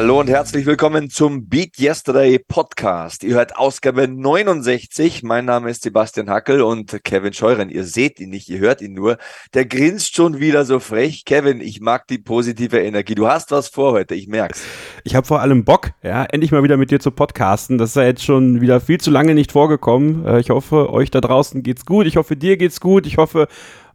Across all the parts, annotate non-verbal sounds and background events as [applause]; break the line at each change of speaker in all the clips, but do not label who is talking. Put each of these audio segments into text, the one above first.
Hallo und herzlich willkommen zum Beat Yesterday Podcast. Ihr hört Ausgabe 69. Mein Name ist Sebastian Hackel und Kevin Scheuren. Ihr seht ihn nicht, ihr hört ihn nur. Der grinst schon wieder so frech. Kevin, ich mag die positive Energie. Du hast was vor heute, ich merk's.
Ich habe vor allem Bock, ja, endlich mal wieder mit dir zu podcasten. Das ist ja jetzt schon wieder viel zu lange nicht vorgekommen. Äh, ich hoffe, euch da draußen geht's gut. Ich hoffe, dir geht's gut. Ich hoffe,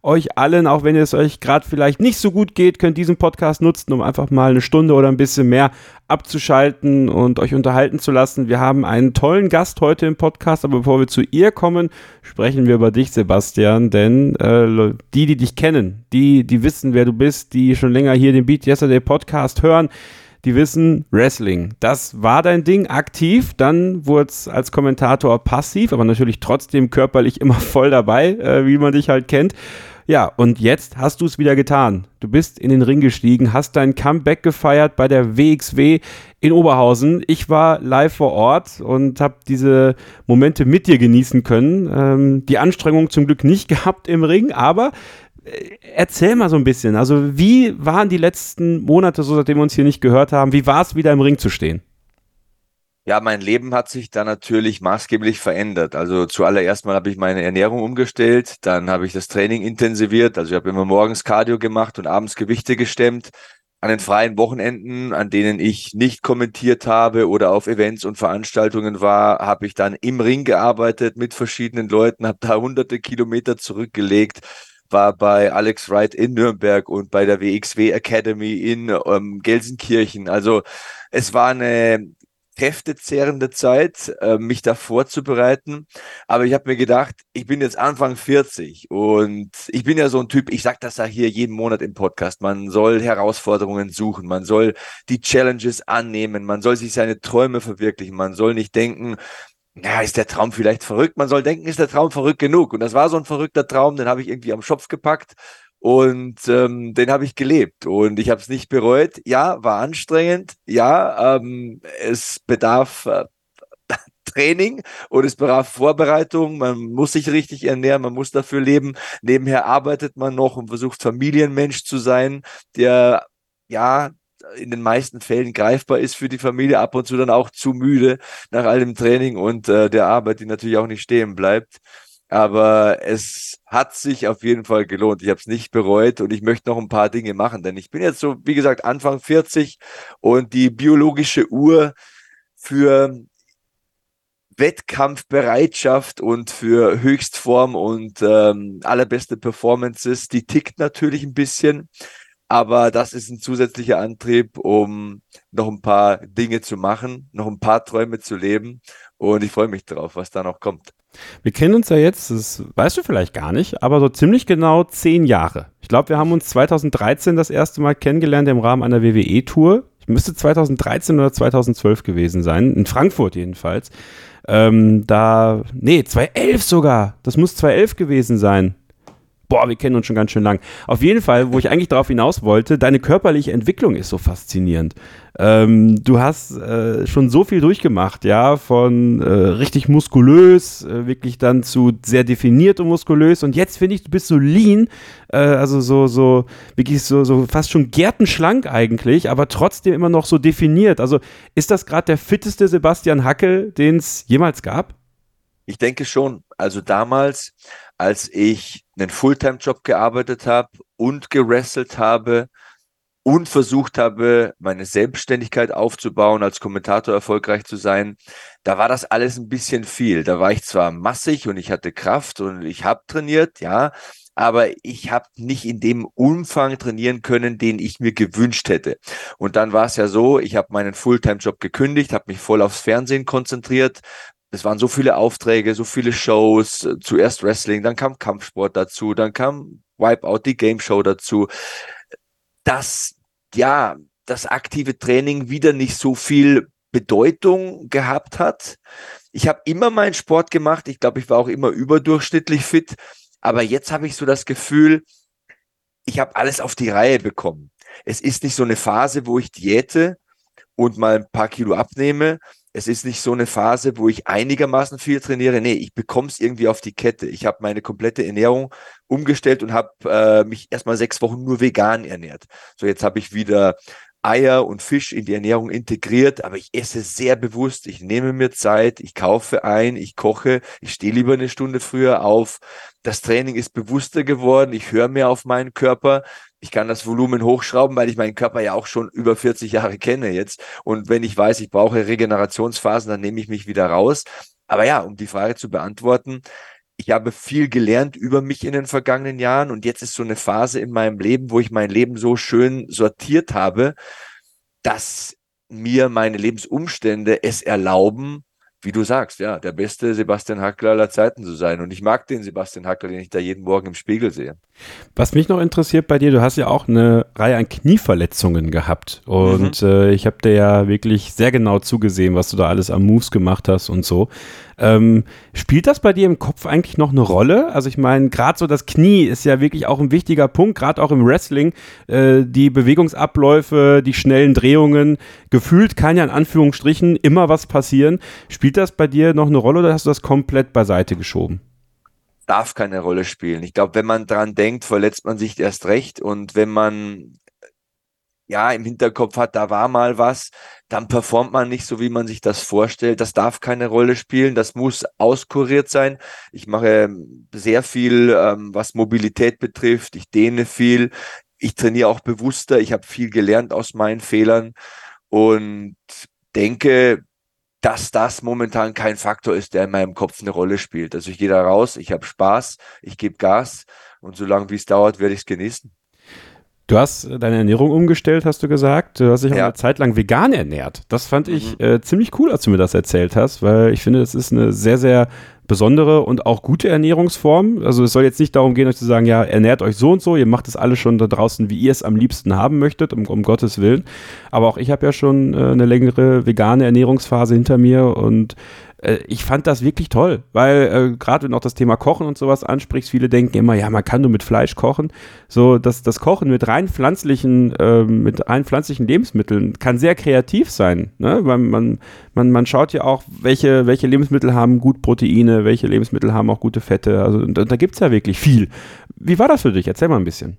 euch allen, auch wenn es euch gerade vielleicht nicht so gut geht, könnt diesen Podcast nutzen, um einfach mal eine Stunde oder ein bisschen mehr abzuschalten und euch unterhalten zu lassen. Wir haben einen tollen Gast heute im Podcast, aber bevor wir zu ihr kommen, sprechen wir über dich, Sebastian, denn äh, die, die dich kennen, die, die wissen, wer du bist, die schon länger hier den Beat Yesterday Podcast hören, die wissen, Wrestling, das war dein Ding aktiv, dann wurde es als Kommentator passiv, aber natürlich trotzdem körperlich immer voll dabei, äh, wie man dich halt kennt. Ja, und jetzt hast du es wieder getan. Du bist in den Ring gestiegen, hast dein Comeback gefeiert bei der WXW in Oberhausen. Ich war live vor Ort und habe diese Momente mit dir genießen können. Ähm, die Anstrengung zum Glück nicht [laughs] gehabt im Ring, aber äh, erzähl mal so ein bisschen. Also, wie waren die letzten Monate, so seitdem wir uns hier nicht gehört haben? Wie war es, wieder im Ring zu stehen?
Ja, mein Leben hat sich da natürlich maßgeblich verändert. Also zuallererst mal habe ich meine Ernährung umgestellt, dann habe ich das Training intensiviert. Also ich habe immer morgens Cardio gemacht und abends Gewichte gestemmt. An den freien Wochenenden, an denen ich nicht kommentiert habe oder auf Events und Veranstaltungen war, habe ich dann im Ring gearbeitet mit verschiedenen Leuten, habe da hunderte Kilometer zurückgelegt, war bei Alex Wright in Nürnberg und bei der WXW Academy in ähm, Gelsenkirchen. Also es war eine kräftezehrende Zeit, äh, mich da vorzubereiten. Aber ich habe mir gedacht, ich bin jetzt Anfang 40 und ich bin ja so ein Typ, ich sage das ja hier jeden Monat im Podcast, man soll Herausforderungen suchen, man soll die Challenges annehmen, man soll sich seine Träume verwirklichen, man soll nicht denken, ja, ist der Traum vielleicht verrückt? Man soll denken, ist der Traum verrückt genug? Und das war so ein verrückter Traum, den habe ich irgendwie am Schopf gepackt und ähm, den habe ich gelebt und ich habe es nicht bereut. Ja, war anstrengend. Ja, ähm, es bedarf äh, [laughs] Training und es bedarf Vorbereitung. Man muss sich richtig ernähren, man muss dafür leben. Nebenher arbeitet man noch und versucht Familienmensch zu sein, der ja in den meisten Fällen greifbar ist für die Familie, ab und zu dann auch zu müde nach all dem Training und äh, der Arbeit, die natürlich auch nicht stehen bleibt. Aber es hat sich auf jeden Fall gelohnt. Ich habe es nicht bereut und ich möchte noch ein paar Dinge machen, denn ich bin jetzt so, wie gesagt, Anfang 40 und die biologische Uhr für Wettkampfbereitschaft und für Höchstform und ähm, allerbeste Performances, die tickt natürlich ein bisschen. Aber das ist ein zusätzlicher Antrieb, um noch ein paar Dinge zu machen, noch ein paar Träume zu leben. Und ich freue mich drauf, was da noch kommt.
Wir kennen uns ja jetzt, das weißt du vielleicht gar nicht, aber so ziemlich genau zehn Jahre. Ich glaube, wir haben uns 2013 das erste Mal kennengelernt im Rahmen einer WWE-Tour. Müsste 2013 oder 2012 gewesen sein, in Frankfurt jedenfalls. Ähm, da, nee, 2011 sogar. Das muss 2011 gewesen sein boah, wir kennen uns schon ganz schön lang. Auf jeden Fall, wo ich eigentlich darauf hinaus wollte, deine körperliche Entwicklung ist so faszinierend. Ähm, du hast äh, schon so viel durchgemacht, ja, von äh, richtig muskulös, äh, wirklich dann zu sehr definiert und muskulös. Und jetzt finde ich, du bist so lean, äh, also so, so, wirklich so, so fast schon gärtenschlank eigentlich, aber trotzdem immer noch so definiert. Also ist das gerade der fitteste Sebastian Hackel, den es jemals gab?
Ich denke schon. Also damals, als ich einen Fulltime-Job gearbeitet habe und gewrestelt habe und versucht habe, meine Selbstständigkeit aufzubauen, als Kommentator erfolgreich zu sein, da war das alles ein bisschen viel. Da war ich zwar massig und ich hatte Kraft und ich habe trainiert, ja, aber ich habe nicht in dem Umfang trainieren können, den ich mir gewünscht hätte. Und dann war es ja so, ich habe meinen Fulltime-Job gekündigt, habe mich voll aufs Fernsehen konzentriert, es waren so viele Aufträge, so viele Shows, äh, zuerst Wrestling, dann kam Kampfsport dazu, dann kam Wipeout, die Game Show dazu, dass ja, das aktive Training wieder nicht so viel Bedeutung gehabt hat. Ich habe immer meinen Sport gemacht, ich glaube, ich war auch immer überdurchschnittlich fit, aber jetzt habe ich so das Gefühl, ich habe alles auf die Reihe bekommen. Es ist nicht so eine Phase, wo ich diete und mal ein paar Kilo abnehme, es ist nicht so eine Phase, wo ich einigermaßen viel trainiere. Nee, ich bekomme es irgendwie auf die Kette. Ich habe meine komplette Ernährung umgestellt und habe äh, mich erstmal sechs Wochen nur vegan ernährt. So, jetzt habe ich wieder Eier und Fisch in die Ernährung integriert, aber ich esse sehr bewusst. Ich nehme mir Zeit, ich kaufe ein, ich koche, ich stehe lieber eine Stunde früher auf. Das Training ist bewusster geworden. Ich höre mehr auf meinen Körper. Ich kann das Volumen hochschrauben, weil ich meinen Körper ja auch schon über 40 Jahre kenne jetzt. Und wenn ich weiß, ich brauche Regenerationsphasen, dann nehme ich mich wieder raus. Aber ja, um die Frage zu beantworten, ich habe viel gelernt über mich in den vergangenen Jahren und jetzt ist so eine Phase in meinem Leben, wo ich mein Leben so schön sortiert habe, dass mir meine Lebensumstände es erlauben, wie du sagst, ja, der beste Sebastian Hackler aller Zeiten zu sein. Und ich mag den Sebastian Hackler, den ich da jeden Morgen im Spiegel sehe.
Was mich noch interessiert bei dir, du hast ja auch eine Reihe an Knieverletzungen gehabt. Und mhm. äh, ich habe dir ja wirklich sehr genau zugesehen, was du da alles am Moves gemacht hast und so. Ähm, spielt das bei dir im Kopf eigentlich noch eine Rolle? Also ich meine, gerade so das Knie ist ja wirklich auch ein wichtiger Punkt, gerade auch im Wrestling. Äh, die Bewegungsabläufe, die schnellen Drehungen, gefühlt kann ja in Anführungsstrichen immer was passieren. Spielt das bei dir noch eine Rolle oder hast du das komplett beiseite geschoben?
darf keine Rolle spielen. Ich glaube, wenn man dran denkt, verletzt man sich erst recht. Und wenn man ja im Hinterkopf hat, da war mal was, dann performt man nicht so, wie man sich das vorstellt. Das darf keine Rolle spielen. Das muss auskuriert sein. Ich mache ähm, sehr viel, ähm, was Mobilität betrifft. Ich dehne viel. Ich trainiere auch bewusster. Ich habe viel gelernt aus meinen Fehlern und denke, dass das momentan kein Faktor ist, der in meinem Kopf eine Rolle spielt. Also ich gehe da raus, ich habe Spaß, ich gebe Gas und solange wie es dauert, werde ich es genießen.
Du hast äh, deine Ernährung umgestellt, hast du gesagt. Du hast dich auch eine Zeit lang vegan ernährt. Das fand ich mhm. äh, ziemlich cool, als du mir das erzählt hast, weil ich finde, das ist eine sehr, sehr besondere und auch gute Ernährungsform. Also es soll jetzt nicht darum gehen, euch zu sagen, ja, ernährt euch so und so, ihr macht es alle schon da draußen, wie ihr es am liebsten haben möchtet, um, um Gottes Willen. Aber auch ich habe ja schon äh, eine längere vegane Ernährungsphase hinter mir und äh, ich fand das wirklich toll, weil äh, gerade wenn du auch das Thema Kochen und sowas ansprichst, viele denken immer, ja, man kann nur mit Fleisch kochen. So, dass das Kochen mit rein pflanzlichen, äh, mit rein pflanzlichen Lebensmitteln kann sehr kreativ sein. Ne? Weil man, man, man schaut ja auch, welche, welche Lebensmittel haben gut Proteine, welche Lebensmittel haben auch gute Fette. Also da, da gibt es ja wirklich viel. Wie war das für dich? Erzähl mal ein bisschen.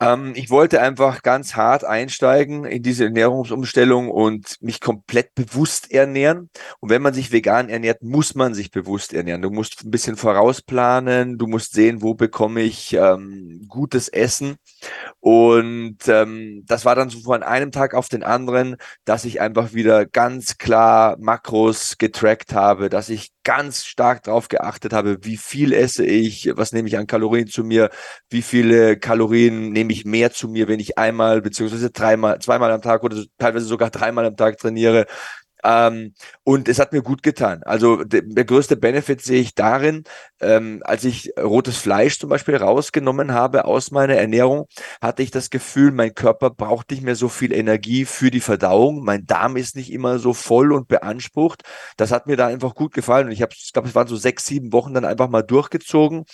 Ähm, ich wollte einfach ganz hart einsteigen in diese Ernährungsumstellung und mich komplett bewusst ernähren. Und wenn man sich vegan ernährt, muss man sich bewusst ernähren. Du musst ein bisschen vorausplanen, du musst sehen, wo bekomme ich ähm, gutes Essen. Und ähm, das war dann so von einem Tag auf den anderen, dass ich einfach wieder ganz klar Makros getrackt habe, dass ich ganz stark darauf geachtet habe, wie viel esse ich, was nehme ich an Kalorien zu mir, wie viele Kalorien nehme ich mehr zu mir, wenn ich einmal beziehungsweise dreimal, zweimal am Tag oder teilweise sogar dreimal am Tag trainiere. Ähm, und es hat mir gut getan. Also der, der größte Benefit sehe ich darin, ähm, als ich rotes Fleisch zum Beispiel rausgenommen habe aus meiner Ernährung, hatte ich das Gefühl, mein Körper braucht nicht mehr so viel Energie für die Verdauung. Mein Darm ist nicht immer so voll und beansprucht. Das hat mir da einfach gut gefallen. Und ich habe, ich glaube, es waren so sechs, sieben Wochen dann einfach mal durchgezogen.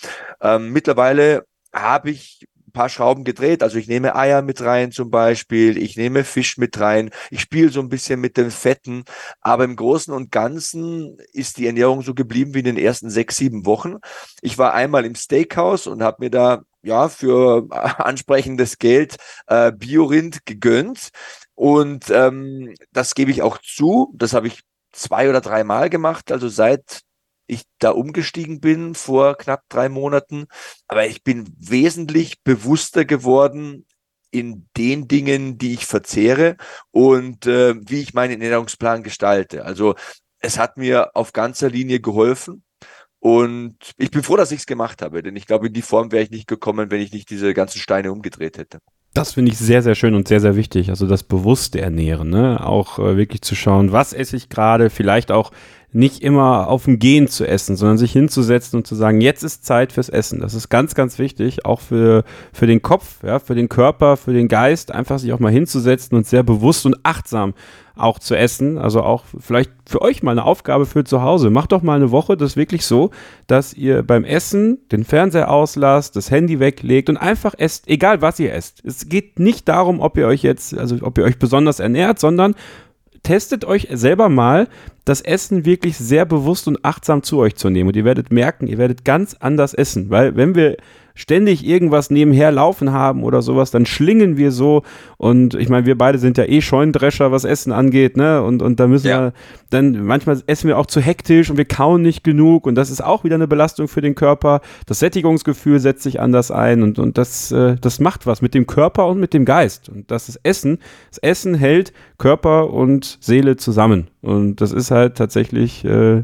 Ähm, mittlerweile habe ich paar Schrauben gedreht. Also ich nehme Eier mit rein zum Beispiel, ich nehme Fisch mit rein, ich spiele so ein bisschen mit den Fetten, aber im Großen und Ganzen ist die Ernährung so geblieben wie in den ersten sechs, sieben Wochen. Ich war einmal im Steakhouse und habe mir da ja für [laughs] ansprechendes Geld äh, Biorind gegönnt und ähm, das gebe ich auch zu. Das habe ich zwei oder dreimal gemacht. Also seit ich da umgestiegen bin vor knapp drei Monaten. Aber ich bin wesentlich bewusster geworden in den Dingen, die ich verzehre und äh, wie ich meinen Ernährungsplan gestalte. Also es hat mir auf ganzer Linie geholfen. Und ich bin froh, dass ich es gemacht habe, denn ich glaube, in die Form wäre ich nicht gekommen, wenn ich nicht diese ganzen Steine umgedreht hätte.
Das finde ich sehr, sehr schön und sehr, sehr wichtig. Also das bewusste Ernähren, ne? Auch äh, wirklich zu schauen, was esse ich gerade, vielleicht auch nicht immer auf dem Gehen zu essen, sondern sich hinzusetzen und zu sagen, jetzt ist Zeit fürs Essen. Das ist ganz, ganz wichtig, auch für, für den Kopf, ja, für den Körper, für den Geist, einfach sich auch mal hinzusetzen und sehr bewusst und achtsam auch zu essen. Also auch vielleicht für euch mal eine Aufgabe für zu Hause. Macht doch mal eine Woche das wirklich so, dass ihr beim Essen den Fernseher auslasst, das Handy weglegt und einfach esst, egal was ihr esst. Es geht nicht darum, ob ihr euch jetzt, also ob ihr euch besonders ernährt, sondern testet euch selber mal, das Essen wirklich sehr bewusst und achtsam zu euch zu nehmen. Und ihr werdet merken, ihr werdet ganz anders essen. Weil wenn wir ständig irgendwas nebenher laufen haben oder sowas, dann schlingen wir so und ich meine, wir beide sind ja eh Scheunendrescher, was Essen angeht, ne? Und, und da müssen ja. wir, dann manchmal essen wir auch zu hektisch und wir kauen nicht genug und das ist auch wieder eine Belastung für den Körper. Das Sättigungsgefühl setzt sich anders ein und, und das, äh, das macht was mit dem Körper und mit dem Geist. Und das ist Essen. Das Essen hält Körper und Seele zusammen. Und das ist halt tatsächlich, äh,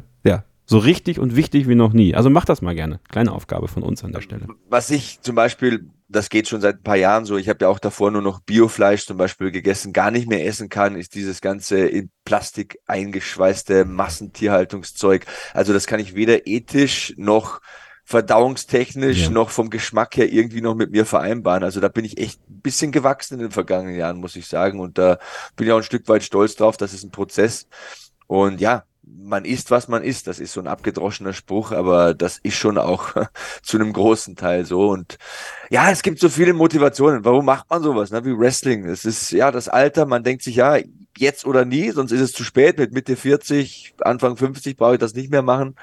so richtig und wichtig wie noch nie. Also mach das mal gerne. Kleine Aufgabe von uns an der Stelle.
Was ich zum Beispiel, das geht schon seit ein paar Jahren so, ich habe ja auch davor nur noch Biofleisch zum Beispiel gegessen, gar nicht mehr essen kann, ist dieses ganze in Plastik eingeschweißte Massentierhaltungszeug. Also das kann ich weder ethisch noch verdauungstechnisch ja. noch vom Geschmack her irgendwie noch mit mir vereinbaren. Also da bin ich echt ein bisschen gewachsen in den vergangenen Jahren, muss ich sagen. Und da bin ich auch ein Stück weit stolz drauf. Das ist ein Prozess. Und ja, man isst, was man isst. Das ist so ein abgedroschener Spruch, aber das ist schon auch [laughs] zu einem großen Teil so. Und ja, es gibt so viele Motivationen. Warum macht man sowas? Ne? Wie Wrestling. Es ist ja das Alter. Man denkt sich, ja, jetzt oder nie, sonst ist es zu spät. Mit Mitte 40, Anfang 50 brauche ich das nicht mehr machen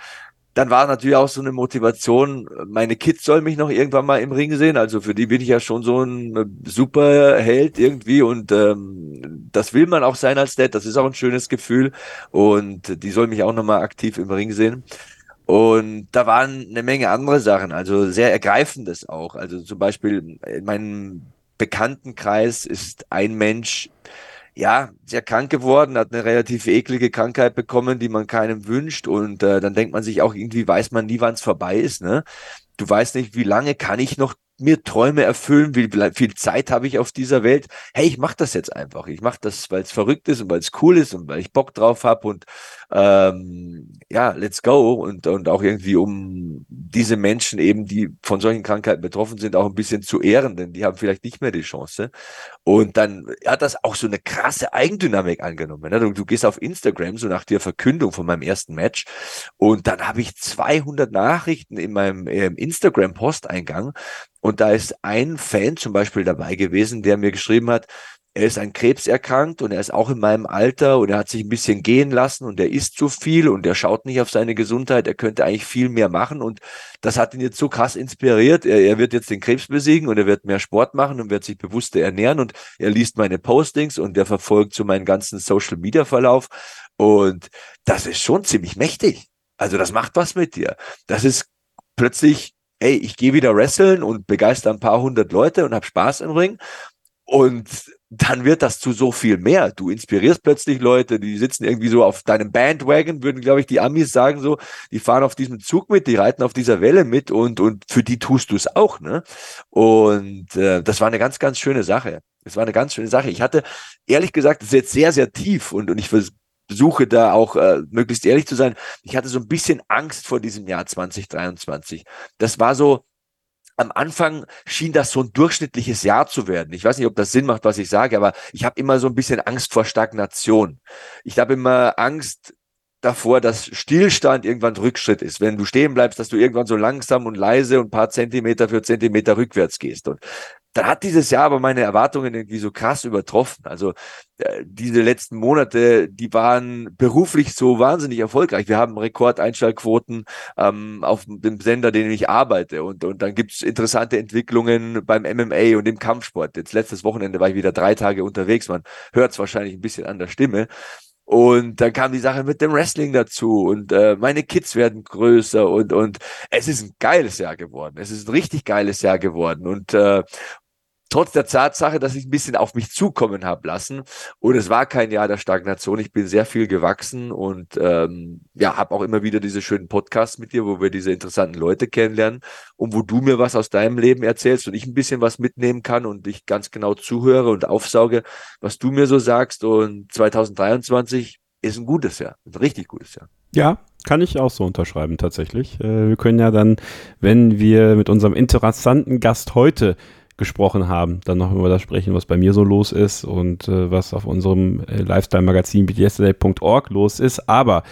dann war natürlich auch so eine Motivation, meine Kids sollen mich noch irgendwann mal im Ring sehen. Also für die bin ich ja schon so ein äh, super Held irgendwie und ähm, das will man auch sein als Dad. Das ist auch ein schönes Gefühl und die sollen mich auch noch mal aktiv im Ring sehen. Und da waren eine Menge andere Sachen, also sehr ergreifendes auch. Also zum Beispiel in meinem Bekanntenkreis ist ein Mensch, ja, sehr krank geworden, hat eine relativ eklige Krankheit bekommen, die man keinem wünscht. Und äh, dann denkt man sich auch, irgendwie weiß man nie, wann es vorbei ist. Ne? Du weißt nicht, wie lange kann ich noch mir Träume erfüllen, wie viel Zeit habe ich auf dieser Welt. Hey, ich mache das jetzt einfach. Ich mache das, weil es verrückt ist und weil es cool ist und weil ich Bock drauf habe und ähm, ja, let's go und, und auch irgendwie um diese Menschen eben, die von solchen Krankheiten betroffen sind, auch ein bisschen zu ehren, denn die haben vielleicht nicht mehr die Chance. Und dann hat das auch so eine krasse Eigendynamik angenommen. Ne? Du, du gehst auf Instagram, so nach der Verkündung von meinem ersten Match und dann habe ich 200 Nachrichten in meinem äh, Instagram-Posteingang und da ist ein Fan zum Beispiel dabei gewesen, der mir geschrieben hat, er ist an Krebs erkrankt und er ist auch in meinem Alter und er hat sich ein bisschen gehen lassen und er isst zu viel und er schaut nicht auf seine Gesundheit. Er könnte eigentlich viel mehr machen und das hat ihn jetzt so krass inspiriert. Er, er wird jetzt den Krebs besiegen und er wird mehr Sport machen und wird sich bewusster ernähren und er liest meine Postings und er verfolgt so meinen ganzen Social Media Verlauf und das ist schon ziemlich mächtig. Also das macht was mit dir. Das ist plötzlich hey, ich gehe wieder wresteln und begeister ein paar hundert Leute und habe Spaß im Ring. Und dann wird das zu so viel mehr. Du inspirierst plötzlich Leute, die sitzen irgendwie so auf deinem Bandwagon, würden, glaube ich, die Amis sagen so, die fahren auf diesem Zug mit, die reiten auf dieser Welle mit und, und für die tust du es auch, ne? Und äh, das war eine ganz, ganz schöne Sache. Das war eine ganz schöne Sache. Ich hatte, ehrlich gesagt, das ist jetzt sehr, sehr tief und, und ich versuche da auch äh, möglichst ehrlich zu sein. Ich hatte so ein bisschen Angst vor diesem Jahr 2023. Das war so, am Anfang schien das so ein durchschnittliches Jahr zu werden. Ich weiß nicht, ob das Sinn macht, was ich sage, aber ich habe immer so ein bisschen Angst vor Stagnation. Ich habe immer Angst davor, dass Stillstand irgendwann Rückschritt ist. Wenn du stehen bleibst, dass du irgendwann so langsam und leise und paar Zentimeter für Zentimeter rückwärts gehst. Und dann hat dieses Jahr aber meine Erwartungen irgendwie so krass übertroffen. Also äh, diese letzten Monate, die waren beruflich so wahnsinnig erfolgreich. Wir haben Rekordeinschaltquoten ähm, auf dem Sender, den ich arbeite. Und, und dann gibt's interessante Entwicklungen beim MMA und im Kampfsport. Jetzt letztes Wochenende war ich wieder drei Tage unterwegs. Man hört es wahrscheinlich ein bisschen an der Stimme. Und dann kam die Sache mit dem Wrestling dazu und äh, meine Kids werden größer und und es ist ein geiles Jahr geworden. Es ist ein richtig geiles Jahr geworden und äh, trotz der Tatsache, dass ich ein bisschen auf mich zukommen habe lassen. Und es war kein Jahr der Stagnation. Ich bin sehr viel gewachsen und ähm, ja, habe auch immer wieder diese schönen Podcasts mit dir, wo wir diese interessanten Leute kennenlernen und wo du mir was aus deinem Leben erzählst und ich ein bisschen was mitnehmen kann und ich ganz genau zuhöre und aufsauge, was du mir so sagst. Und 2023 ist ein gutes Jahr, ein richtig gutes Jahr.
Ja, kann ich auch so unterschreiben tatsächlich. Äh, wir können ja dann, wenn wir mit unserem interessanten Gast heute gesprochen haben, dann noch über das sprechen, was bei mir so los ist und äh, was auf unserem äh, Lifestyle-Magazin yesterday.org los ist. Aber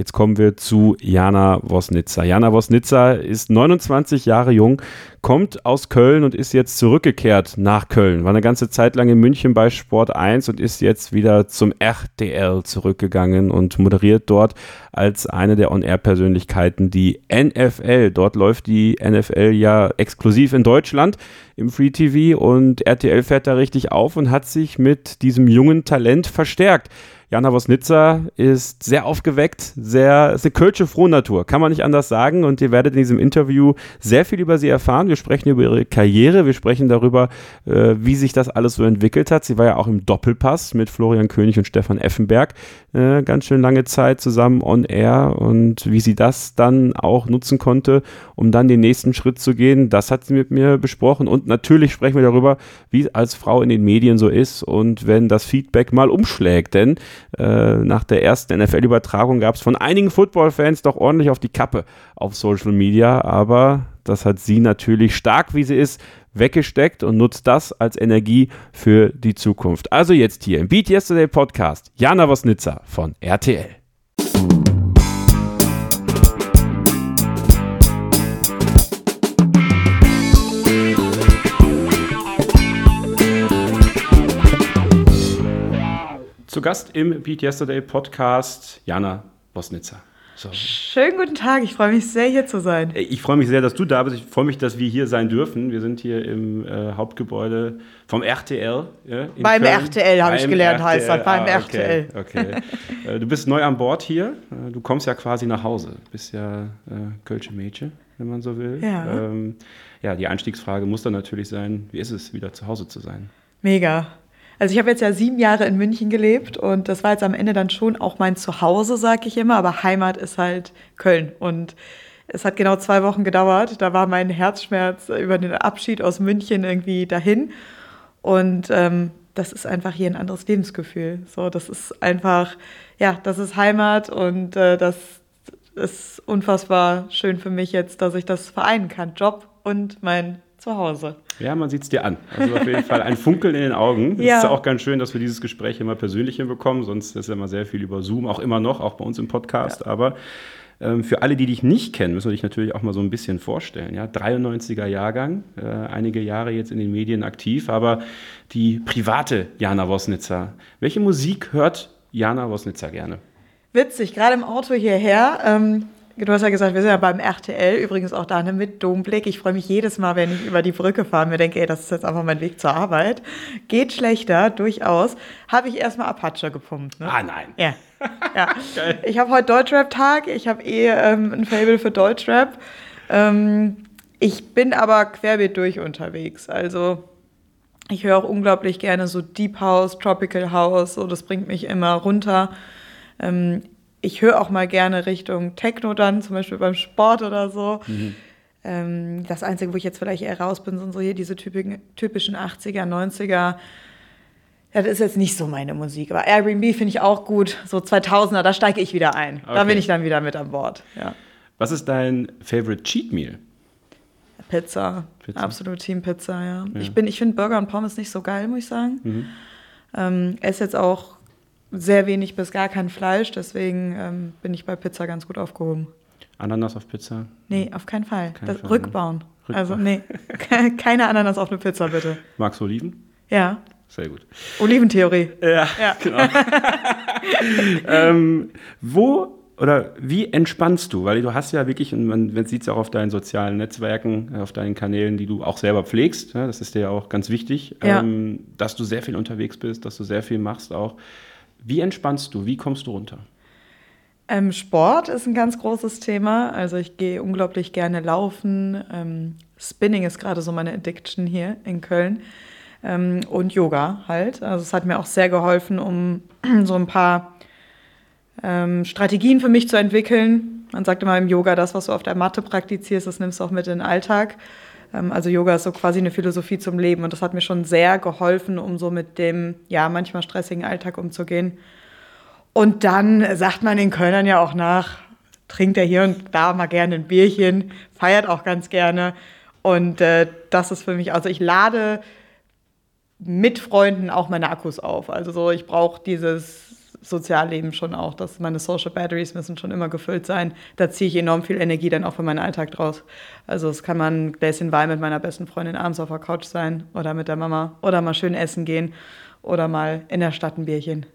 Jetzt kommen wir zu Jana Wosnitzer. Jana Wosnitzer ist 29 Jahre jung, kommt aus Köln und ist jetzt zurückgekehrt nach Köln. War eine ganze Zeit lang in München bei Sport 1 und ist jetzt wieder zum RTL zurückgegangen und moderiert dort als eine der On-Air-Persönlichkeiten die NFL. Dort läuft die NFL ja exklusiv in Deutschland im Free TV und RTL fährt da richtig auf und hat sich mit diesem jungen Talent verstärkt. Jana Wosnitzer ist sehr aufgeweckt, sehr, ist eine Kölsche Frohnatur, kann man nicht anders sagen. Und ihr werdet in diesem Interview sehr viel über sie erfahren. Wir sprechen über ihre Karriere, wir sprechen darüber, äh, wie sich das alles so entwickelt hat. Sie war ja auch im Doppelpass mit Florian König und Stefan Effenberg äh, ganz schön lange Zeit zusammen on air und wie sie das dann auch nutzen konnte, um dann den nächsten Schritt zu gehen. Das hat sie mit mir besprochen. Und natürlich sprechen wir darüber, wie es als Frau in den Medien so ist und wenn das Feedback mal umschlägt. Denn äh, nach der ersten NFL-Übertragung gab es von einigen Football-Fans doch ordentlich auf die Kappe auf Social Media, aber das hat sie natürlich stark, wie sie ist, weggesteckt und nutzt das als Energie für die Zukunft. Also jetzt hier im Beat Yesterday Podcast, Jana Wosnitzer von RTL. Zu Gast im Beat Yesterday Podcast Jana Bosnitzer.
So. Schönen guten Tag, ich freue mich sehr, hier zu sein.
Ich freue mich sehr, dass du da bist. Ich freue mich, dass wir hier sein dürfen. Wir sind hier im äh, Hauptgebäude vom RTL.
Ja, beim Köln. RTL habe ich gelernt, RTL. heißt das. Beim
ah, okay, RTL. Okay. Äh, du bist neu an Bord hier. Äh, du kommst ja quasi nach Hause. Du bist ja äh, Kölsche Mädchen, wenn man so will. Ja. Ähm, ja, die Einstiegsfrage muss dann natürlich sein: Wie ist es, wieder zu Hause zu sein?
Mega. Also ich habe jetzt ja sieben Jahre in München gelebt und das war jetzt am Ende dann schon auch mein Zuhause, sag ich immer, aber Heimat ist halt Köln und es hat genau zwei Wochen gedauert. Da war mein Herzschmerz über den Abschied aus München irgendwie dahin und ähm, das ist einfach hier ein anderes Lebensgefühl. So, das ist einfach, ja, das ist Heimat und äh, das ist unfassbar schön für mich jetzt, dass ich das vereinen kann, Job und mein zu Hause.
Ja, man sieht es dir an. Also auf jeden Fall ein Funkeln in den Augen. Es ja. ist auch ganz schön, dass wir dieses Gespräch immer persönlich hinbekommen, sonst ist ja immer sehr viel über Zoom, auch immer noch, auch bei uns im Podcast. Ja. Aber ähm, für alle, die dich nicht kennen, müssen wir dich natürlich auch mal so ein bisschen vorstellen. Ja? 93er Jahrgang, äh, einige Jahre jetzt in den Medien aktiv, aber die private Jana Wosnitzer. Welche Musik hört Jana Wosnitzer gerne?
Witzig, gerade im Auto hierher. Ähm Du hast ja gesagt, wir sind ja beim RTL, übrigens auch da ne, mit Domblick. Ich freue mich jedes Mal, wenn ich über die Brücke fahre und mir denke, ey, das ist jetzt einfach mein Weg zur Arbeit. Geht schlechter, durchaus. Habe ich erstmal Apache gepumpt.
Ne? Ah, nein.
Ja. [laughs] ja. ich habe heute Deutschrap-Tag. Ich habe eh ähm, ein Fable für Deutschrap. Ähm, ich bin aber querbeet durch unterwegs. Also ich höre auch unglaublich gerne so Deep House, Tropical House. So, das bringt mich immer runter. Ähm, ich höre auch mal gerne Richtung Techno dann, zum Beispiel beim Sport oder so. Mhm. Ähm, das Einzige, wo ich jetzt vielleicht eher raus bin, sind so hier diese typischen, typischen 80er, 90er. Ja, das ist jetzt nicht so meine Musik. Aber Airbnb finde ich auch gut. So 2000er, da steige ich wieder ein. Okay. Da bin ich dann wieder mit an Bord. Ja.
Was ist dein Favorite Cheat Meal?
Pizza. Pizza. Absolut Team Pizza, ja. ja. Ich, ich finde Burger und Pommes nicht so geil, muss ich sagen. Mhm. Ähm, esse jetzt auch sehr wenig bis gar kein Fleisch, deswegen ähm, bin ich bei Pizza ganz gut aufgehoben.
Ananas auf Pizza?
Nee, auf keinen Fall. Kein Fall rückbauen. Ne? rückbauen. Also nee, [laughs] keine Ananas auf eine Pizza, bitte.
Magst du Oliven?
Ja.
Sehr gut.
Oliventheorie.
Ja, ja. [laughs] genau. [laughs] ähm, wo oder wie entspannst du? Weil du hast ja wirklich, und man, man sieht es auch auf deinen sozialen Netzwerken, auf deinen Kanälen, die du auch selber pflegst, ja, das ist dir ja auch ganz wichtig, ja. ähm, dass du sehr viel unterwegs bist, dass du sehr viel machst auch. Wie entspannst du? Wie kommst du runter?
Ähm, Sport ist ein ganz großes Thema. Also ich gehe unglaublich gerne laufen. Ähm, Spinning ist gerade so meine Addiction hier in Köln. Ähm, und Yoga halt. Also es hat mir auch sehr geholfen, um [clears throat] so ein paar ähm, Strategien für mich zu entwickeln. Man sagt immer im Yoga, das, was du auf der Matte praktizierst, das nimmst du auch mit in den Alltag. Ähm, also Yoga ist so quasi eine Philosophie zum Leben und das hat mir schon sehr geholfen, um so mit dem, ja, manchmal stressigen Alltag umzugehen. Und dann sagt man den Kölnern ja auch nach, trinkt er hier und da mal gerne ein Bierchen, feiert auch ganz gerne. Und äh, das ist für mich, also ich lade mit Freunden auch meine Akkus auf. Also so, ich brauche dieses Sozialleben schon auch, dass meine Social Batteries müssen schon immer gefüllt sein. Da ziehe ich enorm viel Energie dann auch für meinen Alltag draus. Also es kann man ein Gläschen Wein mit meiner besten Freundin abends auf der Couch sein oder mit der Mama oder mal schön essen gehen oder mal in der Stadt ein Bierchen.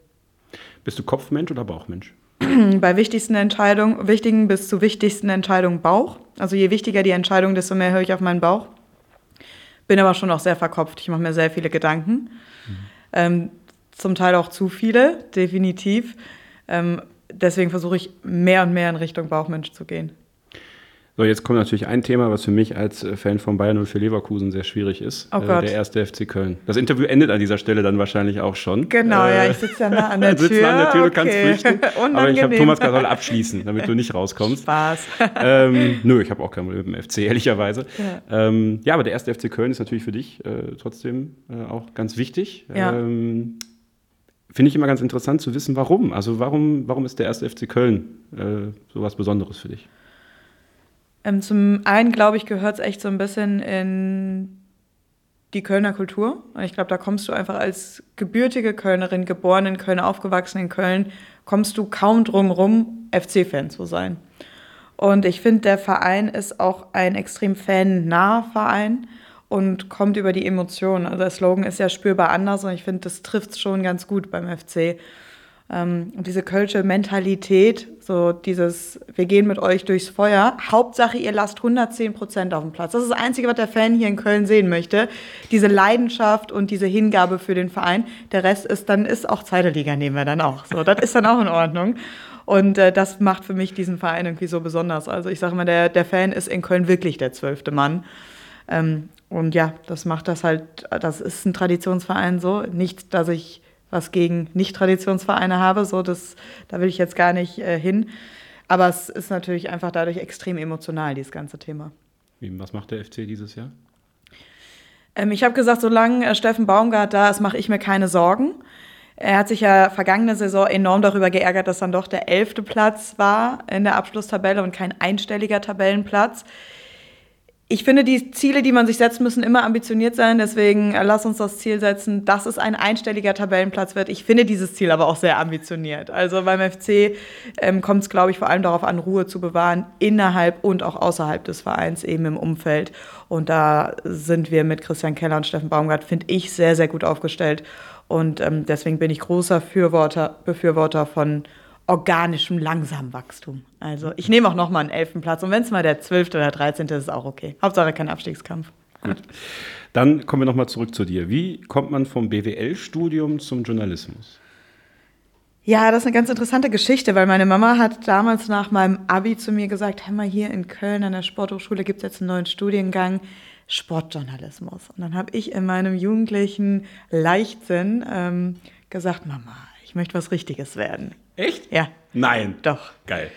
Bist du Kopfmensch oder Bauchmensch? [clears throat]
Bei wichtigsten Entscheidungen, wichtigen bis zu wichtigsten Entscheidungen Bauch. Also je wichtiger die Entscheidung, desto mehr höre ich auf meinen Bauch. Bin aber schon auch sehr verkopft. Ich mache mir sehr viele Gedanken. Mhm. Ähm, zum Teil auch zu viele, definitiv. Ähm, deswegen versuche ich mehr und mehr in Richtung Bauchmensch zu gehen.
So, jetzt kommt natürlich ein Thema, was für mich als äh, Fan von Bayern 04 Leverkusen sehr schwierig ist. Oh. Äh, der erste FC Köln. Das Interview endet an dieser Stelle dann wahrscheinlich auch schon.
Genau, äh, ja, ich sitze ja nah an der Tür. [laughs] sitze an der Tür,
okay. du kannst flüchten. [laughs] aber ich habe Thomas gerade abschließen, damit du nicht rauskommst.
Spaß. [laughs]
Ähm, nö, ich habe auch kein Problem mit dem FC, ehrlicherweise. Ja. Ähm, ja, aber der erste FC Köln ist natürlich für dich äh, trotzdem äh, auch ganz wichtig. Ja. Ähm, Finde ich immer ganz interessant zu wissen, warum. Also warum, warum ist der erste FC Köln äh, so was Besonderes für dich?
Ähm, zum einen, glaube ich, gehört es echt so ein bisschen in die Kölner Kultur. Ich glaube, da kommst du einfach als gebürtige Kölnerin, geboren in Köln, aufgewachsen in Köln, kommst du kaum drum rum, FC-Fan zu sein. Und ich finde, der Verein ist auch ein extrem fan-naher Verein und kommt über die Emotionen. Also der Slogan ist ja spürbar anders und ich finde, das trifft schon ganz gut beim FC. Ähm, und diese kölsche Mentalität, so dieses, wir gehen mit euch durchs Feuer. Hauptsache, ihr lasst 110 Prozent auf dem Platz. Das ist das Einzige, was der Fan hier in Köln sehen möchte. Diese Leidenschaft und diese Hingabe für den Verein. Der Rest ist dann, ist auch zweite nehmen wir dann auch. So, das ist dann auch in Ordnung. Und äh, das macht für mich diesen Verein irgendwie so besonders. Also ich sage mal, der, der Fan ist in Köln wirklich der zwölfte Mann. Ähm, und ja, das macht das halt, das ist ein Traditionsverein so. Nicht, dass ich was gegen Nicht-Traditionsvereine habe. So, das, da will ich jetzt gar nicht äh, hin. Aber es ist natürlich einfach dadurch extrem emotional, dieses ganze Thema.
Was macht der FC dieses Jahr?
Ähm, ich habe gesagt, solange äh, Steffen Baumgart da ist, mache ich mir keine Sorgen. Er hat sich ja vergangene Saison enorm darüber geärgert, dass dann doch der elfte Platz war in der Abschlusstabelle und kein einstelliger Tabellenplatz ich finde, die Ziele, die man sich setzt, müssen immer ambitioniert sein. Deswegen äh, lass uns das Ziel setzen, dass es ein einstelliger Tabellenplatz wird. Ich finde dieses Ziel aber auch sehr ambitioniert. Also beim FC ähm, kommt es, glaube ich, vor allem darauf an, Ruhe zu bewahren, innerhalb und auch außerhalb des Vereins, eben im Umfeld. Und da sind wir mit Christian Keller und Steffen Baumgart, finde ich, sehr, sehr gut aufgestellt. Und ähm, deswegen bin ich großer Befürworter, Befürworter von organischem, langsamem Wachstum. Also ich nehme auch noch mal einen elften Platz und wenn es mal der zwölfte oder dreizehnte ist, ist auch okay. Hauptsache kein Abstiegskampf.
Gut. Dann kommen wir noch mal zurück zu dir. Wie kommt man vom BWL-Studium zum Journalismus?
Ja, das ist eine ganz interessante Geschichte, weil meine Mama hat damals nach meinem Abi zu mir gesagt, hör mal, hier in Köln an der Sporthochschule gibt es jetzt einen neuen Studiengang, Sportjournalismus. Und dann habe ich in meinem jugendlichen Leichtsinn ähm, gesagt, Mama, ich möchte was Richtiges werden.
Echt?
Ja.
Nein.
Doch.
Geil.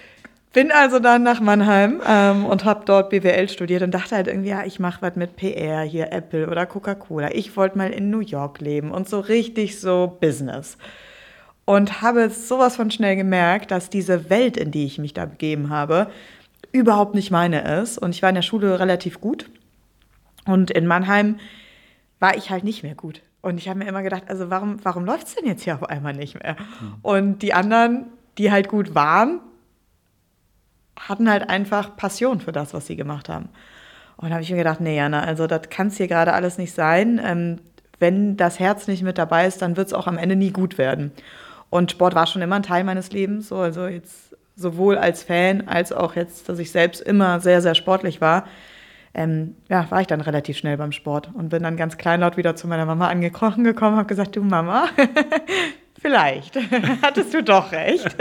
Bin also dann nach Mannheim ähm, und habe dort BWL studiert und dachte halt irgendwie, ja, ich mache was mit PR, hier Apple oder Coca-Cola. Ich wollte mal in New York leben und so richtig so Business. Und habe sowas von schnell gemerkt, dass diese Welt, in die ich mich da begeben habe, überhaupt nicht meine ist. Und ich war in der Schule relativ gut. Und in Mannheim war ich halt nicht mehr gut. Und ich habe mir immer gedacht, also warum, warum läuft es denn jetzt hier auf einmal nicht mehr? Mhm. Und die anderen, die halt gut waren, hatten halt einfach Passion für das, was sie gemacht haben. Und da habe ich mir gedacht, nee, Jana, also das kann es hier gerade alles nicht sein. Ähm, wenn das Herz nicht mit dabei ist, dann wird es auch am Ende nie gut werden. Und Sport war schon immer ein Teil meines Lebens, so, also jetzt sowohl als Fan als auch jetzt, dass ich selbst immer sehr, sehr sportlich war ähm, ja, war ich dann relativ schnell beim Sport und bin dann ganz kleinlaut wieder zu meiner Mama angekrochen gekommen, habe gesagt, du Mama, [laughs] vielleicht [laughs] hattest du doch recht.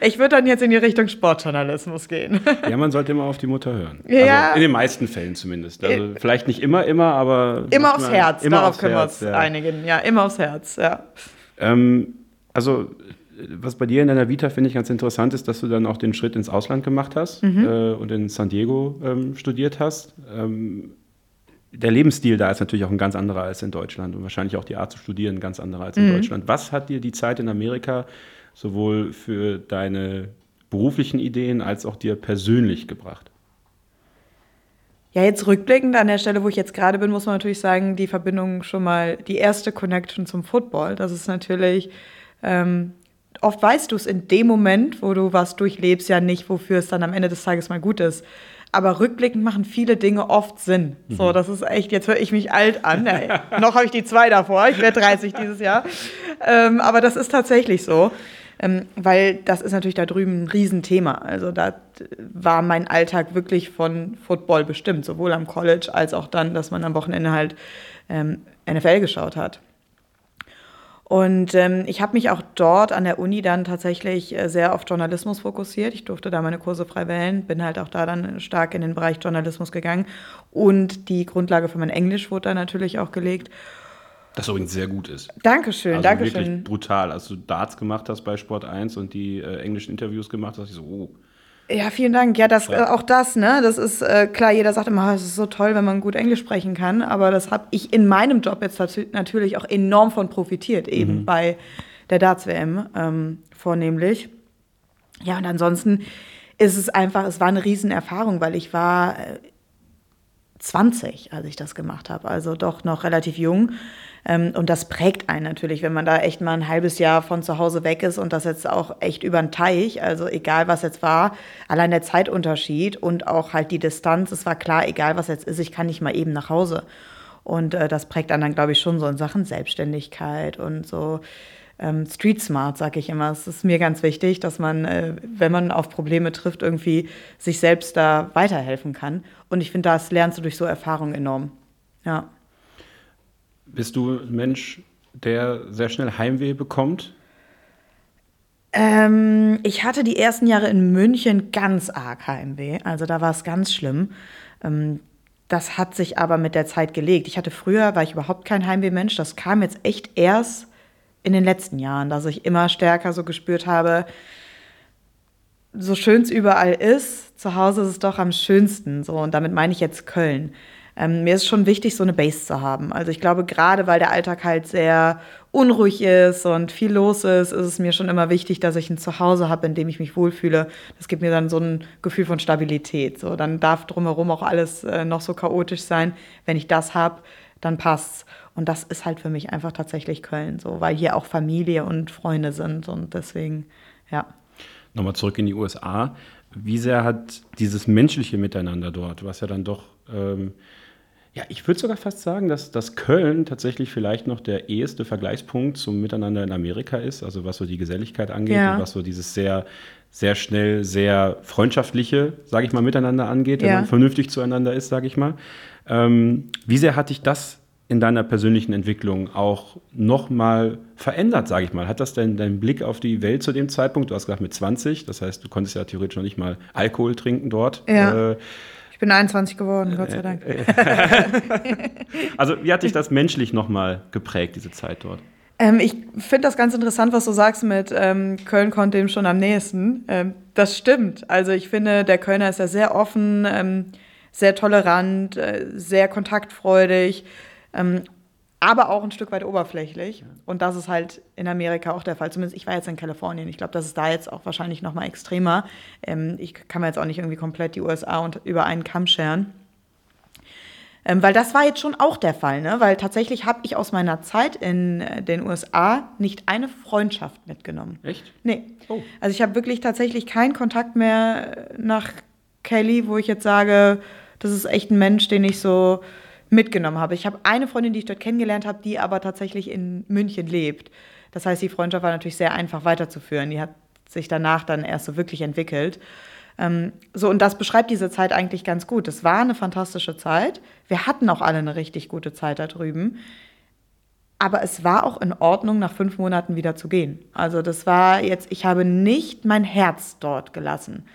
Ich würde dann jetzt in die Richtung Sportjournalismus gehen. [laughs]
Ja, man sollte immer auf die Mutter hören. Ja. Also in den meisten Fällen zumindest. Also äh, vielleicht nicht immer, immer, aber
immer aufs Herz. Immer Darauf aufs können Herz, wir uns ja. einigen. Ja, immer aufs Herz. Ja.
Ähm, also was bei dir in deiner Vita finde ich ganz interessant ist, dass du dann auch den Schritt ins Ausland gemacht hast mhm. äh, und in San Diego ähm, studiert hast. Ähm, der Lebensstil da ist natürlich auch ein ganz anderer als in Deutschland und wahrscheinlich auch die Art zu studieren ganz anderer als in mhm. Deutschland. Was hat dir die Zeit in Amerika sowohl für deine beruflichen Ideen als auch dir persönlich gebracht?
Ja, jetzt rückblickend an der Stelle, wo ich jetzt gerade bin, muss man natürlich sagen, die Verbindung schon mal, die erste Connection zum Football. Das ist natürlich ähm, oft weißt du es in dem Moment, wo du was durchlebst, ja nicht, wofür es dann am Ende des Tages mal gut ist. Aber rückblickend machen viele Dinge oft Sinn. Mhm. So, das ist echt, jetzt höre ich mich alt an. Ja, noch habe ich die zwei davor, ich werde 30 dieses Jahr. Ähm, aber das ist tatsächlich so. Ähm, weil das ist natürlich da drüben ein Riesenthema. Also da war mein Alltag wirklich von Football bestimmt, sowohl am College als auch dann, dass man am Wochenende halt ähm, NFL geschaut hat. Und ähm, ich habe mich auch dort an der Uni dann tatsächlich äh, sehr auf Journalismus fokussiert. Ich durfte da meine Kurse frei wählen, bin halt auch da dann stark in den Bereich Journalismus gegangen. Und die Grundlage für mein Englisch wurde da natürlich auch gelegt.
Das übrigens sehr gut ist.
Dankeschön,
also
Dankeschön.
Wirklich brutal. Als du Darts gemacht hast bei Sport 1 und die äh, englischen Interviews gemacht hast, ich so, oh.
Ja, vielen Dank. Ja, das, äh, auch das, ne? Das ist äh, klar, jeder sagt immer, es ist so toll, wenn man gut Englisch sprechen kann. Aber das habe ich in meinem Job jetzt natürlich auch enorm von profitiert, eben mhm. bei der Darts-WM ähm, vornehmlich. Ja, und ansonsten ist es einfach, es war eine Riesenerfahrung, weil ich war 20, äh, als ich das gemacht habe. Also doch noch relativ jung. Ähm, und das prägt einen natürlich, wenn man da echt mal ein halbes Jahr von zu Hause weg ist und das jetzt auch echt über den Teich, also egal was jetzt war, allein der Zeitunterschied und auch halt die Distanz, es war klar, egal was jetzt ist, ich kann nicht mal eben nach Hause. Und äh, das prägt einen dann, glaube ich, schon so in Sachen Selbstständigkeit und so. Ähm, Street Smart, sage ich immer. Es ist mir ganz wichtig, dass man, äh, wenn man auf Probleme trifft, irgendwie sich selbst da weiterhelfen kann. Und ich finde, das lernst du durch so Erfahrungen enorm. Ja.
Bist du ein Mensch, der sehr schnell Heimweh bekommt?
Ähm, ich hatte die ersten Jahre in München ganz arg Heimweh. Also da war es ganz schlimm. Ähm, das hat sich aber mit der Zeit gelegt. Ich hatte früher, war ich überhaupt kein Heimweh-Mensch. Das kam jetzt echt erst in den letzten Jahren, dass ich immer stärker so gespürt habe, so schön es überall ist, zu Hause ist es doch am schönsten. So, und damit meine ich jetzt Köln ähm, mir ist schon wichtig, so eine Base zu haben. Also ich glaube, gerade weil der Alltag halt sehr unruhig ist und viel los ist, ist es mir schon immer wichtig, dass ich ein Zuhause habe, in dem ich mich wohlfühle. Das gibt mir dann so ein Gefühl von Stabilität. So, dann darf drumherum auch alles äh, noch so chaotisch sein. Wenn ich das habe, dann passt's. Und das ist halt für mich einfach tatsächlich Köln, so, weil hier auch Familie und Freunde sind und deswegen, ja.
Nochmal zurück in die USA. Wie sehr hat dieses menschliche Miteinander dort, was ja dann doch ähm, ja, ich würde sogar fast sagen, dass, dass Köln tatsächlich vielleicht noch der eheste Vergleichspunkt zum Miteinander in Amerika ist, also was so die Geselligkeit angeht ja. und was so dieses sehr, sehr schnell, sehr freundschaftliche, sage ich mal, miteinander angeht, ja. wenn man vernünftig zueinander ist, sage ich mal. Ähm, wie sehr hat dich das in deiner persönlichen Entwicklung auch nochmal verändert, sage ich mal? Hat das denn deinen Blick auf die Welt zu dem Zeitpunkt, du hast gesagt mit 20, das heißt, du konntest ja theoretisch noch nicht mal Alkohol trinken dort.
Ja. Äh, bin 21 geworden, Gott sei Dank. [laughs]
also, wie hat dich das menschlich nochmal geprägt, diese Zeit dort?
Ähm, ich finde das ganz interessant, was du sagst mit ähm, Köln kommt dem schon am nächsten. Ähm, das stimmt. Also, ich finde, der Kölner ist ja sehr offen, ähm, sehr tolerant, äh, sehr kontaktfreudig. Aber auch ein Stück weit oberflächlich. Und das ist halt in Amerika auch der Fall. Zumindest ich war jetzt in Kalifornien. Ich glaube, das ist da jetzt auch wahrscheinlich noch mal extremer. Ähm, ich kann mir jetzt auch nicht irgendwie komplett die USA und über einen Kamm scheren. Ähm, weil das war jetzt schon auch der Fall, ne? Weil tatsächlich habe ich aus meiner Zeit in äh, den USA nicht eine Freundschaft mitgenommen.
Echt?
Nee. Oh. Also ich habe wirklich tatsächlich keinen Kontakt mehr nach Kelly, wo ich jetzt sage, das ist echt ein Mensch, den ich so mitgenommen habe. Ich habe eine Freundin, die ich dort kennengelernt habe, die aber tatsächlich in München lebt. Das heißt, die Freundschaft war natürlich sehr einfach weiterzuführen. Die hat sich danach dann erst so wirklich entwickelt. Ähm, so, und das beschreibt diese Zeit eigentlich ganz gut. Es war eine fantastische Zeit. Wir hatten auch alle eine richtig gute Zeit da drüben. Aber es war auch in Ordnung, nach fünf Monaten wieder zu gehen. Also das war jetzt, ich habe nicht mein Herz dort gelassen.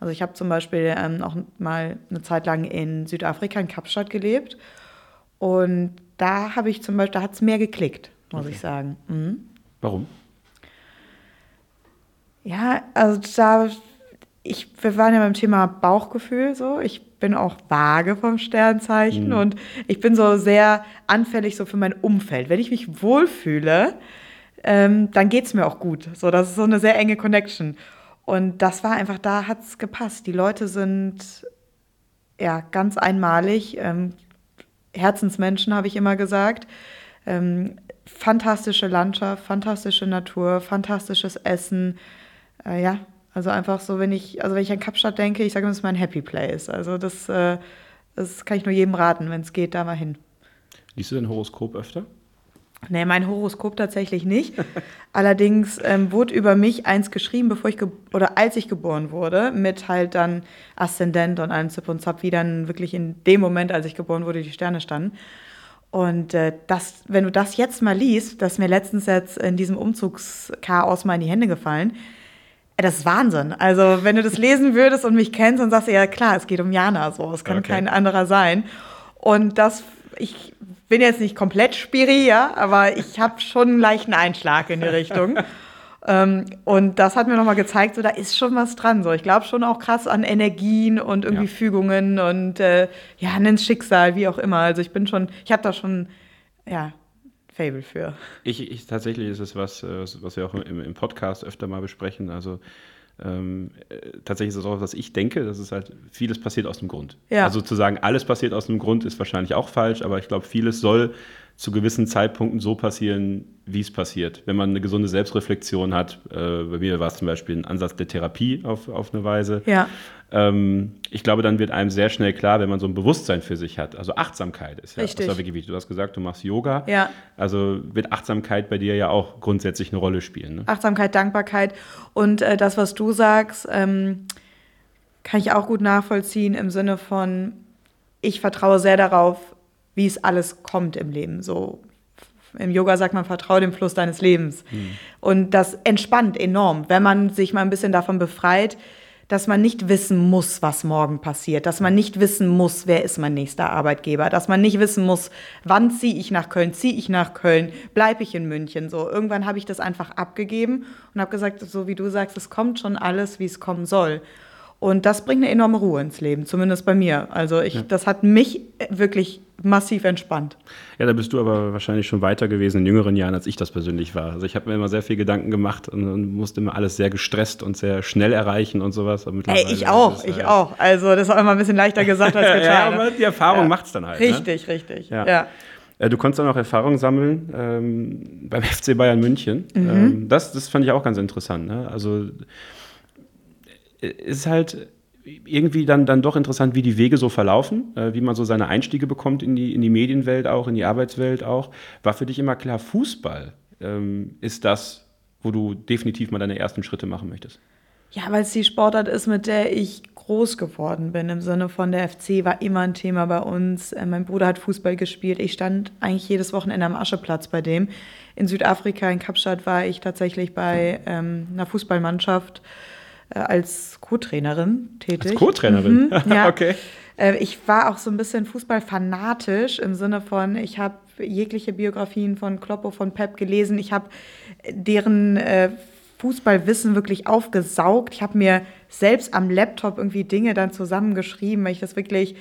Also ich habe zum Beispiel ähm, auch mal eine Zeit lang in Südafrika, in Kapstadt gelebt. Und da habe ich zum Beispiel, da hat es mehr geklickt, muss okay. ich sagen. Mhm.
Warum?
Ja, also da, ich, wir waren ja beim Thema Bauchgefühl so. Ich bin auch vage vom Sternzeichen mhm. und ich bin so sehr anfällig so für mein Umfeld. Wenn ich mich wohlfühle, ähm, dann geht es mir auch gut. So, das ist so eine sehr enge Connection. Und das war einfach, da hat es gepasst. Die Leute sind ja ganz einmalig. Ähm, Herzensmenschen, habe ich immer gesagt. Ähm, fantastische Landschaft, fantastische Natur, fantastisches Essen. Äh, ja, also einfach so, wenn ich, also wenn ich an Kapstadt denke, ich sage, das ist mein Happy Place. Also das, äh, das kann ich nur jedem raten, wenn es geht, da mal hin.
Liest du dein Horoskop öfter?
Nee, mein Horoskop tatsächlich nicht. [laughs] Allerdings ähm, wurde über mich eins geschrieben, bevor ich oder als ich geboren wurde, mit halt dann Aszendent und allem Zip und Zap, wie dann wirklich in dem Moment, als ich geboren wurde, die Sterne standen. Und äh, das, wenn du das jetzt mal liest, das ist mir letztens jetzt in diesem Umzugschaos mal in die Hände gefallen, äh, das ist Wahnsinn. Also, wenn du das lesen würdest und mich kennst, dann sagst du ja klar, es geht um Jana, so, es kann okay. kein anderer sein. Und das, ich bin jetzt nicht komplett spiri, ja, aber ich habe schon einen leichten Einschlag in die Richtung. [laughs] ähm, und das hat mir nochmal gezeigt, so da ist schon was dran. So, ich glaube schon auch krass an Energien und irgendwie ja. Fügungen und äh, ja, ein Schicksal, wie auch immer. Also ich bin schon, ich habe da schon, ja, Fable für.
Ich, ich tatsächlich ist es was, äh, was wir auch im, im Podcast öfter mal besprechen. Also ähm, äh, tatsächlich ist es auch, was ich denke, dass es halt vieles passiert aus dem Grund. Ja. Also zu sagen, alles passiert aus dem Grund, ist wahrscheinlich auch falsch, aber ich glaube, vieles soll zu gewissen Zeitpunkten so passieren, wie es passiert. Wenn man eine gesunde Selbstreflexion hat, äh, bei mir war es zum Beispiel ein Ansatz der Therapie auf, auf eine Weise. Ja. Ähm, ich glaube, dann wird einem sehr schnell klar, wenn man so ein Bewusstsein für sich hat. Also Achtsamkeit ist ja Richtig. das wirklich Du hast gesagt, du machst Yoga. Ja. Also wird Achtsamkeit bei dir ja auch grundsätzlich eine Rolle spielen. Ne?
Achtsamkeit, Dankbarkeit und äh, das, was du sagst, ähm, kann ich auch gut nachvollziehen im Sinne von, ich vertraue sehr darauf, wie es alles kommt im Leben. So im Yoga sagt man, vertraue dem Fluss deines Lebens. Mhm. Und das entspannt enorm, wenn man sich mal ein bisschen davon befreit, dass man nicht wissen muss, was morgen passiert, dass man nicht wissen muss, wer ist mein nächster Arbeitgeber, dass man nicht wissen muss, wann ziehe ich nach Köln, ziehe ich nach Köln, bleibe ich in München. So irgendwann habe ich das einfach abgegeben und habe gesagt, so wie du sagst, es kommt schon alles, wie es kommen soll. Und das bringt eine enorme Ruhe ins Leben, zumindest bei mir. Also ich, ja. das hat mich wirklich massiv entspannt.
Ja, da bist du aber wahrscheinlich schon weiter gewesen in jüngeren Jahren, als ich das persönlich war. Also ich habe mir immer sehr viel Gedanken gemacht und, und, musste immer alles sehr gestresst und sehr schnell erreichen und sowas.
Ey, ich auch, ist, ich äh, auch. Also das ist auch immer ein bisschen leichter gesagt als [laughs] getan. ja,
aber die Erfahrung ja. macht es dann halt.
Ne? Richtig, ne? richtig. Ja. ja.
Äh, du konntest dann auch Erfahrung sammeln ähm, beim [laughs] FC Bayern München. Mhm. Ähm, das, das fand ich auch ganz interessant. Ne? Also äh, ist halt irgendwie dann, dann doch interessant, wie die Wege so verlaufen, äh, wie man so seine Einstiege bekommt in die, in die Medienwelt auch, in die Arbeitswelt auch. War für dich immer klar, Fußball ähm, ist das, wo du definitiv mal deine ersten Schritte machen möchtest?
Ja, weil es die Sportart ist, mit der ich groß geworden bin. Im Sinne von der FC war immer ein Thema bei uns. Äh, mein Bruder hat Fußball gespielt. Ich stand eigentlich jedes Wochenende am Ascheplatz bei dem. In Südafrika, in Kapstadt, war ich tatsächlich bei ähm, einer Fußballmannschaft als Co-Trainerin tätig.
Als Co-Trainerin?
Mhm, [laughs] ja. okay. Äh, ich war auch so ein bisschen Fußballfanatisch im Sinne von, ich habe jegliche Biografien von Kloppo, von Pep gelesen. Ich habe deren äh, Fußballwissen wirklich aufgesaugt. Ich habe mir selbst am Laptop irgendwie Dinge dann zusammengeschrieben, weil ich das wirklich,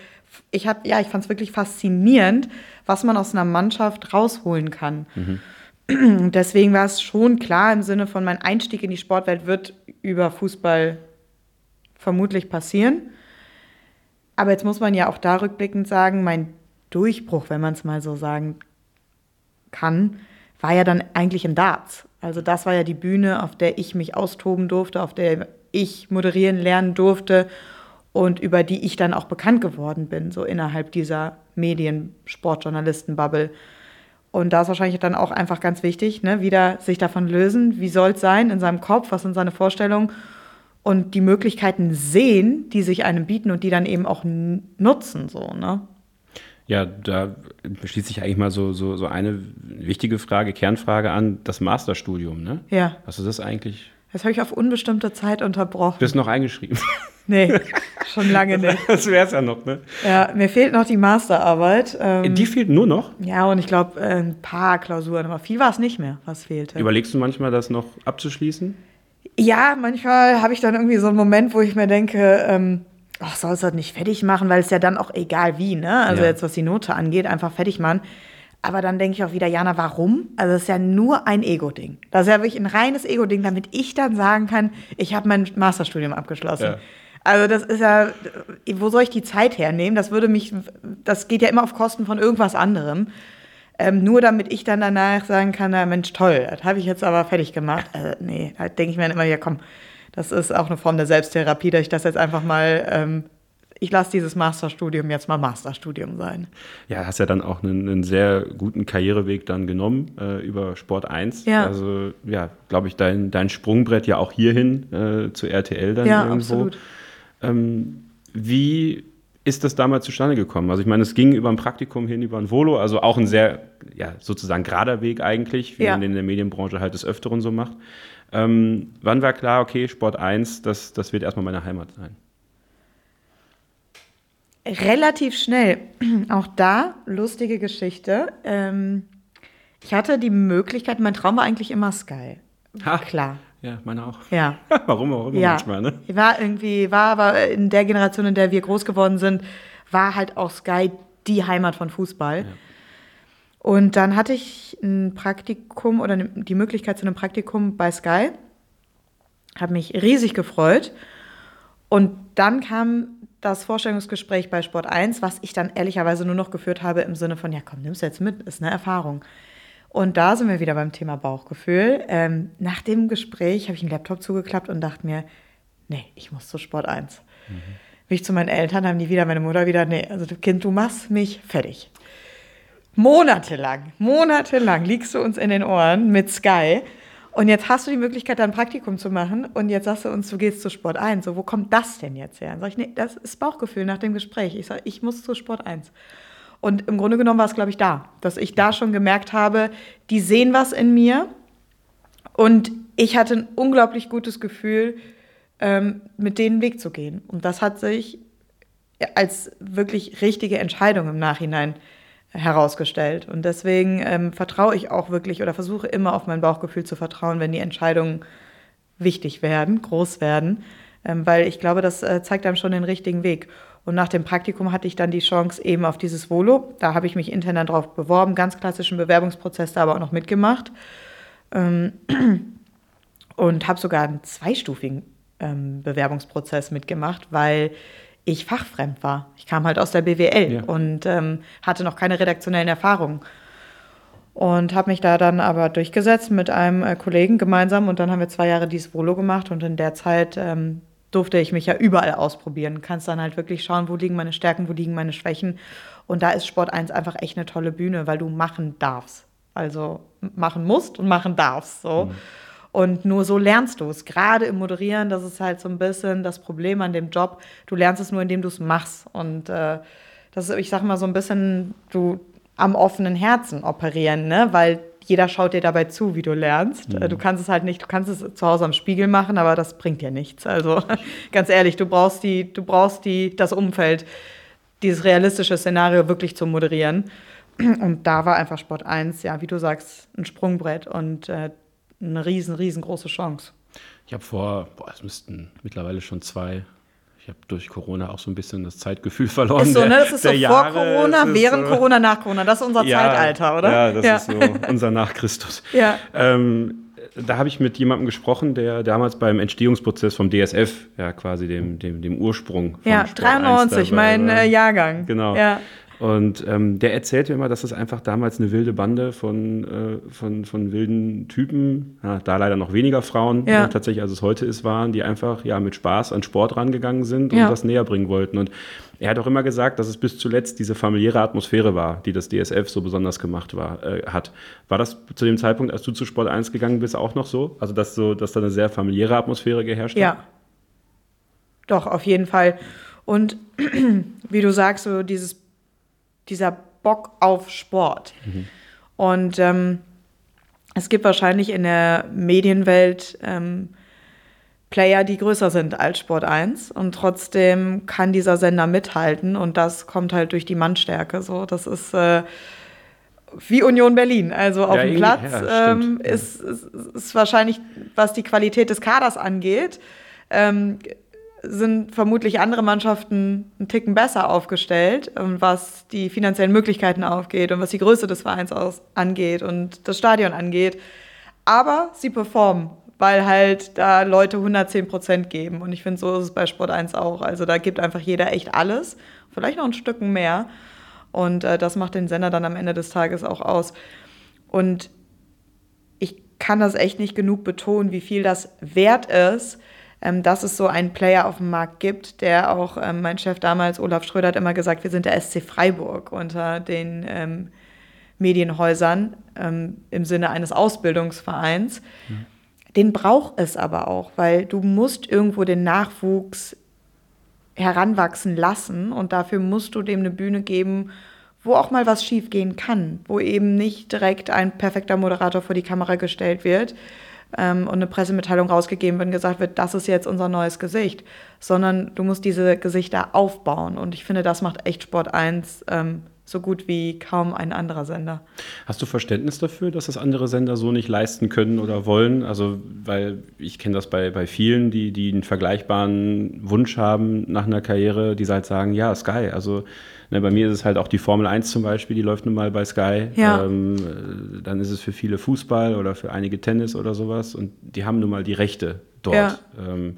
ich habe, ja, ich fand es wirklich faszinierend, was man aus einer Mannschaft rausholen kann. Mhm. [clears throat] Deswegen war es schon klar im Sinne von, mein Einstieg in die Sportwelt wird über Fußball vermutlich passieren. Aber jetzt muss man ja auch da rückblickend sagen, mein Durchbruch, wenn man es mal so sagen kann, war ja dann eigentlich im Darts. Also das war ja die Bühne, auf der ich mich austoben durfte, auf der ich moderieren lernen durfte und über die ich dann auch bekannt geworden bin, so innerhalb dieser Medien-Sportjournalisten-Bubble. Und da ist wahrscheinlich dann auch einfach ganz wichtig, ne, wieder sich davon lösen, wie soll es sein in seinem Kopf, was sind seine Vorstellungen und die Möglichkeiten sehen, die sich einem bieten und die dann eben auch nutzen, so, ne?
Ja, da schließt sich eigentlich mal so, so, so eine wichtige Frage, Kernfrage an, das Masterstudium, ne?
Ja.
Was ist das eigentlich?
Das habe ich auf unbestimmte Zeit unterbrochen.
Bist noch eingeschrieben? [laughs]
Nee, schon lange nicht. [laughs]
Das wäre es ja noch, ne?
Ja, mir fehlt noch die Masterarbeit.
Ähm, die fehlt nur noch?
Ja, und ich glaube, äh, ein paar Klausuren, aber viel war es nicht mehr, was fehlte.
Überlegst du manchmal, das noch abzuschließen?
Ja, manchmal habe ich dann irgendwie so einen Moment, wo ich mir denke, ähm, ach, soll es das nicht fertig machen, weil es ja dann auch egal wie, ne? Also ja. jetzt, was die Note angeht, einfach fertig machen. Aber dann denke ich auch wieder, Jana, warum? Also es ist ja nur ein Ego-Ding. Das ist ja wirklich ein reines Ego-Ding, damit ich dann sagen kann, ich habe mein Masterstudium abgeschlossen. Ja. Also das ist ja, wo soll ich die Zeit hernehmen? Das würde mich, das geht ja immer auf Kosten von irgendwas anderem. Ähm, nur damit ich dann danach sagen kann, na Mensch, toll, das habe ich jetzt aber fertig gemacht. Also, nee, da denke ich mir dann immer, ja komm, das ist auch eine Form der Selbsttherapie, dass ich das jetzt einfach mal, ähm, ich lasse dieses Masterstudium jetzt mal Masterstudium sein.
Ja, hast ja dann auch einen, einen sehr guten Karriereweg dann genommen äh, über Sport 1.
Ja.
Also ja, glaube ich, dein, dein Sprungbrett ja auch hierhin äh, zu RTL dann
Ja,
irgendwo.
absolut.
Ähm, wie ist das damals zustande gekommen? Also ich meine, es ging über ein Praktikum hin, über ein Volo, also auch ein sehr, ja, sozusagen gerader Weg eigentlich, wie
Ja.
man den in der Medienbranche halt des Öfteren so macht. Ähm, wann war klar, okay, Sport 1, das, das wird erstmal meine Heimat sein?
Relativ schnell. [clears throat] Auch da lustige Geschichte. Ähm, ich hatte die Möglichkeit, mein Traum war eigentlich immer Sky.
Ha.
Klar.
Ja, meine auch.
Ja. [laughs]
Warum auch immer
ja.
manchmal, ne?
War irgendwie, war aber in der Generation, in der wir groß geworden sind, war halt auch Sky die Heimat von Fußball. Und dann hatte ich ein Praktikum oder ne- die Möglichkeit zu einem Praktikum bei Sky. Habe mich riesig gefreut. Und dann kam das Vorstellungsgespräch bei Sport 1, was ich dann ehrlicherweise nur noch geführt habe im Sinne von, ja komm, nimm's jetzt mit, ist eine Erfahrung. Und da sind wir wieder beim Thema Bauchgefühl. Ähm, nach dem Gespräch habe ich einen Laptop zugeklappt und dachte mir, nee, ich muss zu Sport 1. Bin ich zu meinen Eltern, haben die wieder, meine Mutter wieder, nee, also Kind, du machst mich fertig. Monatelang, monatelang liegst du uns in den Ohren mit Sky. Und jetzt hast du die Möglichkeit, da ein Praktikum zu machen. Und jetzt sagst du uns, du gehst zu Sport 1. So, wo kommt das denn jetzt her? Dann sag ich, nee, das ist Bauchgefühl nach dem Gespräch. Ich sage, ich muss zu Sport 1. Und im Grunde genommen war es, glaube ich, da, dass ich da schon gemerkt habe, die sehen was in mir. Und ich hatte ein unglaublich gutes Gefühl, ähm, mit denen Weg zu gehen. Und das hat sich als wirklich richtige Entscheidung im Nachhinein herausgestellt. Und deswegen ähm, vertraue ich auch wirklich oder versuche immer auf mein Bauchgefühl zu vertrauen, wenn die Entscheidungen wichtig werden, groß werden, ähm, weil ich glaube, das äh, zeigt einem schon den richtigen Weg. Und nach dem Praktikum hatte ich dann die Chance eben auf dieses Volo. Da habe ich mich intern dann drauf beworben, ganz klassischen Bewerbungsprozess da aber auch noch mitgemacht. Ähm, [clears throat] und habe sogar einen zweistufigen ähm, Bewerbungsprozess mitgemacht, weil ich fachfremd war. Ich kam halt aus der BWL
Ja.
und ähm, hatte noch keine redaktionellen Erfahrungen. Und habe mich da dann aber durchgesetzt mit einem äh, Kollegen gemeinsam und dann haben wir zwei Jahre dieses Volo gemacht und in der Zeit ähm, durfte ich mich ja überall ausprobieren. Kannst dann halt wirklich schauen, wo liegen meine Stärken, wo liegen meine Schwächen. Und da ist Sport 1 einfach echt eine tolle Bühne, weil du machen darfst. Also machen musst und machen darfst. So. Und nur so lernst du es. Gerade im Moderieren, das ist halt so ein bisschen das Problem an dem Job. Du lernst es nur, indem du es machst. Und äh, das ist, ich sag mal, so ein bisschen du am offenen Herzen operieren, ne? Weil jeder schaut dir dabei zu, wie du lernst. Äh, Du kannst es halt nicht, du kannst es zu Hause am Spiegel machen, aber das bringt dir nichts. Also [laughs] ganz ehrlich, du brauchst die, du brauchst die, das Umfeld, dieses realistische Szenario wirklich zu moderieren. Und da war einfach Sport 1, ja, wie du sagst, ein Sprungbrett und äh, eine riesen, riesengroße Chance.
Ich habe vor, boah, es müssten mittlerweile schon zwei. Ich habe durch Corona auch so ein bisschen das Zeitgefühl [laughs] verloren.
Ist so, ne? Das ist so vor
Jahre.
Corona, während
so-
Corona, nach Corona. Das ist unser
Ja,
Zeitalter, oder?
Ja, das
ja.
ist so unser nach Christus. [laughs]
Ja.
Ähm, da habe ich mit jemandem gesprochen, der damals beim Entstehungsprozess vom DSF, ja quasi dem, dem, dem Ursprung von
Ja,
Sport
93,
1 dabei
mein äh, Jahrgang.
Genau.
Ja.
Und ähm, der erzählte immer, dass es einfach damals eine wilde Bande von, äh, von, von wilden Typen, ja, da leider noch weniger Frauen
Ja.
äh, tatsächlich, als es heute ist, waren, die einfach ja mit Spaß an Sport rangegangen sind und
Ja.
das näher bringen wollten. Und er hat auch immer gesagt, dass es bis zuletzt diese familiäre Atmosphäre war, die das DSF so besonders gemacht war, äh, hat. War das zu dem Zeitpunkt, als du zu Sport 1 gegangen bist, auch noch so? Also, dass, so, dass da eine sehr familiäre Atmosphäre geherrscht hat?
Ja. Doch, auf jeden Fall. Und [clears throat] wie du sagst, so dieses, dieser Bock auf Sport. Und ähm, es gibt wahrscheinlich in der Medienwelt ähm, Player, die größer sind als Sport 1 und trotzdem kann dieser Sender mithalten und das kommt halt durch die Mannstärke. So, das ist äh, wie Union Berlin. Also auf
Ja,
dem Platz
ja,
ähm, ist, ist, ist wahrscheinlich, was die Qualität des Kaders angeht, ähm, sind vermutlich andere Mannschaften einen Ticken besser aufgestellt, ähm, was die finanziellen Möglichkeiten aufgeht und was die Größe des Vereins aus, angeht und das Stadion angeht. Aber sie performen, weil halt da Leute 110 Prozent geben. Und ich finde, so ist es bei Sport 1 auch. Also da gibt einfach jeder echt alles, vielleicht noch ein Stück mehr. Und äh, das macht den Sender dann am Ende des Tages auch aus. Und ich kann das echt nicht genug betonen, wie viel das wert ist, ähm, dass es so einen Player auf dem Markt gibt, der auch, ähm, mein Chef damals, Olaf Schröder, hat immer gesagt, wir sind der SC Freiburg unter den ähm, Medienhäusern ähm, im Sinne eines Ausbildungsvereins. Mhm. Den braucht es aber auch, weil du musst irgendwo den Nachwuchs heranwachsen lassen und dafür musst du dem eine Bühne geben, wo auch mal was schiefgehen kann, wo eben nicht direkt ein perfekter Moderator vor die Kamera gestellt wird ähm, und eine Pressemitteilung rausgegeben wird und gesagt wird, das ist jetzt unser neues Gesicht, sondern du musst diese Gesichter aufbauen und ich finde, das macht echt Sport 1 ähm, so gut wie kaum ein anderer Sender.
Hast du Verständnis dafür, dass das andere Sender so nicht leisten können oder wollen? Also, weil ich kenne das bei, bei vielen, die, die einen vergleichbaren Wunsch haben nach einer Karriere, die halt sagen, ja, Sky, also ne, bei mir ist es halt auch die Formel 1 zum Beispiel, die läuft nun mal bei Sky. Ja. Ähm, dann ist es für viele Fußball oder für einige Tennis oder sowas und die haben nun mal die Rechte dort. Ja. Ähm,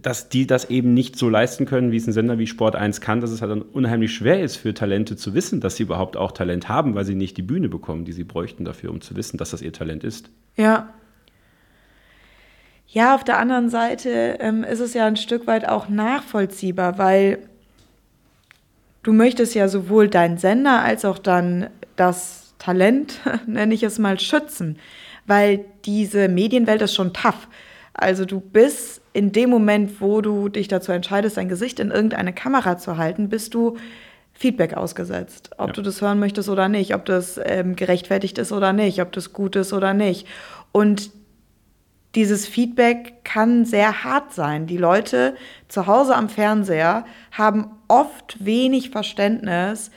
dass die das eben nicht so leisten können, wie es ein Sender wie Sport 1 kann, dass es halt dann unheimlich schwer ist für Talente zu wissen, dass sie überhaupt auch Talent haben, weil sie nicht die Bühne bekommen, die sie bräuchten dafür, um zu wissen, dass das ihr Talent ist.
Ja. Ja, auf der anderen Seite ähm, ist es ja ein Stück weit auch nachvollziehbar, weil du möchtest ja sowohl deinen Sender als auch dann das Talent, [laughs] nenne ich es mal, schützen, weil diese Medienwelt ist schon tough. Also du bist in dem Moment, wo du dich dazu entscheidest, dein Gesicht in irgendeine Kamera zu halten, bist du Feedback ausgesetzt. Ob ja. du das hören möchtest oder nicht, ob das ähm, gerechtfertigt ist oder nicht, ob das gut ist oder nicht. Und dieses Feedback kann sehr hart sein. Die Leute zu Hause am Fernseher haben oft wenig Verständnis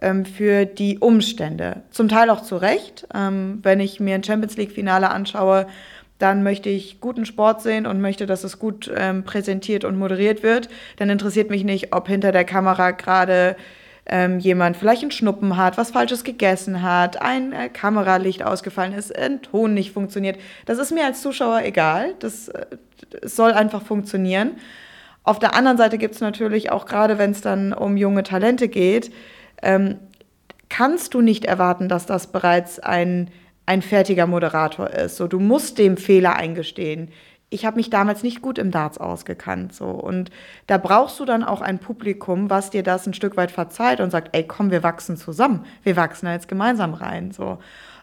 ähm, für die Umstände. Zum Teil auch zu Recht. Ähm, wenn ich mir ein Champions League-Finale anschaue, dann möchte ich guten Sport sehen und möchte, dass es gut ähm, präsentiert und moderiert wird. Dann interessiert mich nicht, ob hinter der Kamera gerade ähm, jemand vielleicht einen Schnuppen hat, was Falsches gegessen hat, ein äh, Kameralicht ausgefallen ist, ein Ton nicht funktioniert. Das ist mir als Zuschauer egal. Das, äh, soll einfach funktionieren. Auf der anderen Seite gibt es natürlich auch, gerade wenn es dann um junge Talente geht, ähm, kannst du nicht erwarten, dass das bereits ein ein fertiger Moderator ist. So, du musst dem Fehler eingestehen. Ich habe mich damals nicht gut im Darts ausgekannt. So. Und da brauchst du dann auch ein Publikum, was dir das ein Stück weit verzeiht und sagt, ey, komm, wir wachsen zusammen. Wir wachsen da jetzt gemeinsam rein. So.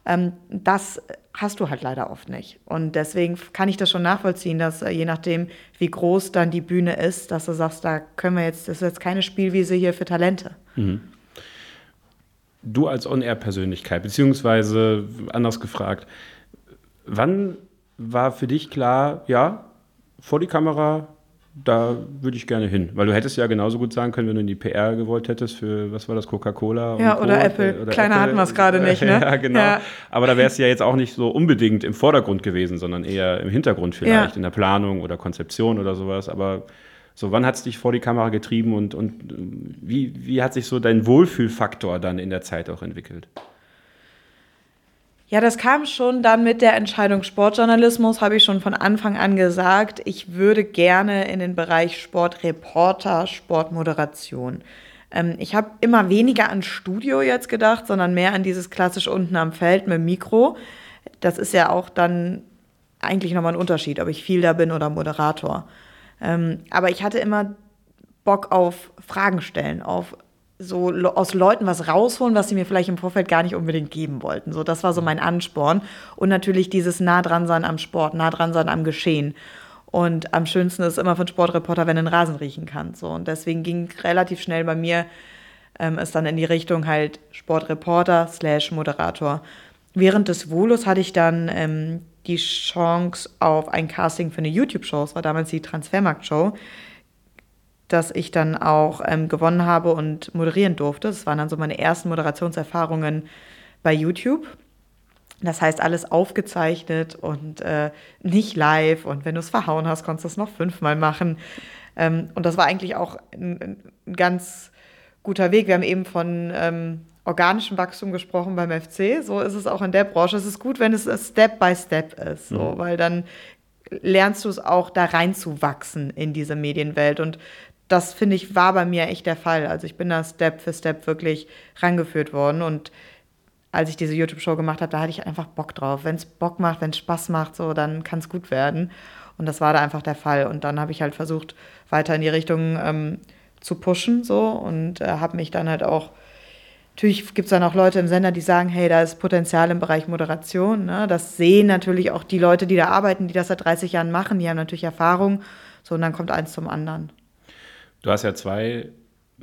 Ähm, das hast du halt leider oft nicht. Und deswegen kann ich das schon nachvollziehen, dass äh, je nachdem, wie groß dann die Bühne ist, dass du sagst, da können wir jetzt, das ist jetzt keine Spielwiese hier für Talente. Mhm
du als On-Air-Persönlichkeit, beziehungsweise anders gefragt, wann war für dich klar, ja, vor die Kamera, da würde ich gerne hin. Weil du hättest ja genauso gut sagen können, wenn du in die PR gewollt hättest für, was war das, Coca-Cola?
Ja, oder Co. Apple. Oder Kleiner Apple. hatten wir es gerade nicht, ne? [laughs]
ja, genau. Ja. Aber da wärst du ja jetzt auch nicht so unbedingt im Vordergrund gewesen, sondern eher im Hintergrund vielleicht, ja. in der Planung oder Konzeption oder sowas. Aber so, wann hat es dich vor die Kamera getrieben und, und wie, wie hat sich so dein Wohlfühlfaktor dann in der Zeit auch entwickelt?
Ja, das kam schon dann mit der Entscheidung Sportjournalismus, habe ich schon von Anfang an gesagt, ich würde gerne in den Bereich Sportreporter, Sportmoderation. Ähm, ich habe immer weniger an Studio jetzt gedacht, sondern mehr an dieses klassisch unten am Feld mit Mikro. Das ist ja auch dann eigentlich nochmal ein Unterschied, ob ich viel da bin oder Moderator. Ähm, aber ich hatte immer Bock auf Fragen stellen, auf so aus Leuten was rausholen, was sie mir vielleicht im Vorfeld gar nicht unbedingt geben wollten. So, das war so mein Ansporn. Und natürlich dieses nah dran sein am Sport, nah dran sein am Geschehen. Und am schönsten ist immer von Sportreporter, wenn du einen Rasen riechen kannst. So. Und deswegen ging relativ schnell bei mir ähm, es dann in die Richtung halt Sportreporter slash Moderator. Während des Volus hatte ich dann ähm, die Chance auf ein Casting für eine YouTube-Show, es war damals die Transfermarkt-Show, dass ich dann auch ähm, gewonnen habe und moderieren durfte. Das waren dann so meine ersten Moderationserfahrungen bei YouTube. Das heißt, alles aufgezeichnet und äh, nicht live. Und wenn du es verhauen hast, konntest du es noch fünfmal machen. Ähm, und das war eigentlich auch ein, ein, ganz guter Weg. Wir haben eben von ähm, organischem Wachstum gesprochen beim FC. So ist es auch in der Branche. Es ist gut, wenn es Step by Step ist, so, mhm. weil dann lernst du es auch da reinzuwachsen in diese Medienwelt. Und das finde ich war bei mir echt der Fall. Also ich bin da Step für Step wirklich rangeführt worden und als ich diese YouTube-Show gemacht habe, da hatte ich einfach Bock drauf. Wenn es Bock macht, wenn es Spaß macht, so, dann kann es gut werden. Und das war da einfach der Fall. Und dann habe ich halt versucht, weiter in die Richtung ähm, zu pushen, so und äh, habe mich dann halt auch Natürlich gibt es dann auch Leute im Sender, die sagen, hey, da ist Potenzial im Bereich Moderation. Ne? Das sehen natürlich auch die Leute, die da arbeiten, die das seit 30 Jahren machen. Die haben natürlich Erfahrung. So, und dann kommt eins zum anderen.
Du hast ja zwei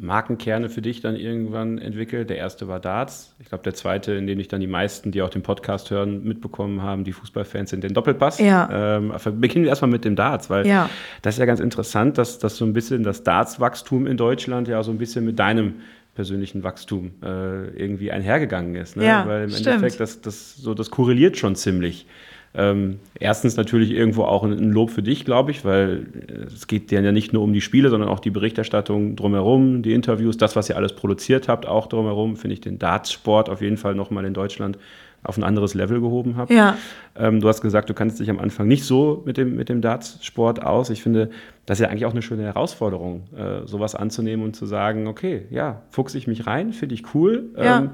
Markenkerne für dich dann irgendwann entwickelt. Der erste war Darts. Ich glaube, der zweite, in dem ich dann die meisten, die auch den Podcast hören, mitbekommen haben, die Fußballfans sind, den Doppelpass. Ja. Ähm, beginnen wir erstmal mit dem Darts, weil ja. das ist ja ganz interessant, dass, dass so ein bisschen das Darts-Wachstum in Deutschland ja so ein bisschen mit deinem persönlichen Wachstum äh, irgendwie einhergegangen ist. Ne?
Ja,
Weil im
stimmt.
Endeffekt, das, das, so, das korreliert schon ziemlich. Ähm, erstens natürlich irgendwo auch ein, Lob für dich, glaube ich, weil äh, es geht dir ja nicht nur um die Spiele, sondern auch die Berichterstattung drumherum, die Interviews, das, was ihr alles produziert habt, auch drumherum, finde ich den Dartsport auf jeden Fall nochmal in Deutschland auf ein anderes Level gehoben habt.
Ja.
Ähm, du hast gesagt, du kannst dich am Anfang nicht so mit dem, mit dem Dartsport aus. Ich finde, das ist ja eigentlich auch eine schöne Herausforderung, äh, sowas anzunehmen und zu sagen, okay, ja, fuchse ich mich rein, finde ich cool.
Ja.
Ähm,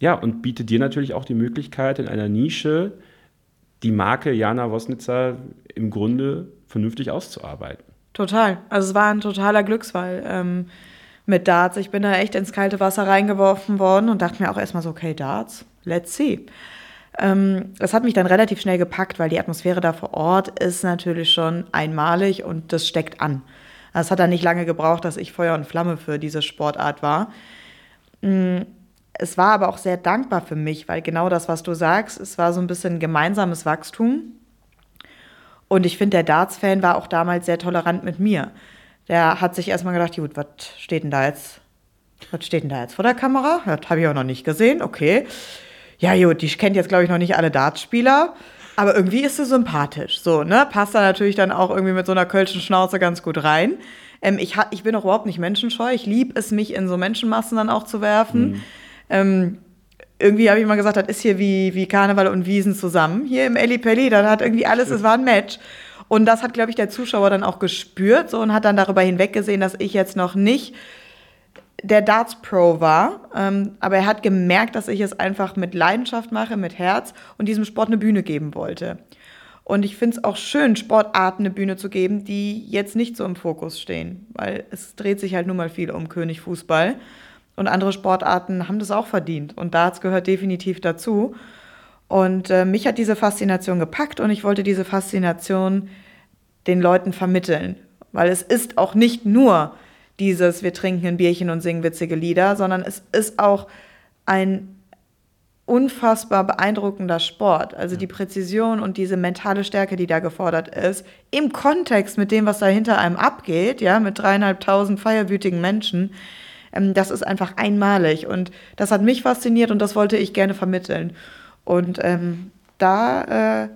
ja, und biete dir natürlich auch die Möglichkeit, in einer Nische die Marke Jana Wosnitzer im Grunde vernünftig auszuarbeiten.
Total. Also es war ein totaler Glücksfall ähm, mit Darts. Ich bin da echt ins kalte Wasser reingeworfen worden und dachte mir auch erstmal so, okay, Darts, let's see. Ähm, das hat mich dann relativ schnell gepackt, weil die Atmosphäre da vor Ort ist natürlich schon einmalig und das steckt an. Es hat dann nicht lange gebraucht, dass ich Feuer und Flamme für diese Sportart war. Mm, es war aber auch sehr dankbar für mich, weil genau das, was du sagst, es war so ein bisschen gemeinsames Wachstum. Und ich finde, der Darts-Fan war auch damals sehr tolerant mit mir. Der hat sich erstmal gedacht, gut, was steht denn da jetzt? Was steht denn da jetzt vor der Kamera? Das habe ich auch noch nicht gesehen. Okay. Ja, gut, die kennt jetzt, glaube ich, noch nicht alle Dartspieler. Aber irgendwie ist sie sympathisch. So, ne? Passt da natürlich dann auch irgendwie mit so einer kölschen Schnauze ganz gut rein. Ähm, ich, ich bin auch überhaupt nicht menschenscheu. Ich liebe es, mich in so Menschenmassen dann auch zu werfen. Mhm. Ähm, irgendwie habe ich mal gesagt, das ist hier wie, wie Karneval und Wiesen zusammen. Hier im Elli Pelli, da hat irgendwie alles, es war ein Match. Und das hat, glaube ich, der Zuschauer dann auch gespürt so, und hat dann darüber hinweggesehen, dass ich jetzt noch nicht der Darts Pro war. Ähm, aber er hat gemerkt, dass ich es einfach mit Leidenschaft mache, mit Herz und diesem Sport eine Bühne geben wollte. Und ich finde es auch schön, Sportarten eine Bühne zu geben, die jetzt nicht so im Fokus stehen, weil es dreht sich halt nun mal viel um König Fußball. Und andere Sportarten haben das auch verdient. Und Darts gehört definitiv dazu. Und äh, mich hat diese Faszination gepackt und ich wollte diese Faszination den Leuten vermitteln. Weil es ist auch nicht nur dieses, wir trinken ein Bierchen und singen witzige Lieder, sondern es ist auch ein unfassbar beeindruckender Sport. Also die Präzision und diese mentale Stärke, die da gefordert ist, im Kontext mit dem, was da hinter einem abgeht, ja, mit dreieinhalbtausend feierwütigen Menschen, ähm, das ist einfach einmalig. Und das hat mich fasziniert und das wollte ich gerne vermitteln. Und ähm, da, äh,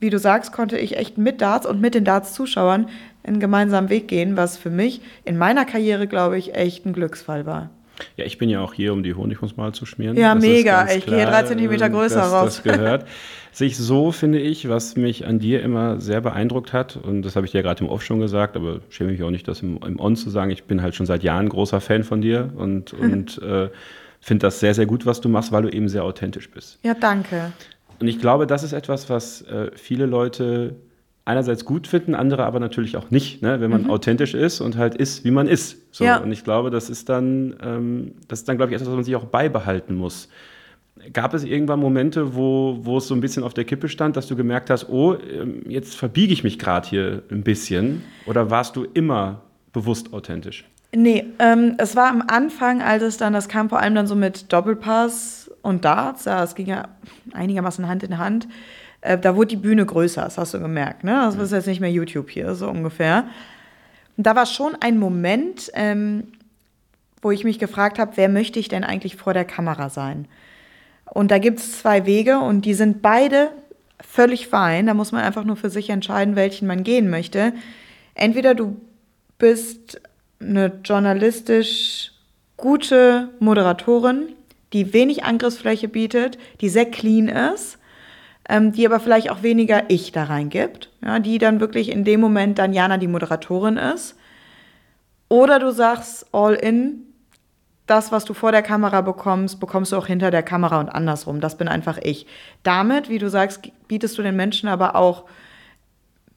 wie du sagst, konnte ich echt mit Darts und mit den Darts-Zuschauern einen gemeinsamen Weg gehen, was für mich in meiner Karriere, glaube ich, echt ein Glücksfall war.
Ja, ich bin ja auch hier, um die Honigmus mal zu schmieren.
Ja, das mega. Ich gehe drei Zentimeter größer
dass,
raus.
Das gehört. [laughs] Sich so, finde ich, was mich an dir immer sehr beeindruckt hat, und das habe ich dir gerade im Off schon gesagt, aber schäme mich auch nicht, das im, im On zu sagen. Ich bin halt schon seit Jahren großer Fan von dir und, [laughs] und äh, finde das sehr, sehr gut, was du machst, weil du eben sehr authentisch bist.
Ja, danke.
Und ich glaube, das ist etwas, was äh, viele Leute einerseits gut finden, andere aber natürlich auch nicht, ne? wenn man mhm. authentisch ist und halt ist, wie man ist. So. Ja. Und ich glaube, das ist dann, ähm, das ist dann, glaube ich, etwas, was man sich auch beibehalten muss. Gab es irgendwann Momente, wo, wo es so ein bisschen auf der Kippe stand, dass du gemerkt hast, oh, ähm, jetzt verbiege ich mich gerade hier ein bisschen? Oder warst du immer bewusst authentisch?
Nee, ähm, es war am Anfang, als es dann, das kam vor allem dann so mit Doppelpass und Darts, ja, es ging ja einigermaßen Hand in Hand äh, da wurde die Bühne größer, das hast du gemerkt. Ne? Das ist jetzt nicht mehr YouTube hier, so ungefähr. Und da war schon ein Moment, ähm, wo ich mich gefragt habe, wer möchte ich denn eigentlich vor der Kamera sein? Und da gibt es zwei Wege und die sind beide völlig fein. Da muss man einfach nur für sich entscheiden, welchen man gehen möchte. Entweder du bist eine journalistisch gute Moderatorin, die wenig Angriffsfläche bietet, die sehr clean ist ähm, die aber vielleicht auch weniger Ich da reingibt, ja, die dann wirklich in dem Moment dann Jana die Moderatorin ist. Oder du sagst all in, das, was du vor der Kamera bekommst, bekommst du auch hinter der Kamera und andersrum. Das bin einfach ich. Damit, wie du sagst, bietest du den Menschen aber auch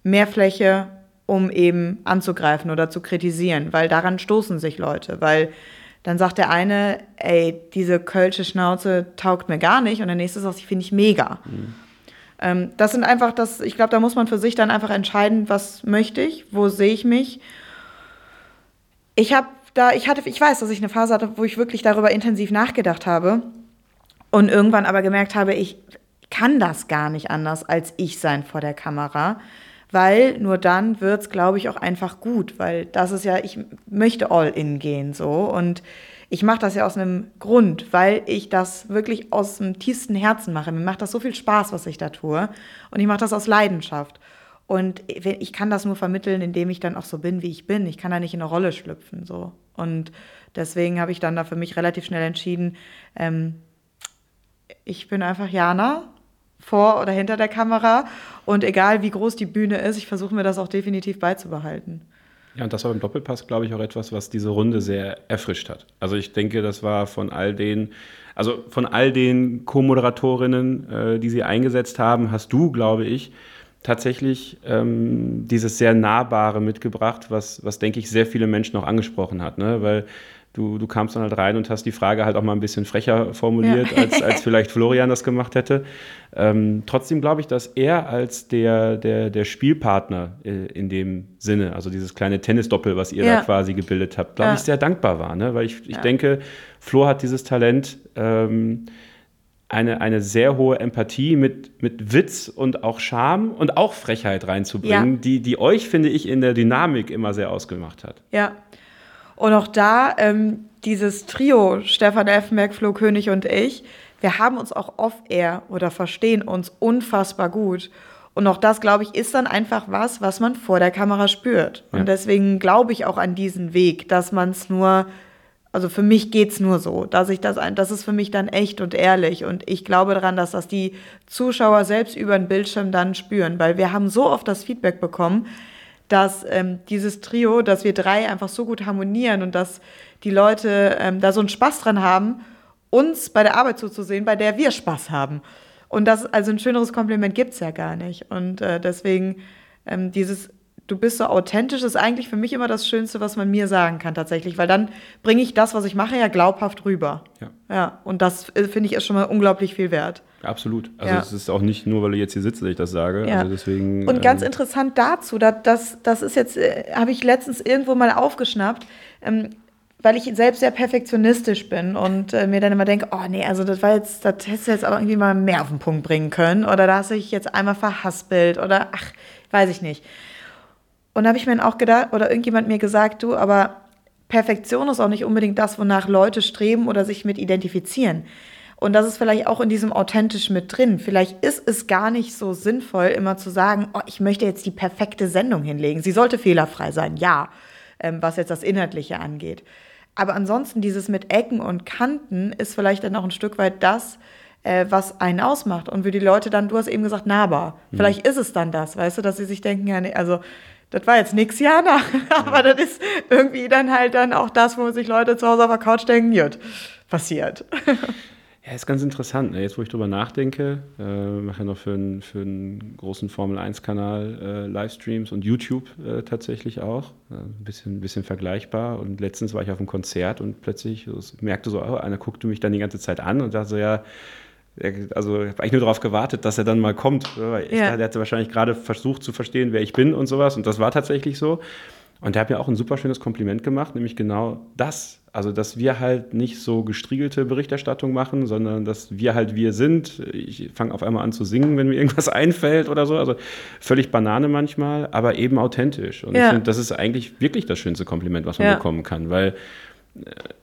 mehr Fläche, um eben anzugreifen oder zu kritisieren, weil daran stoßen sich Leute, weil dann sagt der eine, ey, diese kölsche Schnauze taugt mir gar nicht und der nächste sagt, ich finde ich mega. Mhm. Ähm, das sind einfach das, ich glaube, da muss man für sich dann einfach entscheiden, was möchte ich, wo sehe ich mich. Ich habe da, ich hatte, ich weiß, dass ich eine Phase hatte, wo ich wirklich darüber intensiv nachgedacht habe und irgendwann aber gemerkt habe, ich kann das gar nicht anders als ich sein vor der Kamera weil nur dann wird es, glaube ich, auch einfach gut, weil das ist ja, ich möchte all in gehen so und ich mache das ja aus einem Grund, weil ich das wirklich aus dem tiefsten Herzen mache. Mir macht das so viel Spaß, was ich da tue und ich mache das aus Leidenschaft. Und ich kann das nur vermitteln, indem ich dann auch so bin, wie ich bin. Ich kann da nicht in eine Rolle schlüpfen. So. Und deswegen habe ich dann da für mich relativ schnell entschieden, ähm, ich bin einfach Jana vor oder hinter der Kamera. Und egal wie groß die Bühne ist, ich versuche mir das auch definitiv beizubehalten.
Ja, und das war beim Doppelpass, glaube ich, auch etwas, was diese Runde sehr erfrischt hat. Also ich denke, das war von all den, also von all den Co-Moderatorinnen, äh, die sie eingesetzt haben, hast du, glaube ich, tatsächlich ähm, dieses sehr Nahbare mitgebracht, was, was, denke ich, sehr viele Menschen auch angesprochen hat. Ne? Weil du, du kamst dann halt rein und hast die Frage halt auch mal ein bisschen frecher formuliert, ja. als, als vielleicht Florian das gemacht hätte. Ähm, trotzdem glaube ich, dass er als der, der, der Spielpartner äh, in dem Sinne, also dieses kleine Tennisdoppel, was ihr ja. da quasi gebildet habt, glaube ja. ich, sehr dankbar war. Ne? Weil ich, ich denke, Flo hat dieses Talent, ähm, eine, eine sehr hohe Empathie mit, mit Witz und auch Charme und auch Frechheit reinzubringen, die, die euch, finde ich, in der Dynamik immer sehr ausgemacht hat.
Ja, und auch da, ähm, dieses Trio, Stefan Effenberg, Flo König und ich, wir haben uns auch off-air oder verstehen uns unfassbar gut. Und auch das, glaube ich, ist dann einfach was, was man vor der Kamera spürt. Ja. Und deswegen glaube ich auch an diesen Weg, dass man es nur, also für mich geht es nur so, dass ich das, das ist für mich dann echt und ehrlich. Und ich glaube daran, dass das die Zuschauer selbst über den Bildschirm dann spüren, weil wir haben so oft das Feedback bekommen, dass ähm, dieses Trio, dass wir drei einfach so gut harmonieren und dass die Leute ähm, da so einen Spaß dran haben, uns bei der Arbeit zuzusehen, bei der wir Spaß haben. Und das, also ein schöneres Kompliment gibt es ja gar nicht. Und äh, deswegen ähm, dieses du bist so authentisch, ist eigentlich für mich immer das Schönste, was man mir sagen kann tatsächlich, weil dann bringe ich das, was ich mache, ja glaubhaft rüber. Ja. Ja, und das äh, finde ich ist schon mal unglaublich viel wert.
Absolut. Also ja. es ist auch nicht nur, weil du jetzt hier sitzt, dass ich das sage.
Ja.
Also deswegen,
und ganz ähm, interessant dazu, das, das, das ist jetzt, äh, habe ich letztens irgendwo mal aufgeschnappt, ähm, weil ich selbst sehr perfektionistisch bin und äh, mir dann immer denke, oh nee, also das war jetzt, das hättest du jetzt aber irgendwie mal mehr auf den Punkt bringen können oder da hast du dich jetzt einmal verhaspelt oder ach, weiß ich nicht. Und da habe ich mir dann auch gedacht, oder irgendjemand mir gesagt, du, aber Perfektion ist auch nicht unbedingt das, wonach Leute streben oder sich mit identifizieren. Und das ist vielleicht auch in diesem authentisch mit drin. Vielleicht ist es gar nicht so sinnvoll, immer zu sagen, oh, ich möchte jetzt die perfekte Sendung hinlegen. Sie sollte fehlerfrei sein, ja, ähm, was jetzt das Inhaltliche angeht. Aber ansonsten dieses mit Ecken und Kanten ist vielleicht dann auch ein Stück weit das, äh, was einen ausmacht. Und für die Leute dann, du hast eben gesagt, nahbar. Mhm. Vielleicht ist es dann das, weißt du, dass sie sich denken, ja, nee, also das war jetzt nix, Jana, [laughs] aber das ist irgendwie dann halt dann auch das, wo sich Leute zu Hause auf der Couch denken, jut, passiert.
Ja, ist ganz interessant. Ne? Jetzt, wo ich drüber nachdenke, äh, mache ja noch für, ein, für einen großen Formel-1-Kanal äh, Livestreams und YouTube äh, tatsächlich auch. Äh, ein bisschen, bisschen vergleichbar. Und letztens war ich auf einem Konzert und plötzlich merkte so, oh, einer guckte mich dann die ganze Zeit an und dachte so, ja, also ich habe eigentlich nur darauf gewartet, dass er dann mal kommt. Weil ich, ja. Der hatte wahrscheinlich gerade versucht zu verstehen, wer ich bin und sowas. Und das war tatsächlich so. Und der hat mir auch ein super schönes Kompliment gemacht, nämlich genau das. Also, dass wir halt nicht so gestriegelte Berichterstattung machen, sondern dass wir halt wir sind. Ich fange auf einmal an zu singen, wenn mir irgendwas [laughs] einfällt oder so. Also völlig Banane manchmal, aber eben authentisch. Und ja. ich finde, das ist eigentlich wirklich das schönste Kompliment, was man ja. bekommen kann, weil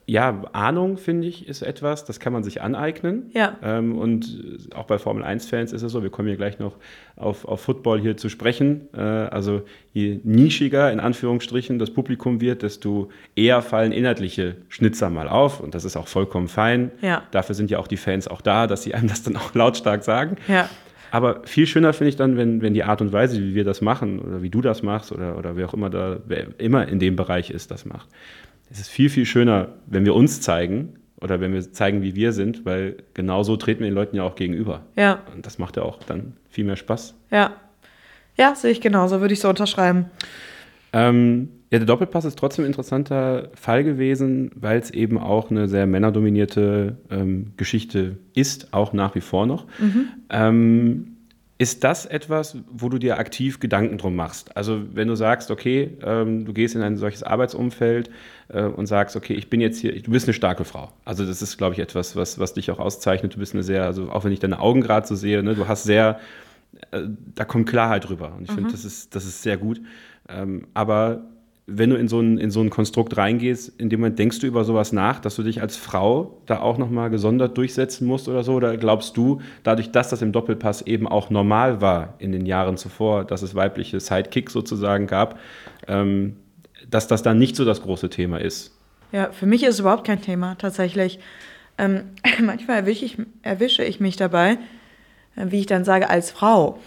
ja, Ahnung, finde ich, ist etwas, das kann man sich aneignen. Ja. Ähm, und auch bei Formel 1-Fans ist es so, wir kommen hier gleich noch auf, auf Football hier zu sprechen. Äh, also je nischiger, in Anführungsstrichen, das Publikum wird, desto eher fallen inhaltliche Schnitzer mal auf. Und das ist auch vollkommen fein. Ja. Dafür sind ja auch die Fans auch da, dass sie einem das dann auch lautstark sagen. Ja. Aber viel schöner finde ich dann, wenn, wenn die Art und Weise, wie wir das machen oder wie du das machst oder, oder wer auch immer da, wer immer in dem Bereich ist, das macht. Es ist viel, viel schöner, wenn wir uns zeigen oder wenn wir zeigen, wie wir sind, weil genau so treten wir den Leuten ja auch gegenüber.
Ja.
Und das macht ja auch dann viel mehr Spaß.
Ja. Ja, sehe ich genauso, würde ich so unterschreiben.
Ähm, ja, der Doppelpass ist trotzdem ein interessanter Fall gewesen, weil es eben auch eine sehr männerdominierte ähm, Geschichte ist, auch nach wie vor noch. Ähm, ist das etwas, wo du dir aktiv Gedanken drum machst? Also wenn du sagst, okay, ähm, du gehst in ein solches Arbeitsumfeld äh, und sagst, okay, ich bin jetzt hier, du bist eine starke Frau. Also das ist, glaube ich, etwas, was, was dich auch auszeichnet. Du bist eine sehr, also auch wenn ich deine Augen gerade so sehe, ne, du hast sehr, äh, da kommt Klarheit drüber. Und ich finde, das ist, das ist sehr gut. Ähm, aber wenn du in so, ein, in so ein Konstrukt reingehst, in dem Moment denkst du über sowas nach, dass du dich als Frau da auch nochmal gesondert durchsetzen musst oder so? Oder glaubst du, dadurch, dass das im Doppelpass eben auch normal war in den Jahren zuvor, dass es weibliche Sidekicks sozusagen gab, ähm, dass das dann nicht so das große Thema ist?
Ja, für mich ist es überhaupt kein Thema, tatsächlich. Ähm, [laughs] manchmal erwische ich, erwische ich mich dabei, äh, wie ich dann sage, als Frau.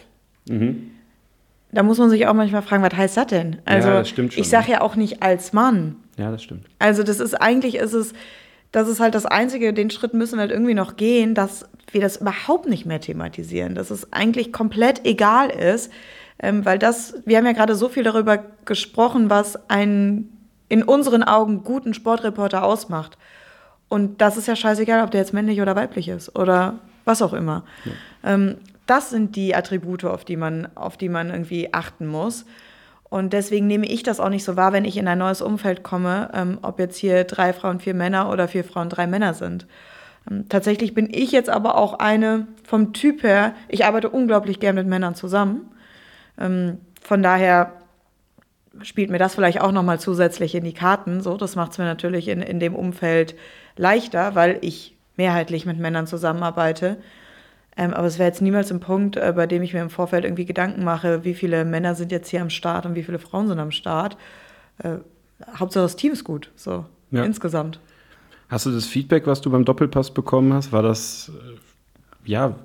Da muss man sich auch manchmal fragen, was heißt das denn? Also,
das stimmt schon,
ich sage ja auch nicht als Mann.
Ja, das stimmt.
Also, das ist eigentlich, ist es, das ist halt das Einzige, den Schritt müssen wir halt irgendwie noch gehen, dass wir das überhaupt nicht mehr thematisieren. Dass es eigentlich komplett egal ist, ähm, weil das, wir haben ja gerade so viel darüber gesprochen, was einen in unseren Augen guten Sportreporter ausmacht. Und das ist ja scheißegal, ob der jetzt männlich oder weiblich ist oder was auch immer. Ähm, das sind die Attribute, auf die, man, auf die man irgendwie achten muss. Und deswegen nehme ich das auch nicht so wahr, wenn ich in ein neues Umfeld komme, ähm, ob jetzt hier drei Frauen, vier Männer oder vier Frauen, drei Männer sind. Ähm, tatsächlich bin ich jetzt aber auch eine vom Typ her, ich arbeite unglaublich gern mit Männern zusammen. Ähm, von daher spielt mir das vielleicht auch nochmal zusätzlich in die Karten. So, das macht es mir natürlich in, in dem Umfeld leichter, weil ich mehrheitlich mit Männern zusammenarbeite. Ähm, aber es wäre jetzt niemals ein Punkt, äh, bei dem ich mir im Vorfeld irgendwie Gedanken mache, wie viele Männer sind jetzt hier am Start und wie viele Frauen sind am Start. Äh, Hauptsache das Team ist gut, so
Ja.
insgesamt.
Hast du das Feedback, was du beim Doppelpass bekommen hast, war das, äh, ja,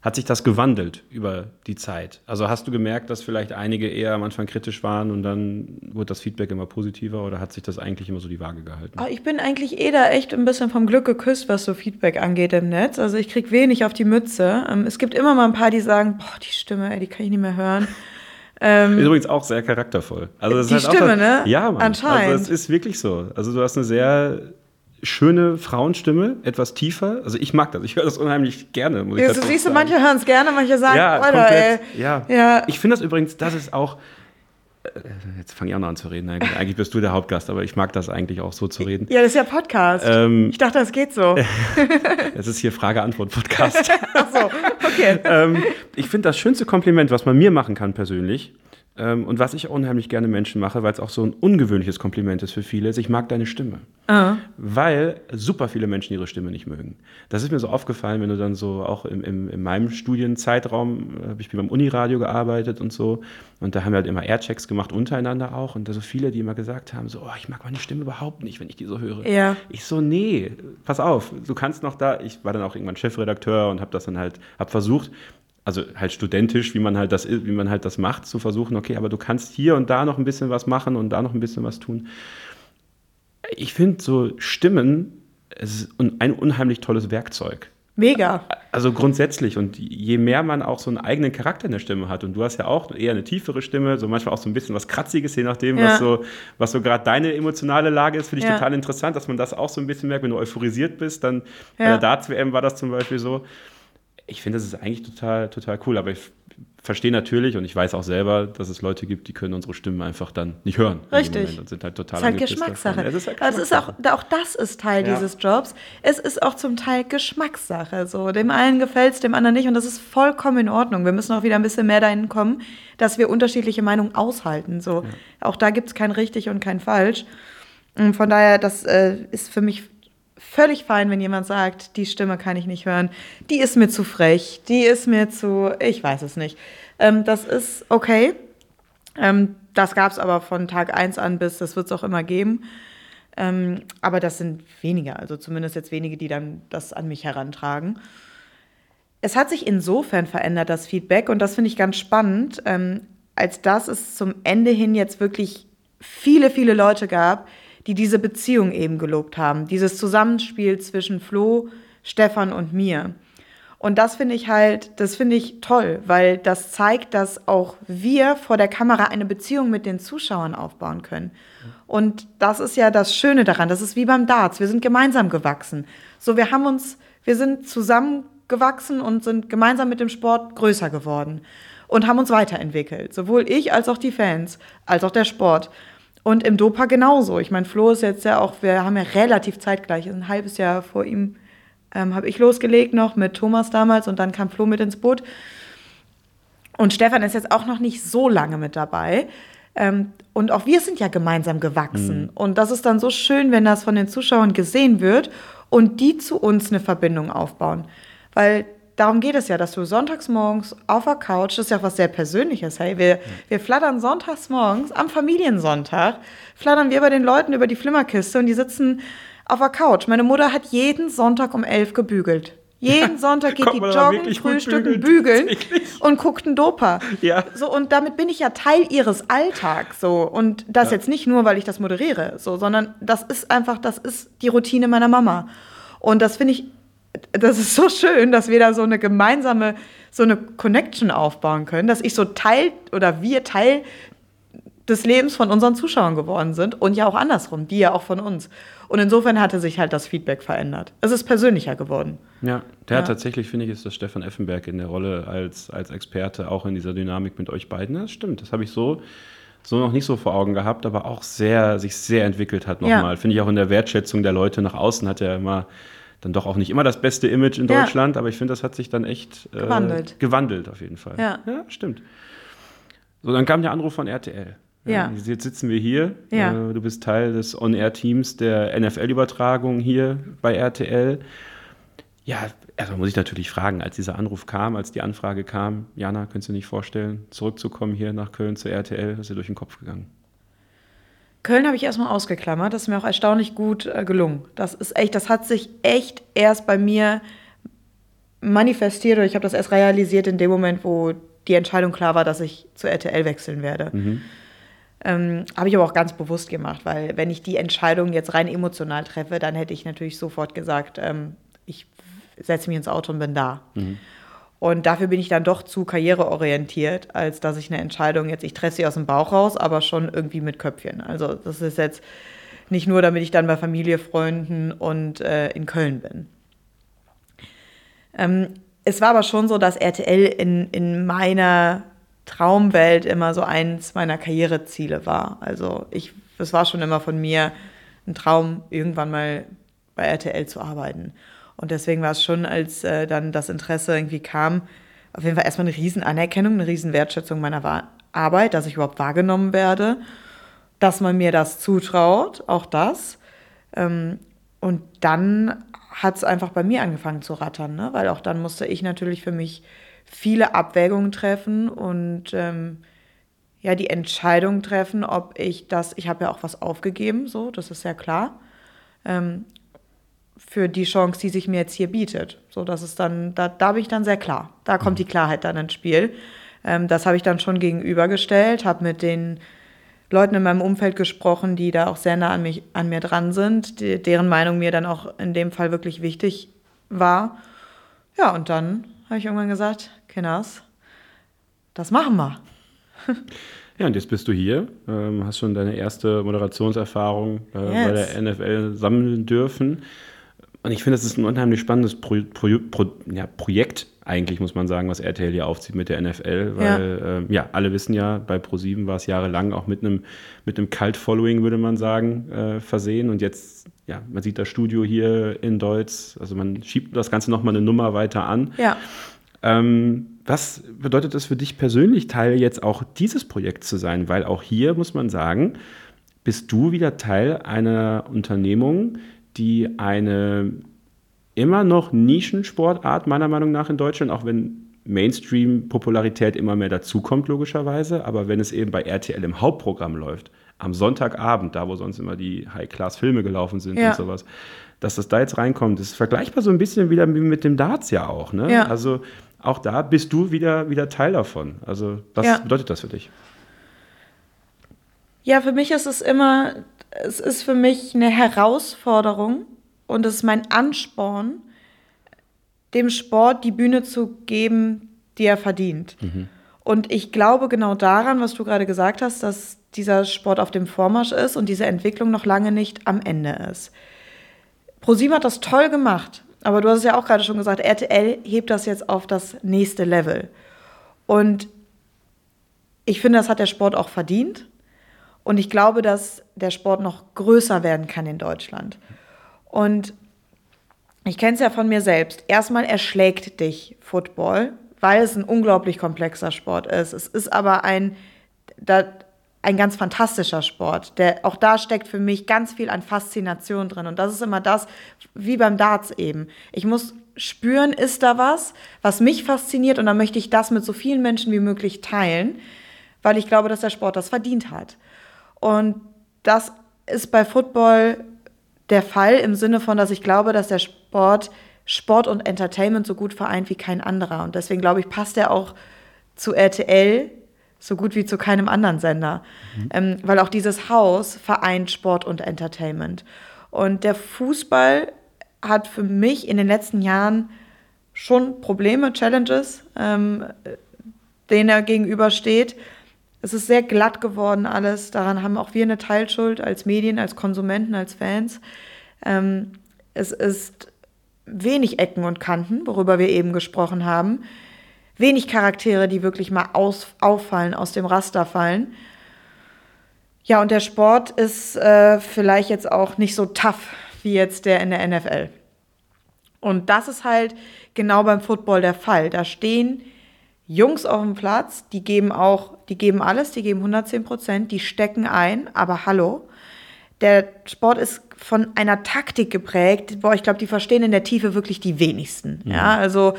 hat sich das gewandelt über die Zeit? Also hast du gemerkt, dass vielleicht einige eher am Anfang kritisch waren und dann wurde das Feedback immer positiver oder hat sich das eigentlich immer so die Waage gehalten?
Ah, Ich bin eigentlich eh da echt ein bisschen vom Glück geküsst, was so Feedback angeht im Netz. Also ich krieg wenig auf die Mütze. Ähm, Es gibt immer mal ein paar, die sagen, boah, die Stimme, ey, die kann ich nicht mehr hören. [laughs]
Ist übrigens auch sehr charaktervoll. Also das
Die
ist halt
Stimme,
auch,
ne?
Ja, Mann.
Anscheinend.
Also es ist wirklich so. Also du hast eine sehr schöne Frauenstimme, etwas tiefer. Also ich mag das. Ich höre das unheimlich gerne. Muss ich
Ja,
dazu
so siehst du,
sagen.
manche hören es gerne, manche sagen,
ja,
Alter, ey.
komplett. Ja.
Ja.
Ich finde das übrigens, das ist auch. äh, Jetzt fange ich auch noch an zu reden. Eigentlich, eigentlich bist du der Hauptgast, aber ich mag das eigentlich auch so zu reden.
Ja, das ist ja Podcast.
Ähm,
ich dachte, das geht so. [laughs] [laughs]
Es ist hier Frage-Antwort-Podcast.
Ach so, okay. [laughs]
ähm, ich finde das schönste Kompliment, was man mir machen kann persönlich und was ich unheimlich gerne Menschen mache, weil es auch so ein ungewöhnliches Kompliment ist für viele, ist, ich mag deine Stimme. Weil super viele Menschen ihre Stimme nicht mögen. Das ist mir so aufgefallen, wenn du dann so auch im, im, in meinem Studienzeitraum, äh, habe ich beim Uniradio gearbeitet und so und da haben wir halt immer Airchecks gemacht, untereinander auch und da so viele, die immer gesagt haben, so, oh, ich mag meine Stimme überhaupt nicht, wenn ich die so höre.
Ja.
Ich so, nee, pass auf, du kannst noch da, ich war dann auch irgendwann Chefredakteur und habe das dann halt, habe versucht, also halt studentisch, wie man halt das wie man halt das macht, zu versuchen, okay, aber du kannst hier und da noch ein bisschen was machen und da noch ein bisschen was tun. Ich finde so Stimmen es ist ein unheimlich tolles Werkzeug.
Mega.
Also grundsätzlich und je mehr man auch so einen eigenen Charakter in der Stimme hat und du hast ja auch eher eine tiefere Stimme, so manchmal auch so ein bisschen was Kratziges, je nachdem,
Ja.
was so, was so gerade deine emotionale Lage ist, finde ich
Ja.
total interessant, dass man das auch so ein bisschen merkt, wenn du euphorisiert bist, dann bei
Ja.
der Darts-WM war das zum Beispiel so. Ich finde, das ist eigentlich total, total cool, aber ich verstehe natürlich und ich weiß auch selber, dass es Leute gibt, die können unsere Stimmen einfach dann nicht hören.
Richtig.
Und sind halt total
Das ist halt Geschmackssache.
Ja, Es ist halt
Aber es ist auch,
Geschmackssache.
auch das ist Teil
Ja.
dieses Jobs. Es ist auch zum Teil Geschmackssache. So. Dem einen gefällt es, dem anderen nicht. Und das ist vollkommen in Ordnung. Wir müssen auch wieder ein bisschen mehr dahin kommen, dass wir unterschiedliche Meinungen aushalten. So. Auch da gibt es kein richtig und kein falsch. Und von daher, das äh, ist für mich völlig fein, wenn jemand sagt, die Stimme kann ich nicht hören, die ist mir zu frech, die ist mir zu, ich weiß es nicht. Ähm, das ist okay. Ähm, das gab es aber von Tag 1 an bis, das wird es auch immer geben. Ähm, aber das sind weniger, also zumindest jetzt wenige, die dann das an mich herantragen. es hat sich insofern verändert, das Feedback, und das finde ich ganz spannend, ähm, als dass es zum Ende hin jetzt wirklich viele, viele Leute gab, die diese Beziehung eben gelobt haben. Dieses Zusammenspiel zwischen Flo, Stefan und mir. Und das finde ich halt, das finde ich toll, weil das zeigt, dass auch wir vor der Kamera eine Beziehung mit den Zuschauern aufbauen können. Und das ist ja das Schöne daran. Das ist wie beim Darts. Wir sind gemeinsam gewachsen. So, wir haben uns, wir sind zusammengewachsen und sind gemeinsam mit dem Sport größer geworden und haben uns weiterentwickelt. Sowohl ich als auch die Fans, als auch der Sport. Und im Dopa genauso. Ich meine, Flo ist jetzt ja auch, wir haben ja relativ zeitgleich, ein halbes Jahr vor ihm ähm, habe ich losgelegt noch mit Thomas damals und dann kam Flo mit ins Boot. Und Stefan ist jetzt auch noch nicht so lange mit dabei. Ähm, und auch wir sind ja gemeinsam gewachsen. Mhm. Und das ist dann so schön, wenn das von den Zuschauern gesehen wird und die zu uns eine Verbindung aufbauen. Weil darum geht es ja, dass du sonntags morgens auf der Couch, das ist ja was sehr Persönliches, hey, wir, wir flattern sonntags morgens am Familiensonntag, flattern wir bei den Leuten über die Flimmerkiste und die sitzen auf der Couch. Meine Mutter hat jeden Sonntag um elf gebügelt. Jeden [laughs] Sonntag geht die joggen, frühstücken, bügeln [laughs] und guckt einen Dopa. Ja. So, und damit bin ich ja Teil ihres Alltags. So. Und das ja. jetzt nicht nur, weil ich das moderiere, so, sondern das ist einfach, das ist die Routine meiner Mama. Und das finde ich, das ist so schön, dass wir da so eine gemeinsame, so eine Connection aufbauen können, dass ich so Teil oder wir Teil des Lebens von unseren Zuschauern geworden sind und ja auch andersrum, die ja auch von uns. Und insofern hatte sich halt das Feedback verändert. Es ist persönlicher geworden.
Ja, der ja. tatsächlich, finde ich, ist das Stefan Effenberg in der Rolle als, als Experte auch in dieser Dynamik mit euch beiden. Das stimmt, das habe ich so, so noch nicht so vor Augen gehabt, aber auch sehr, sich sehr entwickelt hat nochmal. Ja. Finde ich auch in der Wertschätzung der Leute nach außen hat er immer dann doch auch nicht immer das beste Image in Deutschland, ja. aber ich finde, das hat sich dann echt
äh, gewandelt.
gewandelt auf jeden Fall.
Ja.
ja, stimmt. So, dann kam der Anruf von RTL.
Ja.
Jetzt sitzen wir hier.
Ja.
Äh, du bist Teil des On-Air-Teams der NFL-Übertragung hier bei RTL. Ja, erstmal muss ich natürlich fragen, als dieser Anruf kam, als die Anfrage kam, Jana, könntest du nicht vorstellen, zurückzukommen hier nach Köln zu RTL? Ist dir durch den Kopf gegangen?
Köln habe ich erstmal ausgeklammert. Das ist mir auch erstaunlich gut äh, gelungen. Das ist echt, das hat sich echt erst bei mir manifestiert oder ich habe das erst realisiert in dem Moment, wo die Entscheidung klar war, dass ich zu RTL wechseln werde. Mhm. Ähm, habe ich aber auch ganz bewusst gemacht, weil wenn ich die Entscheidung jetzt rein emotional treffe, dann hätte ich natürlich sofort gesagt, ähm, ich setze mich ins Auto und bin da. Mhm. Und dafür bin ich dann doch zu karriereorientiert, als dass ich eine Entscheidung jetzt, ich treffe sie aus dem Bauch raus, aber schon irgendwie mit Köpfchen. Also das ist jetzt nicht nur, damit ich dann bei Familie, Freunden und äh, in Köln bin. Ähm, es war aber schon so, dass RTL in, in meiner Traumwelt immer so eins meiner Karriereziele war. Also ich, es war schon immer von mir ein Traum, irgendwann mal bei RTL zu arbeiten. Und deswegen war es schon, als äh, dann das Interesse irgendwie kam, auf jeden Fall erstmal eine riesen Anerkennung, eine riesen Wertschätzung meiner Arbeit, dass ich überhaupt wahrgenommen werde, dass man mir das zutraut, auch das. Ähm, und dann hat es einfach bei mir angefangen zu rattern, ne? weil auch dann musste ich natürlich für mich viele Abwägungen treffen und ähm, ja, die Entscheidung treffen, ob ich das, ich habe ja auch was aufgegeben, so, das ist ja klar, ähm, für die Chance, die sich mir jetzt hier bietet. So, das ist dann, da, da bin ich dann sehr klar. Da kommt die mhm. Klarheit dann ins Spiel. Ähm, das habe ich dann schon gegenübergestellt, habe mit den Leuten in meinem Umfeld gesprochen, die da auch sehr nah an, mich, an mir dran sind, die, deren Meinung mir dann auch in dem Fall wirklich wichtig war. Ja, und dann habe ich irgendwann gesagt, Kinders, das machen wir.
Ja, und jetzt bist du hier, ähm, hast schon deine erste Moderationserfahrung äh, yes. bei der NFL sammeln dürfen. Und ich finde, das ist ein unheimlich spannendes Pro Pro Pro ja, Projekt, eigentlich, muss man sagen, was RTL hier aufzieht mit der NFL. Weil, ja, äh, ja alle wissen ja, bei Pro7 war es jahrelang auch mit einem mit einem Cult-Following, würde man sagen, äh, versehen. Und jetzt, ja, man sieht das Studio hier in Deutsch, also man schiebt das Ganze nochmal eine Nummer weiter an.
Ja.
Ähm, was bedeutet das für dich persönlich, Teil jetzt auch dieses Projekts zu sein? Weil auch hier muss man sagen, bist du wieder Teil einer Unternehmung, die eine immer noch Nischensportart meiner Meinung nach in Deutschland, auch wenn Mainstream-Popularität immer mehr dazukommt, logischerweise, aber wenn es eben bei RTL im Hauptprogramm läuft, am Sonntagabend, da wo sonst immer die High-Class-Filme gelaufen sind
Ja.
und sowas, dass das da jetzt reinkommt. Ist vergleichbar so ein bisschen wieder wie mit dem Darts ja auch. Ne?
Ja.
Also auch da bist du wieder, wieder Teil davon. Also was
Ja.
bedeutet das für dich?
Ja, für mich ist es immer, es ist für mich eine Herausforderung und es ist mein Ansporn, dem Sport die Bühne zu geben, die er verdient. Und ich glaube genau daran, was du gerade gesagt hast, dass dieser Sport auf dem Vormarsch ist und diese Entwicklung noch lange nicht am Ende ist. ProSieben hat das toll gemacht, aber du hast es ja auch gerade schon gesagt, RTL hebt das jetzt auf das nächste Level. Und ich finde, das hat der Sport auch verdient. Und ich glaube, dass der Sport noch größer werden kann in Deutschland. Und ich kenne es ja von mir selbst. Erstmal erschlägt dich Football, weil es ein unglaublich komplexer Sport ist. Es ist aber ein, da, ein ganz fantastischer Sport. Der, auch da steckt für mich ganz viel an Faszination drin. Und das ist immer das, wie beim Darts eben. Ich muss spüren, ist da was, was mich fasziniert und dann möchte ich das mit so vielen Menschen wie möglich teilen, weil ich glaube, dass der Sport das verdient hat. Und das ist bei Football der Fall im Sinne von, dass ich glaube, dass der Sport Sport und Entertainment so gut vereint wie kein anderer. Und deswegen glaube ich, passt er auch zu RTL so gut wie zu keinem anderen Sender. Ähm, weil auch dieses Haus vereint Sport und Entertainment. Und der Fußball hat für mich in den letzten Jahren schon Probleme, Challenges, ähm, denen er gegenübersteht. Es ist sehr glatt geworden alles. Daran haben auch wir eine Teilschuld als Medien, als Konsumenten, als Fans. Ähm, es ist wenig Ecken und Kanten, worüber wir eben gesprochen haben. Wenig Charaktere, die wirklich mal aus, auffallen, aus dem Raster fallen. Ja, und der Sport ist äh, vielleicht jetzt auch nicht so tough wie jetzt der in der NFL. Und das ist halt genau beim Football der Fall. Da stehen Jungs auf dem Platz, die geben auch, die geben alles, die geben 110 Prozent, die stecken ein, aber hallo. Der Sport ist von einer Taktik geprägt, boah, ich glaube, die verstehen in der Tiefe wirklich die wenigsten. Ja, also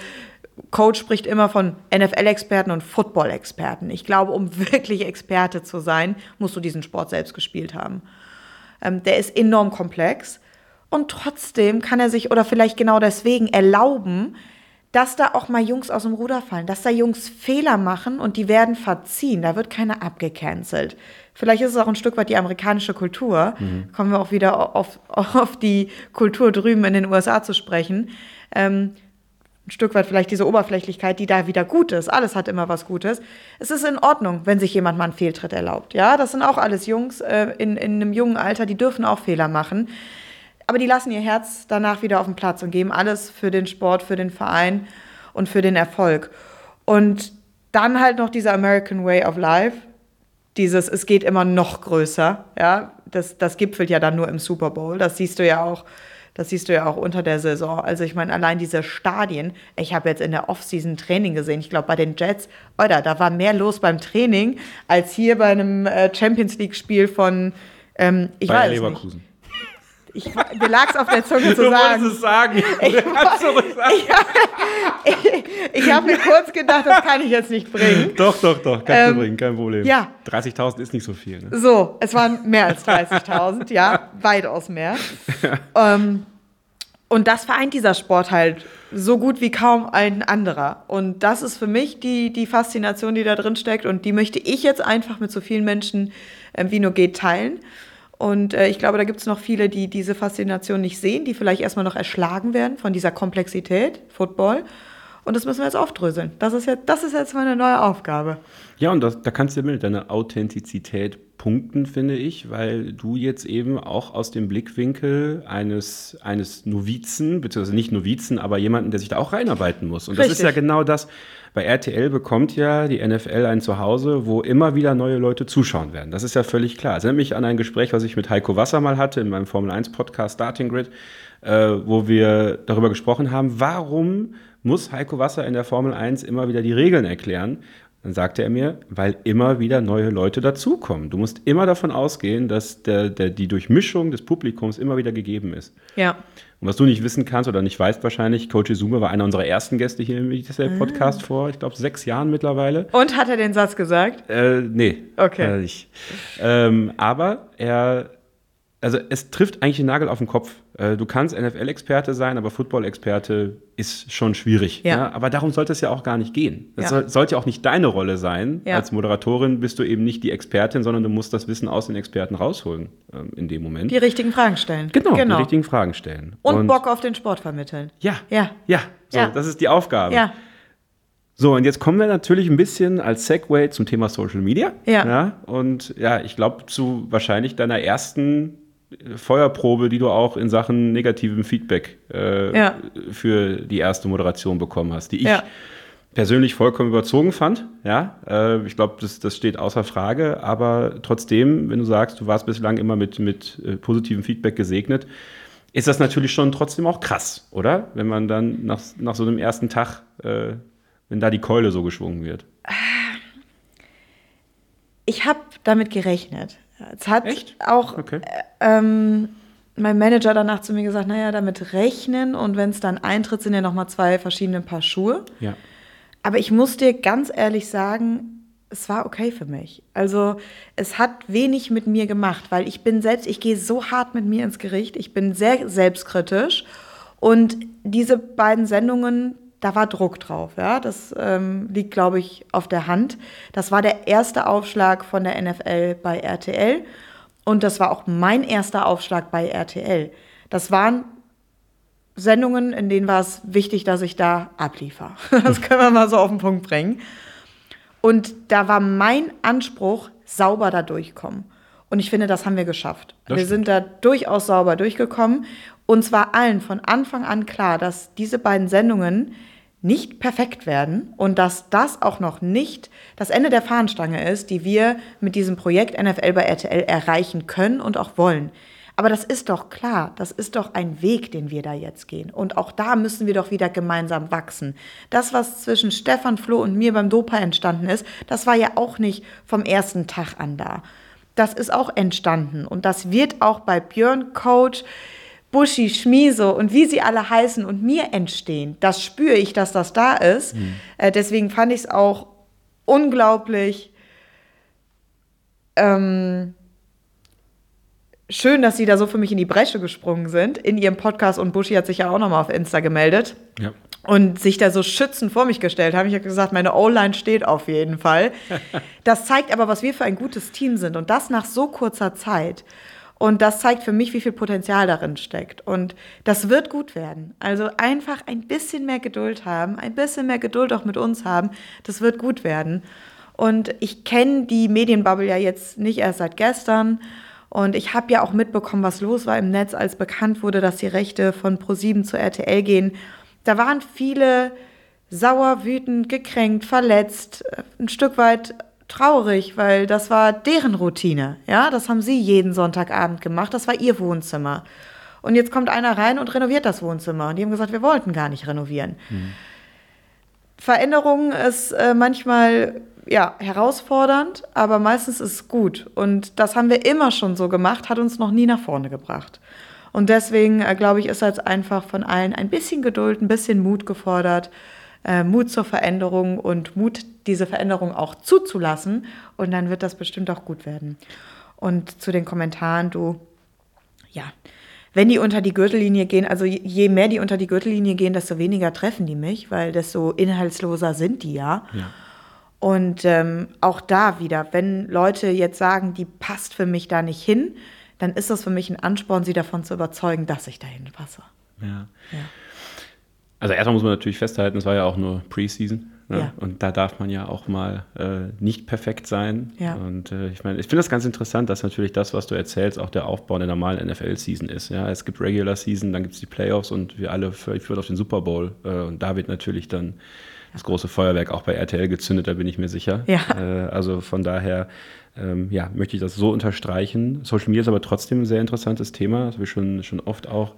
Coach spricht immer von NFL-Experten und Football-Experten. Ich glaube, um wirklich Experte zu sein, musst du diesen Sport selbst gespielt haben. Ähm, der ist enorm komplex und trotzdem kann er sich oder vielleicht genau deswegen erlauben, dass da auch mal Jungs aus dem Ruder fallen, dass da Jungs Fehler machen und die werden verziehen. Da wird keiner abgecancelt. Vielleicht ist es auch ein Stück weit die amerikanische Kultur. Kommen wir auch wieder auf, [laughs] auf die Kultur drüben in den USA zu sprechen. Ähm, ein Stück weit vielleicht diese Oberflächlichkeit, die da wieder gut ist. Alles hat immer was Gutes. Es ist in Ordnung, wenn sich jemand mal einen Fehltritt erlaubt. Ja, das sind auch alles Jungs äh, in, in einem jungen Alter, die dürfen auch Fehler machen. Aber die lassen ihr Herz danach wieder auf den Platz und geben alles für den Sport, für den Verein und für den Erfolg. Und dann halt noch dieser American Way of Life, dieses, es geht immer noch größer, ja, das, das gipfelt ja dann nur im Super Bowl. Das siehst du ja auch, das siehst du ja auch unter der Saison. Also ich meine, allein diese Stadien, ich habe jetzt in der Offseason Training gesehen, ich glaube bei den Jets, oder da war mehr los beim Training als hier bei einem äh, Champions League-Spiel von, ähm, ich
Bayer
weiß es nicht. Ich, mir lag es auf der Zunge [laughs] zu
Du
sagen.
wolltest es sagen.
Ich, [laughs]
Du
ich, ich habe mir kurz gedacht, das kann ich jetzt nicht bringen. [laughs]
Doch, doch, doch, kannst
Ähm,
du bringen, kein Problem.
ja.
30.000 ist nicht so viel. Ne?
So, es waren mehr als 30.000, ja, weitaus mehr. ähm, und das vereint dieser Sport halt so gut wie kaum ein anderer. Und das ist für mich die, die Faszination, die da drin steckt. Und die möchte ich jetzt einfach mit so vielen Menschen äh, wie nur geht teilen. Und äh, ich glaube, da gibt es noch viele, die diese Faszination nicht sehen, die vielleicht erstmal noch erschlagen werden von dieser Komplexität, Football. Und das müssen wir jetzt aufdröseln. Das ist jetzt, das ist jetzt meine neue Aufgabe.
Ja, und das, da kannst du mit deiner Authentizität punkten, finde ich, weil du jetzt eben auch aus dem Blickwinkel eines, eines Novizen, beziehungsweise nicht Novizen, aber jemanden, der sich da auch reinarbeiten muss. Und das ist
Richtig.
ja genau das. Bei RTL bekommt ja die NFL ein Zuhause, wo immer wieder neue Leute zuschauen werden. Das ist ja völlig klar. Es erinnert mich an ein Gespräch, was ich mit Heiko Wasser mal hatte in meinem Formel 1 Podcast Starting Grid, äh, wo wir darüber gesprochen haben, warum muss Heiko Wasser in der Formel 1 immer wieder die Regeln erklären? Dann sagte er mir, weil immer wieder neue Leute dazukommen. Du musst immer davon ausgehen, dass der, der, die Durchmischung des Publikums immer wieder gegeben ist.
Ja.
Und was du nicht wissen kannst oder nicht weißt wahrscheinlich, Coach Izuma war einer unserer ersten Gäste hier im dieser Podcast vor, ich glaube, sechs Jahren mittlerweile.
Und hat er den Satz gesagt?
Äh, nee.
Okay.
Äh, nicht. Ähm, aber er also es trifft eigentlich den Nagel auf den Kopf. Äh, du kannst NFL-Experte sein, aber Football-Experte ist schon schwierig.
Ja.
Ja. Aber darum sollte es ja auch gar nicht gehen. Das
Ja.
soll, sollte auch nicht deine Rolle sein.
Ja.
Als Moderatorin bist du eben nicht die Expertin, sondern du musst das Wissen aus den Experten rausholen ähm, in dem Moment.
Die richtigen Fragen stellen.
genau, die richtigen Fragen stellen.
Und, Bock auf den Sport vermitteln.
Ja,
Ja.
ja, so,
Ja.
das ist die Aufgabe.
Ja.
So, und jetzt kommen wir natürlich ein bisschen als Segway zum Thema Social Media.
Ja.
und ja, ich glaube, zu wahrscheinlich deiner ersten Feuerprobe, die du auch in Sachen negativem Feedback äh,
Ja.
für die erste Moderation bekommen hast, die ich
Ja.
persönlich vollkommen überzogen fand. Ja, äh, ich glaube, das, das steht außer Frage. Aber trotzdem, wenn du sagst, du warst bislang immer mit, mit äh, positivem Feedback gesegnet, ist das natürlich schon trotzdem auch krass, oder? Wenn man dann nach, nach so einem ersten Tag, äh, wenn da die Keule so geschwungen wird.
Ich habe damit gerechnet. Es hat
Echt?
auch
Okay.
ähm, mein Manager danach zu mir gesagt, naja, damit rechnen und wenn es dann eintritt, sind ja nochmal zwei verschiedene Paar Schuhe.
Ja.
Aber ich muss dir ganz ehrlich sagen, es war okay für mich. Also es hat wenig mit mir gemacht, weil ich bin selbst, ich gehe so hart mit mir ins Gericht, ich bin sehr selbstkritisch und diese beiden Sendungen, da war Druck drauf, ja, das ähm, liegt, glaube ich, auf der Hand. Das war der erste Aufschlag von der NFL bei RTL und das war auch mein erster Aufschlag bei RTL. Das waren Sendungen, in denen war es wichtig, dass ich da abliefer. [laughs] Das können wir mal so auf den Punkt bringen. Und da war mein Anspruch, sauber da durchkommen. Und ich finde, das haben wir geschafft.
Das
wir sind da durchaus sauber durchgekommen. Und zwar allen von Anfang an klar, dass diese beiden Sendungen nicht perfekt werden und dass das auch noch nicht das Ende der Fahnenstange ist, die wir mit diesem Projekt NFL bei RTL erreichen können und auch wollen. Aber das ist doch klar, das ist doch ein Weg, den wir da jetzt gehen. Und auch da müssen wir doch wieder gemeinsam wachsen. Das, was zwischen Stefan, Flo und mir beim Dopa entstanden ist, das war ja auch nicht vom ersten Tag an da. Das ist auch entstanden. Und das wird auch bei Björn Coach, Buschi, Schmiso und wie sie alle heißen und mir entstehen. Das spüre ich, dass das da ist. Äh, deswegen fand ich es auch unglaublich ähm, schön, dass sie da so für mich in die Bresche gesprungen sind in ihrem Podcast und Buschi hat sich ja auch nochmal auf Insta gemeldet
Ja.
und sich da so schützend vor mich gestellt haben. Ich habe gesagt, meine O-Line steht auf jeden Fall. [laughs] Das zeigt aber, was wir für ein gutes Team sind und das nach so kurzer Zeit. Und das zeigt für mich, wie viel Potenzial darin steckt. Und das wird gut werden. Also einfach ein bisschen mehr Geduld haben, ein bisschen mehr Geduld auch mit uns haben. Das wird gut werden. Und ich kenne die Medienbubble ja jetzt nicht erst seit gestern. Und ich habe ja auch mitbekommen, was los war im Netz, als bekannt wurde, dass die Rechte von Pro7 zu RTL gehen. Da waren viele sauer, wütend, gekränkt, verletzt, ein Stück weit traurig, weil das war deren Routine. Ja, das haben sie jeden Sonntagabend gemacht. Das war ihr Wohnzimmer. Und jetzt kommt einer rein und renoviert das Wohnzimmer. Und die haben gesagt, wir wollten gar nicht renovieren. Veränderung ist äh, manchmal ja, herausfordernd, aber meistens ist es gut. Und das haben wir immer schon so gemacht, hat uns noch nie nach vorne gebracht. Und deswegen, äh, glaube ich, ist jetzt einfach von allen ein bisschen Geduld, ein bisschen Mut gefordert. Äh, Mut zur Veränderung und Mut, diese Veränderung auch zuzulassen. Und dann wird das bestimmt auch gut werden. Und zu den Kommentaren, du, ja, wenn die unter die Gürtellinie gehen, also je mehr die unter die Gürtellinie gehen, desto weniger treffen die mich, weil desto inhaltsloser sind die ja.
Ja.
Und ähm, auch da wieder, wenn Leute jetzt sagen, die passt für mich da nicht hin, dann ist das für mich ein Ansporn, sie davon zu überzeugen, dass ich dahin passe.
Ja.
Ja.
Also erstmal muss man natürlich festhalten, es war ja auch nur Preseason. Ne?
Ja.
Und da darf man ja auch mal äh, nicht perfekt sein.
Ja.
Und äh, ich meine, ich finde das ganz interessant, dass natürlich das, was du erzählst, auch der Aufbau der normalen NFL-Season ist. Ja, es gibt Regular Season, dann gibt es die Playoffs und wir alle führen auf den Super Bowl. Äh, und da wird natürlich dann das große Feuerwerk auch bei RTL gezündet, da bin ich mir sicher.
Ja.
Äh, also von daher ähm, ja, möchte ich das so unterstreichen. Social Media ist aber trotzdem ein sehr interessantes Thema. Das habe ich schon, schon oft auch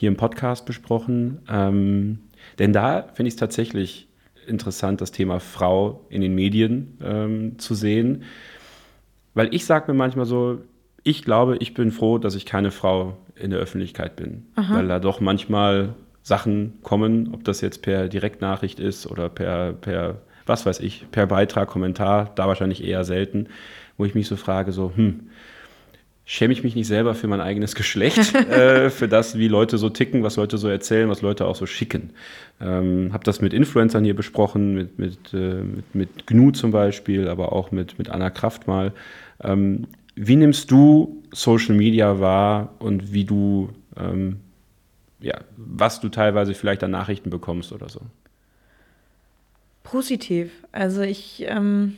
hier im Podcast besprochen. Ähm, denn da finde ich es tatsächlich interessant, das Thema Frau in den Medien ähm, zu sehen. Weil ich sage mir manchmal so, ich glaube, ich bin froh, dass ich keine Frau in der Öffentlichkeit bin. Aha. Weil da doch manchmal Sachen kommen, ob das jetzt per Direktnachricht ist oder per, per, was weiß ich, per Beitrag, Kommentar, da wahrscheinlich eher selten, wo ich mich so frage, so, hm, schäme ich mich nicht selber für mein eigenes Geschlecht, [laughs] äh, für das, wie Leute so ticken, was Leute so erzählen, was Leute auch so schicken. Ähm, habe das mit Influencern hier besprochen, mit, mit, äh, mit, mit GNU zum Beispiel, aber auch mit, mit Anna Kraft mal. Ähm, wie nimmst du Social Media wahr und wie du, ähm, ja, was du teilweise vielleicht an Nachrichten bekommst oder so?
Positiv. Also ich, ähm,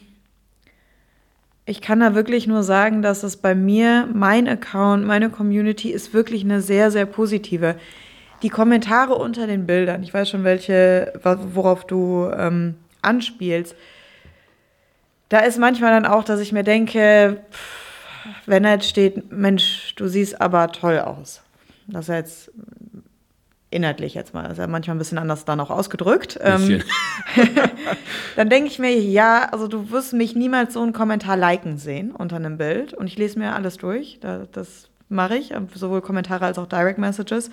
ich kann da wirklich nur sagen, dass es bei mir, mein Account, meine Community ist wirklich eine sehr, sehr positive. Die Kommentare unter den Bildern, ich weiß schon, welche, worauf du ähm, anspielst, da ist manchmal dann auch, dass ich mir denke, wenn er jetzt steht, Mensch, du siehst aber toll aus. Das ist jetzt inhaltlich jetzt mal, das ist ja manchmal ein bisschen anders dann auch ausgedrückt. Ähm, [laughs] dann denke ich mir, ja, also du wirst mich niemals so einen Kommentar liken sehen unter einem Bild und ich lese mir alles durch. Da, das mache ich, sowohl Kommentare als auch Direct Messages.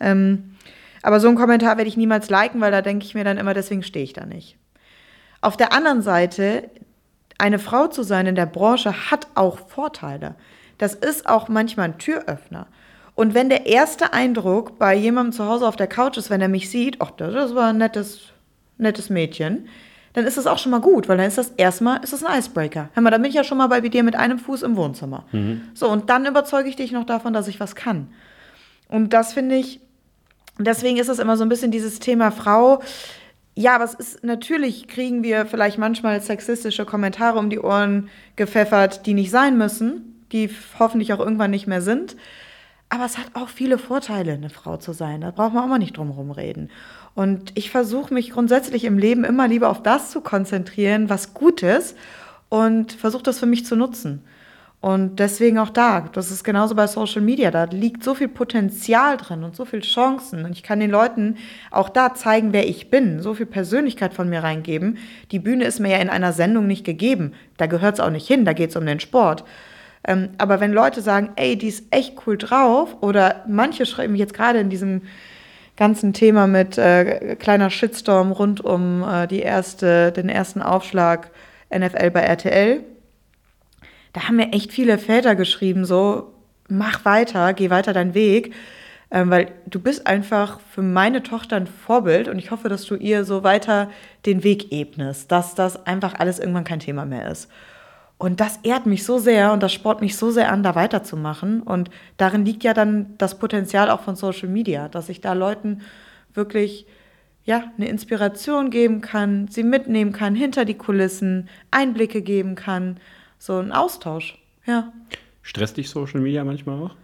Ähm, aber so einen Kommentar werde ich niemals liken, weil da denke ich mir dann immer, deswegen stehe ich da nicht. Auf der anderen Seite, eine Frau zu sein in der Branche hat auch Vorteile. Das ist auch manchmal ein Türöffner. Und wenn der erste Eindruck bei jemandem zu Hause auf der Couch ist, wenn er mich sieht, ach, das war ein nettes, nettes Mädchen, dann ist das auch schon mal gut, weil dann ist das erstmal ist das ein Icebreaker. Hör mal, dann bin ich ja schon mal bei dir mit einem Fuß im Wohnzimmer. Mhm. So, und dann überzeuge ich dich noch davon, dass ich was kann. Und das finde ich, deswegen ist das immer so ein bisschen dieses Thema Frau. Ja, aber es ist natürlich, kriegen wir vielleicht manchmal sexistische Kommentare um die Ohren gepfeffert, die nicht sein müssen, die hoffentlich auch irgendwann nicht mehr sind. Aber es hat auch viele Vorteile, eine Frau zu sein. Da braucht man auch mal nicht drum herum reden. Und ich versuche mich grundsätzlich im Leben immer lieber auf das zu konzentrieren, was gut ist und versuche das für mich zu nutzen. Und deswegen auch da, das ist genauso bei Social Media, da liegt so viel Potenzial drin und so viele Chancen. Und ich kann den Leuten auch da zeigen, wer ich bin, so viel Persönlichkeit von mir reingeben. Die Bühne ist mir ja in einer Sendung nicht gegeben. Da gehört es auch nicht hin, da geht es um den Sport. Ähm, aber wenn Leute sagen, ey, die ist echt cool drauf, oder manche schreiben jetzt gerade in diesem ganzen Thema mit äh, kleiner Shitstorm rund um äh, die erste, den ersten Aufschlag NFL bei RTL, da haben mir echt viele Väter geschrieben, so, mach weiter, geh weiter deinen Weg, ähm, weil du bist einfach für meine Tochter ein Vorbild und ich hoffe, dass du ihr so weiter den Weg ebnest, dass das einfach alles irgendwann kein Thema mehr ist. Und das ehrt mich so sehr und das spornt mich so sehr an, da weiterzumachen. Und darin liegt ja dann das Potenzial auch von Social Media, dass ich da Leuten wirklich ja, eine Inspiration geben kann, sie mitnehmen kann hinter die Kulissen, Einblicke geben kann so ein Austausch, ja.
Stresst dich Social Media manchmal auch?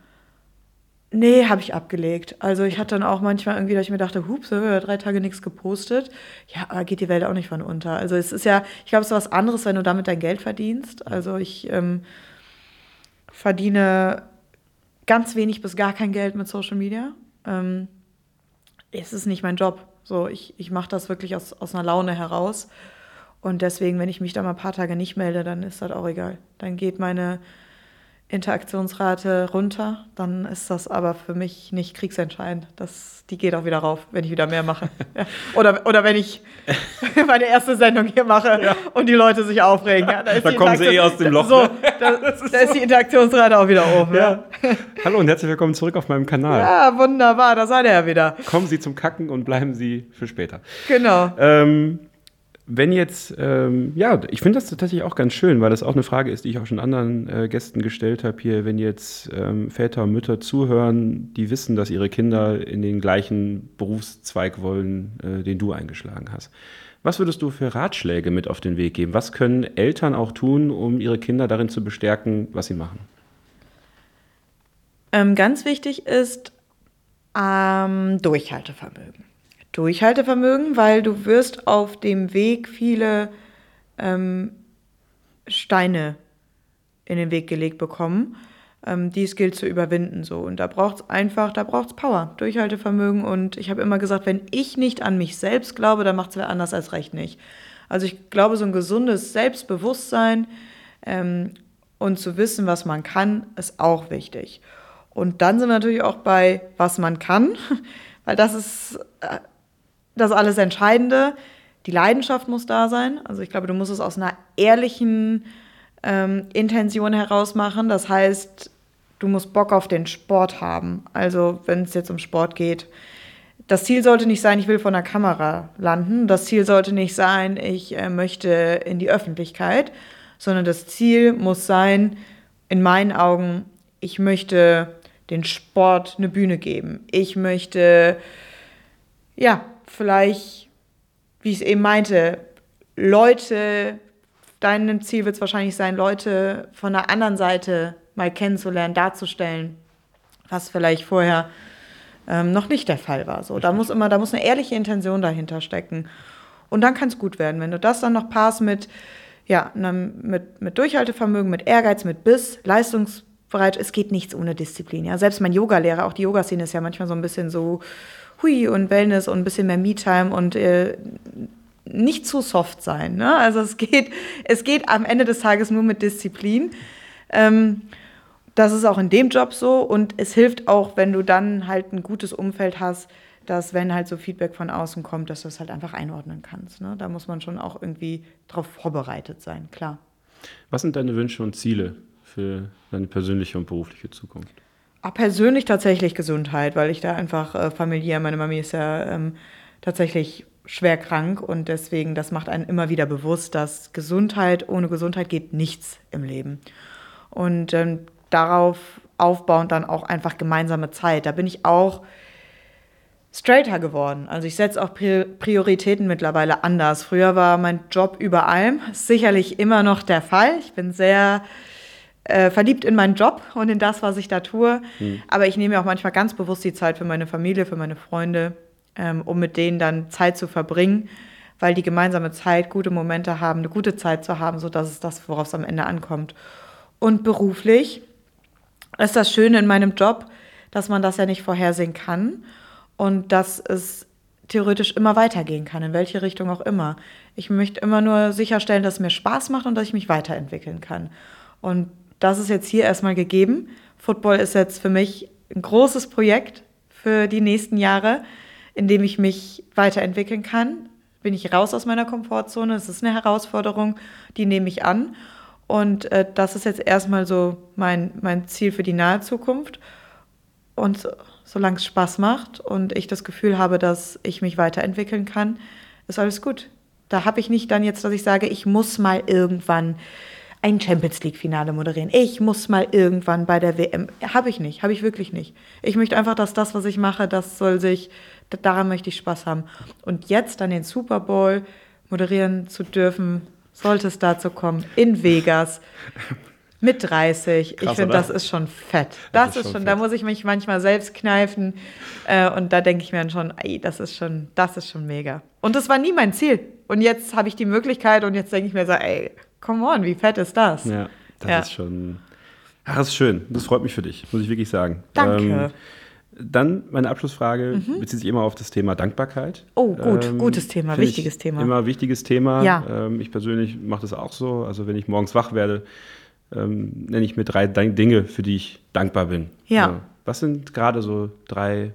Nee, habe ich abgelegt. Also ich hatte dann auch manchmal irgendwie, dass ich mir dachte, hups, drei Tage nichts gepostet. Ja, aber geht die Welt auch nicht von unter. Also es ist ja, ich glaube, es ist was anderes, wenn du damit dein Geld verdienst. Also ich ähm, verdiene ganz wenig bis gar kein Geld mit Social Media. Ähm, es ist nicht mein Job. So, ich, ich mache das wirklich aus, aus einer Laune heraus. Und deswegen, wenn ich mich da mal ein paar Tage nicht melde, dann ist das auch egal. Dann geht meine Interaktionsrate runter, dann ist das aber für mich nicht kriegsentscheidend. Das, die geht auch wieder rauf, wenn ich wieder mehr mache. [laughs] Ja. Oder, oder wenn ich [laughs] meine erste Sendung hier mache ja. und die Leute sich aufregen. Ja,
da, da kommen sie eh aus dem Loch.
So, [laughs] da, da ist, ist die Interaktionsrate auch wieder oben.
Hallo und herzlich willkommen zurück auf meinem Kanal.
Ja, wunderbar, da seid ihr ja wieder.
Kommen Sie zum Kacken und bleiben Sie für später.
Genau.
Ähm, wenn jetzt, ähm, ja, ich finde das tatsächlich auch ganz schön, weil das auch eine Frage ist, die ich auch schon anderen äh, Gästen gestellt habe hier. Wenn jetzt ähm, Väter und Mütter zuhören, die wissen, dass ihre Kinder in den gleichen Berufszweig wollen, äh, den du eingeschlagen hast. Was würdest du für Ratschläge mit auf den Weg geben? Was können Eltern auch tun, um ihre Kinder darin zu bestärken, was sie machen?
Ähm, ganz wichtig ist ähm, Durchhaltevermögen. Durchhaltevermögen, weil du wirst auf dem Weg viele ähm, Steine in den Weg gelegt bekommen. ähm, die es gilt zu überwinden. So. Und da braucht es einfach, da braucht es Power, Durchhaltevermögen. Und ich habe immer gesagt, wenn ich nicht an mich selbst glaube, dann macht es wer anders als recht nicht. Also ich glaube, so ein gesundes Selbstbewusstsein ähm, und zu wissen, was man kann, ist auch wichtig. Und dann sind wir natürlich auch bei, was man kann, [laughs] weil das ist äh, das alles Entscheidende. Die Leidenschaft muss da sein. Also ich glaube, du musst es aus einer ehrlichen ähm, Intention heraus machen. Das heißt, du musst Bock auf den Sport haben. Also wenn es jetzt um Sport geht. Das Ziel sollte nicht sein, ich will vor einer Kamera landen. Das Ziel sollte nicht sein, ich äh, möchte in die Öffentlichkeit, sondern das Ziel muss sein, in meinen Augen, ich möchte den Sport eine Bühne geben. Ich möchte, ja, vielleicht, wie ich es eben meinte, Leute dein Ziel wird es wahrscheinlich sein, Leute von der anderen Seite mal kennenzulernen, darzustellen, was vielleicht vorher ähm, noch nicht der Fall war. So, da muss immer, da muss eine ehrliche Intention dahinter stecken. Und dann kann es gut werden. Wenn du das dann noch passt mit, ja, mit, mit Durchhaltevermögen, mit Ehrgeiz, mit Biss, leistungsbereit, es geht nichts ohne Disziplin. Ja, selbst mein Yogalehrer, auch die Yoga-Szene ist ja manchmal so ein bisschen so Hui und Wellness und ein bisschen mehr Me-Time und äh, nicht zu soft sein. Ne? Also es geht, es geht am Ende des Tages nur mit Disziplin. Ähm, das ist auch in dem Job so und es hilft auch, wenn du dann halt ein gutes Umfeld hast, dass wenn halt so Feedback von außen kommt, dass du es halt einfach einordnen kannst. Ne? Da muss man schon auch irgendwie darauf vorbereitet sein, klar.
Was sind deine Wünsche und Ziele für deine persönliche und berufliche Zukunft?
Persönlich tatsächlich Gesundheit, weil ich da einfach äh, familiär, meine Mami ist ja ähm, tatsächlich schwer krank und deswegen, das macht einen immer wieder bewusst, dass Gesundheit, ohne Gesundheit geht nichts im Leben. Und ähm, darauf aufbauend dann auch einfach gemeinsame Zeit. Da bin ich auch straighter geworden. Also ich setze auch Prioritäten mittlerweile anders. Früher war mein Job über allem, sicherlich immer noch der Fall. Ich bin sehr äh, verliebt in meinen Job und in das, was ich da tue. Hm. Aber ich nehme auch manchmal ganz bewusst die Zeit für meine Familie, für meine Freunde, ähm, um mit denen dann Zeit zu verbringen, weil die gemeinsame Zeit gute Momente haben, eine gute Zeit zu haben, so dass es das, worauf es am Ende ankommt. Und beruflich ist das Schöne in meinem Job, dass man das ja nicht vorhersehen kann und dass es theoretisch immer weitergehen kann, in welche Richtung auch immer. Ich möchte immer nur sicherstellen, dass es mir Spaß macht und dass ich mich weiterentwickeln kann. Und das ist jetzt hier erstmal gegeben. Football ist jetzt für mich ein großes Projekt für die nächsten Jahre in dem ich mich weiterentwickeln kann. Bin ich raus aus meiner Komfortzone. Es ist eine Herausforderung, die nehme ich an. Und äh, das ist jetzt erstmal so mein, mein Ziel für die nahe Zukunft. Und solange es Spaß macht und ich das Gefühl habe, dass ich mich weiterentwickeln kann, ist alles gut. Da habe ich nicht dann jetzt, dass ich sage, ich muss mal irgendwann ein Champions League-Finale moderieren. Ich muss mal irgendwann bei der WM. Habe ich nicht, habe ich wirklich nicht. Ich möchte einfach, dass das, was ich mache, das soll sich, daran möchte ich Spaß haben. Und jetzt dann den Super Bowl moderieren zu dürfen, sollte es dazu kommen, in Vegas. [laughs] Mit 30. Krass, ich finde, das ist schon fett. Das, das ist, schon, schon da muss ich mich manchmal selbst kneifen. Äh, und da denke ich mir dann schon, ey, das ist schon, das ist schon mega. Und das war nie mein Ziel. Und jetzt habe ich die Möglichkeit und jetzt denke ich mir so, ey, come on, wie fett ist das?
Ja, das ja. ist schon. Ach, das ist schön. Das freut mich für dich, muss ich wirklich sagen.
Danke. Ähm,
dann meine Abschlussfrage mhm. bezieht sich immer auf das Thema Dankbarkeit.
Oh, gut, ähm, gutes Thema, wichtiges Thema.
Immer wichtiges Thema.
Ja.
Ähm, ich persönlich mache das auch so. Also wenn ich morgens wach werde, ähm, nenne ich mir drei Dinge, für die ich dankbar bin.
Ja. Äh,
was sind gerade so drei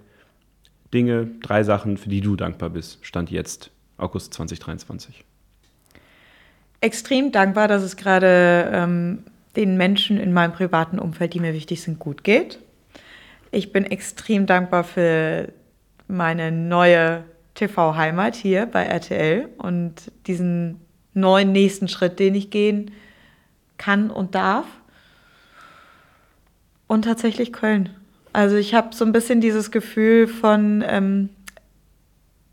Dinge, drei Sachen, für die du dankbar bist? Stand jetzt, August 2023
extrem dankbar, dass es gerade ähm, den Menschen in meinem privaten Umfeld, die mir wichtig sind, gut geht. Ich bin extrem dankbar für meine neue TV-Heimat hier bei RTL und diesen neuen nächsten Schritt, den ich gehen kann und darf. Und tatsächlich Köln. Also ich habe so ein bisschen dieses Gefühl von ähm,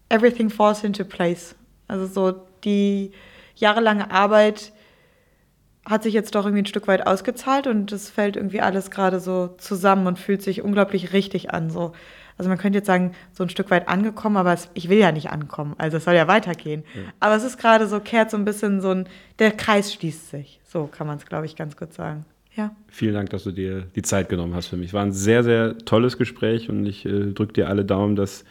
everything falls into place. Also so die jahrelange Arbeit hat sich jetzt doch irgendwie ein Stück weit ausgezahlt und es fällt irgendwie alles gerade so zusammen und fühlt sich unglaublich richtig an. So. Also man könnte jetzt sagen, so ein Stück weit angekommen, aber es, ich will ja nicht ankommen. Also es soll ja weitergehen. Ja. Aber es ist gerade so, kehrt so ein bisschen so ein, der Kreis schließt sich. So kann man es, glaube ich, ganz gut sagen. Ja.
Vielen Dank, dass du dir die Zeit genommen hast für mich. War ein sehr, sehr tolles Gespräch und ich äh, drücke dir alle Daumen, dass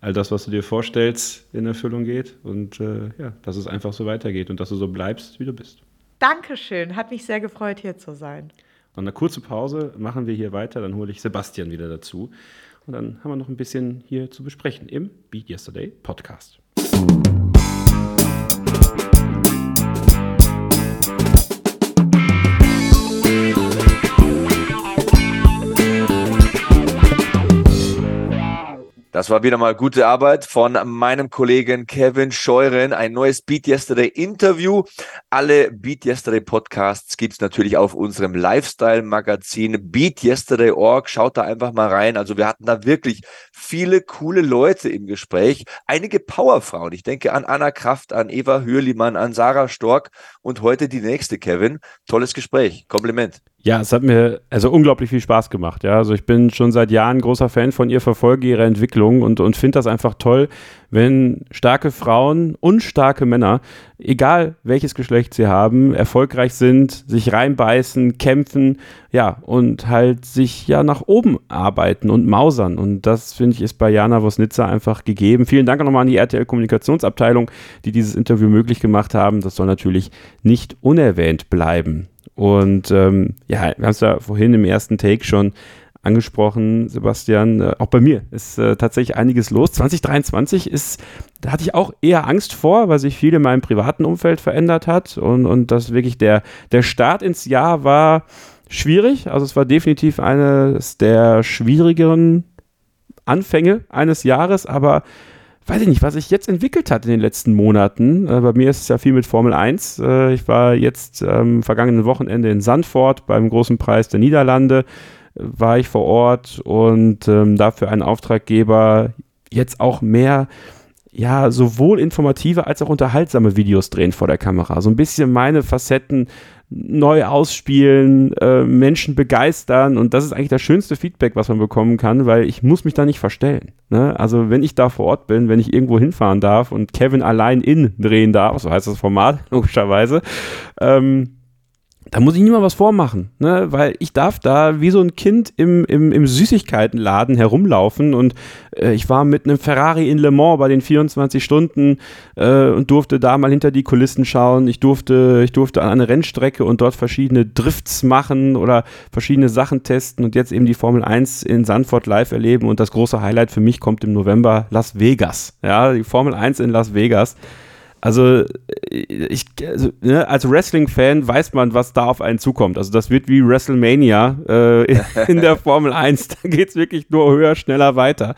all das, was du dir vorstellst, in Erfüllung geht und äh, ja, dass es einfach so weitergeht und dass du so bleibst, wie du bist.
Dankeschön, hat mich sehr gefreut, hier zu sein.
Und eine kurze Pause machen wir hier weiter, dann hole ich Sebastian wieder dazu. Und dann haben wir noch ein bisschen hier zu besprechen im Beat Yesterday Podcast.
Das war wieder mal gute Arbeit von meinem Kollegen Kevin Scheuren. Ein neues Beat Yesterday Interview. Alle Beat Yesterday Podcasts gibt's natürlich auf unserem Lifestyle-Magazin Beat Yesterday.org. Schaut da einfach mal rein. Also wir hatten da wirklich viele coole Leute im Gespräch. Einige Powerfrauen. Ich denke an Anna Kraft, an Eva Hürlimann, an Sarah Stork und heute die nächste, Kevin. Tolles Gespräch. Kompliment.
Ja, es hat mir also unglaublich viel Spaß gemacht. Ja, also ich bin schon seit Jahren großer Fan von ihr, verfolge ihre Entwicklung und, und finde das einfach toll, wenn starke Frauen und starke Männer, egal welches Geschlecht sie haben, erfolgreich sind, sich reinbeißen, kämpfen, ja, und halt sich ja nach oben arbeiten und mausern. Und das finde ich ist bei Jana Wosnitzer einfach gegeben. Vielen Dank nochmal an die RTL Kommunikationsabteilung, die dieses Interview möglich gemacht haben. Das soll natürlich nicht unerwähnt bleiben. Und ähm, ja, wir haben es ja vorhin im ersten Take schon angesprochen, Sebastian. Äh, auch bei mir ist äh, tatsächlich einiges los. 2023 ist, da hatte ich auch eher Angst vor, weil sich viel in meinem privaten Umfeld verändert hat und, und das wirklich der, der Start ins Jahr war schwierig. Also es war definitiv eines der schwierigeren Anfänge eines Jahres, aber weiß ich nicht, was sich jetzt entwickelt hat in den letzten Monaten. Äh, bei mir ist es ja viel mit Formel 1. Äh, ich war jetzt am ähm, vergangenen Wochenende in Sandford beim großen Preis der Niederlande, äh, war ich vor Ort und ähm, dafür einen Auftraggeber jetzt auch mehr ja, sowohl informative als auch unterhaltsame Videos drehen vor der Kamera. So ein bisschen meine Facetten neu ausspielen, äh, Menschen begeistern und das ist eigentlich das schönste Feedback, was man bekommen kann, weil ich muss mich da nicht verstellen. Ne? Also wenn ich da vor Ort bin, wenn ich irgendwo hinfahren darf und Kevin allein in drehen darf, so heißt das Format [laughs] logischerweise, ähm, da muss ich niemand was vormachen, ne? weil ich darf da wie so ein Kind im, im, im Süßigkeitenladen herumlaufen und äh, ich war mit einem Ferrari in Le Mans bei den 24 Stunden äh, und durfte da mal hinter die Kulissen schauen. Ich durfte, ich durfte an eine Rennstrecke und dort verschiedene Drifts machen oder verschiedene Sachen testen und jetzt eben die Formel 1 in Sanford live erleben und das große Highlight für mich kommt im November Las Vegas. Ja, die Formel 1 in Las Vegas. Also, ich, also, ne, als Wrestling-Fan weiß man, was da auf einen zukommt. Also, das wird wie WrestleMania äh, [laughs] in der Formel 1. Da geht es wirklich nur höher, schneller weiter.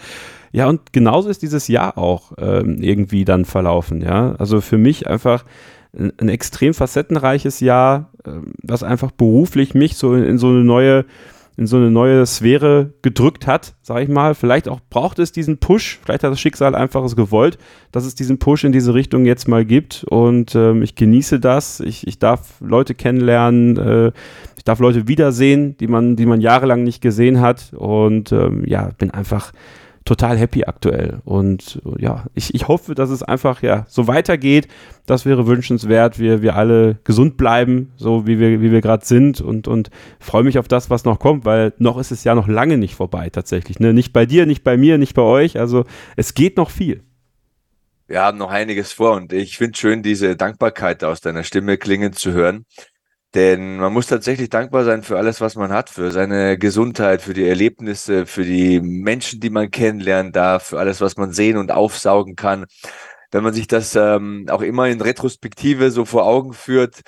Ja, und genauso ist dieses Jahr auch ähm, irgendwie dann verlaufen. Ja, also für mich einfach ein, ein extrem facettenreiches Jahr, äh, das einfach beruflich mich so in, in so eine neue in so eine neue Sphäre gedrückt hat, sag ich mal. Vielleicht auch braucht es diesen Push, vielleicht hat das Schicksal einfach es gewollt, dass es diesen Push in diese Richtung jetzt mal gibt und ähm, ich genieße das. Ich, ich darf Leute kennenlernen, äh, ich darf Leute wiedersehen, die man, die man jahrelang nicht gesehen hat und ähm, ja, bin einfach total happy aktuell. Und ja, ich, ich hoffe, dass es einfach ja so weitergeht. Das wäre wünschenswert. Wir, wir alle gesund bleiben, so wie wir, wie wir gerade sind und, und freue mich auf das, was noch kommt, weil noch ist es ja noch lange nicht vorbei tatsächlich. Ne? Nicht bei dir, nicht bei mir, nicht bei euch. Also es geht noch viel.
Wir haben noch einiges vor und ich finde schön, diese Dankbarkeit aus deiner Stimme klingen zu hören. Denn man muss tatsächlich dankbar sein für alles, was man hat, für seine Gesundheit, für die Erlebnisse, für die Menschen, die man kennenlernen darf, für alles, was man sehen und aufsaugen kann. Wenn man sich das ähm, auch immer in Retrospektive so vor Augen führt,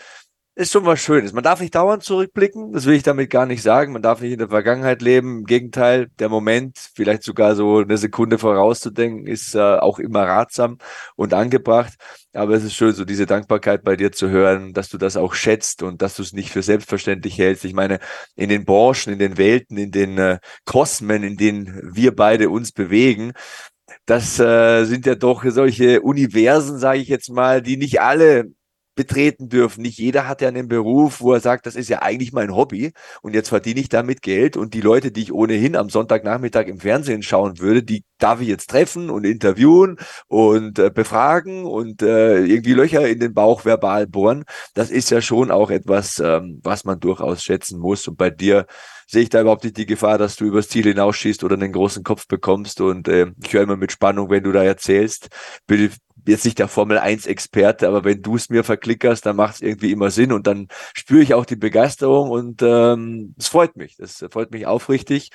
ist schon was Schönes. Man darf nicht dauernd zurückblicken, das will ich damit gar nicht sagen. Man darf nicht in der Vergangenheit leben. Im Gegenteil, der Moment, vielleicht sogar so eine Sekunde vorauszudenken, ist äh, auch immer ratsam und angebracht. Aber es ist schön, so diese Dankbarkeit bei dir zu hören, dass du das auch schätzt und dass du es nicht für selbstverständlich hältst. Ich meine, in den Branchen, in den Welten, in den äh, Kosmen, in denen wir beide uns bewegen, das äh, sind ja doch solche Universen, sage ich jetzt mal, die nicht alle betreten dürfen. Nicht jeder hat ja einen Beruf, wo er sagt, das ist ja eigentlich mein Hobby und jetzt verdiene ich damit Geld und die Leute, die ich ohnehin am Sonntagnachmittag im Fernsehen schauen würde, die darf ich jetzt treffen und interviewen und äh, befragen und äh, irgendwie Löcher in den Bauch verbal bohren. Das ist ja schon auch etwas, ähm, was man durchaus schätzen muss und bei dir sehe ich da überhaupt nicht die Gefahr, dass du übers Ziel hinausschießt oder einen großen Kopf bekommst. Und äh, ich höre immer mit Spannung, wenn du da erzählst. Bin jetzt nicht der Formel 1 Experte, aber wenn du es mir verklickerst, dann macht es irgendwie immer Sinn und dann spüre ich auch die Begeisterung und ähm, es freut mich. Das freut mich aufrichtig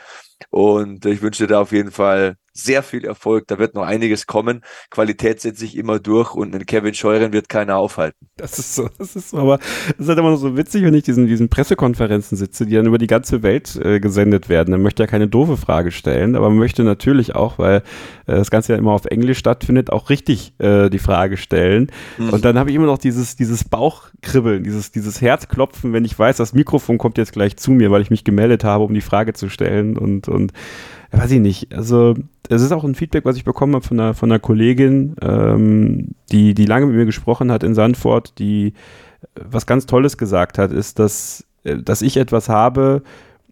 und ich wünsche dir da auf jeden Fall sehr viel Erfolg. Da wird noch einiges kommen. Qualität setzt sich immer durch und einen Kevin Scheuren wird keiner aufhalten.
Das ist so, das ist so, aber es ist halt immer so witzig, wenn ich diesen, diesen Pressekonferenzen sitze, die dann über die ganze Welt äh, gesendet werden. Man möchte ja keine doofe Frage stellen, aber man möchte natürlich auch, weil äh, das Ganze ja immer auf Englisch stattfindet, auch richtig äh, die Frage stellen. Mhm. Und dann habe ich immer noch dieses, dieses Bauchkribbeln, dieses, dieses Herzklopfen, wenn ich weiß, das Mikrofon kommt jetzt gleich zu mir, weil ich mich gemeldet habe, um die Frage zu stellen und, und weiß ich nicht. Also, es ist auch ein Feedback, was ich bekommen habe von einer, von einer Kollegin, ähm, die, die lange mit mir gesprochen hat in Sandford, die was ganz Tolles gesagt hat, ist, dass, äh, dass ich etwas habe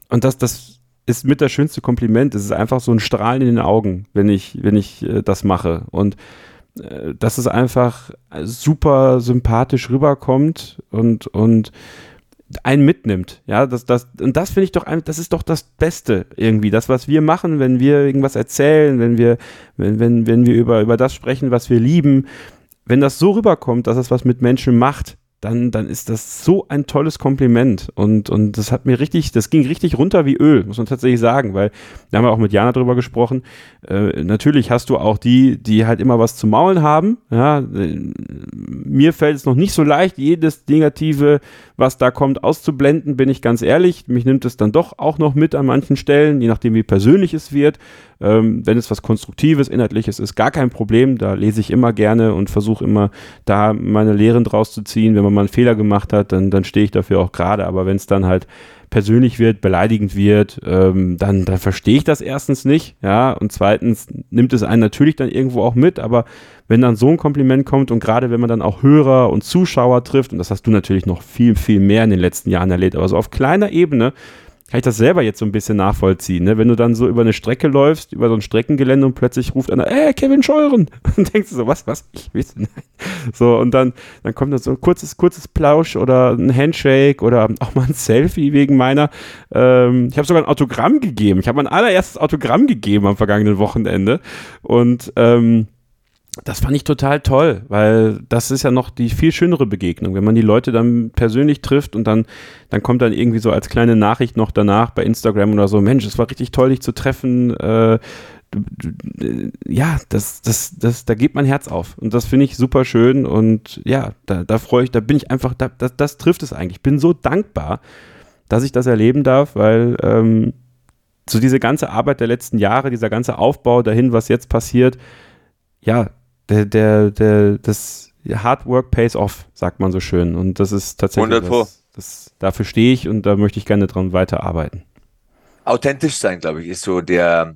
und dass das ist mit das schönste Kompliment. Es ist einfach so ein Strahlen in den Augen, wenn ich, wenn ich äh, das mache. Und äh, dass es einfach super sympathisch rüberkommt und, und einen mitnimmt. Ja, das, das, und das finde ich doch, das ist doch das Beste irgendwie. Das, was wir machen, wenn wir irgendwas erzählen, wenn wir, wenn, wenn, wenn wir über, über das sprechen, was wir lieben, wenn das so rüberkommt, dass es was mit Menschen macht, dann, dann ist das so ein tolles Kompliment. Und, und das hat mir richtig, das ging richtig runter wie Öl, muss man tatsächlich sagen, weil da haben wir auch mit Jana drüber gesprochen. Äh, natürlich hast du auch die, die halt immer was zu maulen haben. Ja, äh, mir fällt es noch nicht so leicht, jedes Negative, was da kommt, auszublenden, bin ich ganz ehrlich. Mich nimmt es dann doch auch noch mit an manchen Stellen, je nachdem, wie persönlich es wird. Ähm, wenn es was Konstruktives, Inhaltliches ist, gar kein Problem. Da lese ich immer gerne und versuche immer da meine Lehren draus zu ziehen. Wenn man mal einen Fehler gemacht hat, dann, dann stehe ich dafür auch gerade. Aber wenn es dann halt persönlich wird, beleidigend wird, ähm, dann, dann verstehe ich das erstens nicht, ja, und zweitens nimmt es einen natürlich dann irgendwo auch mit, aber wenn dann so ein Kompliment kommt und gerade wenn man dann auch Hörer und Zuschauer trifft, und das hast du natürlich noch viel, viel mehr in den letzten Jahren erlebt, aber so auf kleiner Ebene, kann ich das selber jetzt so ein bisschen nachvollziehen. Ne? Wenn du dann so über eine Strecke läufst, über so ein Streckengelände und plötzlich ruft einer, ey, Kevin Scheuren. [laughs] Und denkst du so, was, was? Ich weiß nicht. So, und dann, dann kommt da so ein kurzes, kurzes Plausch oder ein Handshake oder auch mal ein Selfie wegen meiner. Ähm, ich habe sogar ein Autogramm gegeben. Ich habe mein allererstes Autogramm gegeben am vergangenen Wochenende. Und ähm, das fand ich total toll, weil das ist ja noch die viel schönere Begegnung, wenn man die Leute dann persönlich trifft und dann, dann kommt dann irgendwie so als kleine Nachricht noch danach bei Instagram oder so, Mensch, es war richtig toll, dich zu treffen. Äh, ja, das, das, das, da geht mein Herz auf. Und das finde ich super schön. Und ja, da, da freue ich, da bin ich einfach, da, das, das trifft es eigentlich. Ich bin so dankbar, dass ich das erleben darf, weil ähm, so diese ganze Arbeit der letzten Jahre, dieser ganze Aufbau dahin, was jetzt passiert, ja, der, der, der, das Hard Work pays off, sagt man so schön. Und das ist tatsächlich. 100 das, das, dafür stehe ich und da möchte ich gerne dran weiterarbeiten.
Authentisch sein, glaube ich, ist so der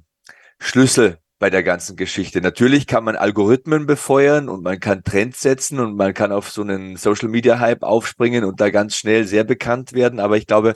Schlüssel bei der ganzen Geschichte. Natürlich kann man Algorithmen befeuern und man kann Trends setzen und man kann auf so einen Social Media Hype aufspringen und da ganz schnell sehr bekannt werden. Aber ich glaube,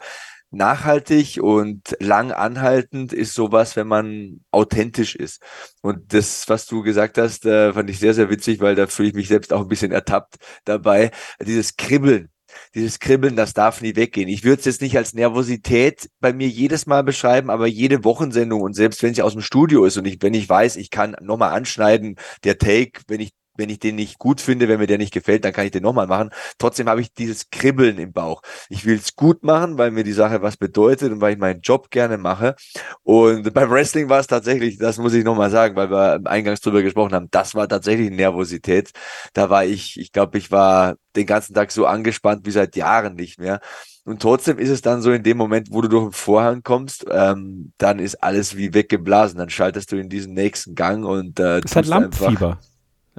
nachhaltig und lang anhaltend ist sowas, wenn man authentisch ist. Und das, was du gesagt hast, äh, fand ich sehr, sehr witzig, weil da fühle ich mich selbst auch ein bisschen ertappt dabei. Dieses Kribbeln. Dieses Kribbeln, das darf nie weggehen. Ich würde es jetzt nicht als Nervosität bei mir jedes Mal beschreiben, aber jede Wochensendung und selbst wenn sie aus dem Studio ist und ich, wenn ich weiß, ich kann nochmal anschneiden, der Take, wenn ich wenn ich den nicht gut finde, wenn mir der nicht gefällt, dann kann ich den nochmal machen. Trotzdem habe ich dieses Kribbeln im Bauch. Ich will es gut machen, weil mir die Sache was bedeutet und weil ich meinen Job gerne mache. Und beim Wrestling war es tatsächlich, das muss ich nochmal sagen, weil wir eingangs drüber gesprochen haben, das war tatsächlich Nervosität. Da war ich, ich glaube, ich war den ganzen Tag so angespannt wie seit Jahren nicht mehr. Und trotzdem ist es dann so in dem Moment, wo du durch den Vorhang kommst, ähm, dann ist alles wie weggeblasen. Dann schaltest du in diesen nächsten Gang und
äh, das hat Lampenfieber.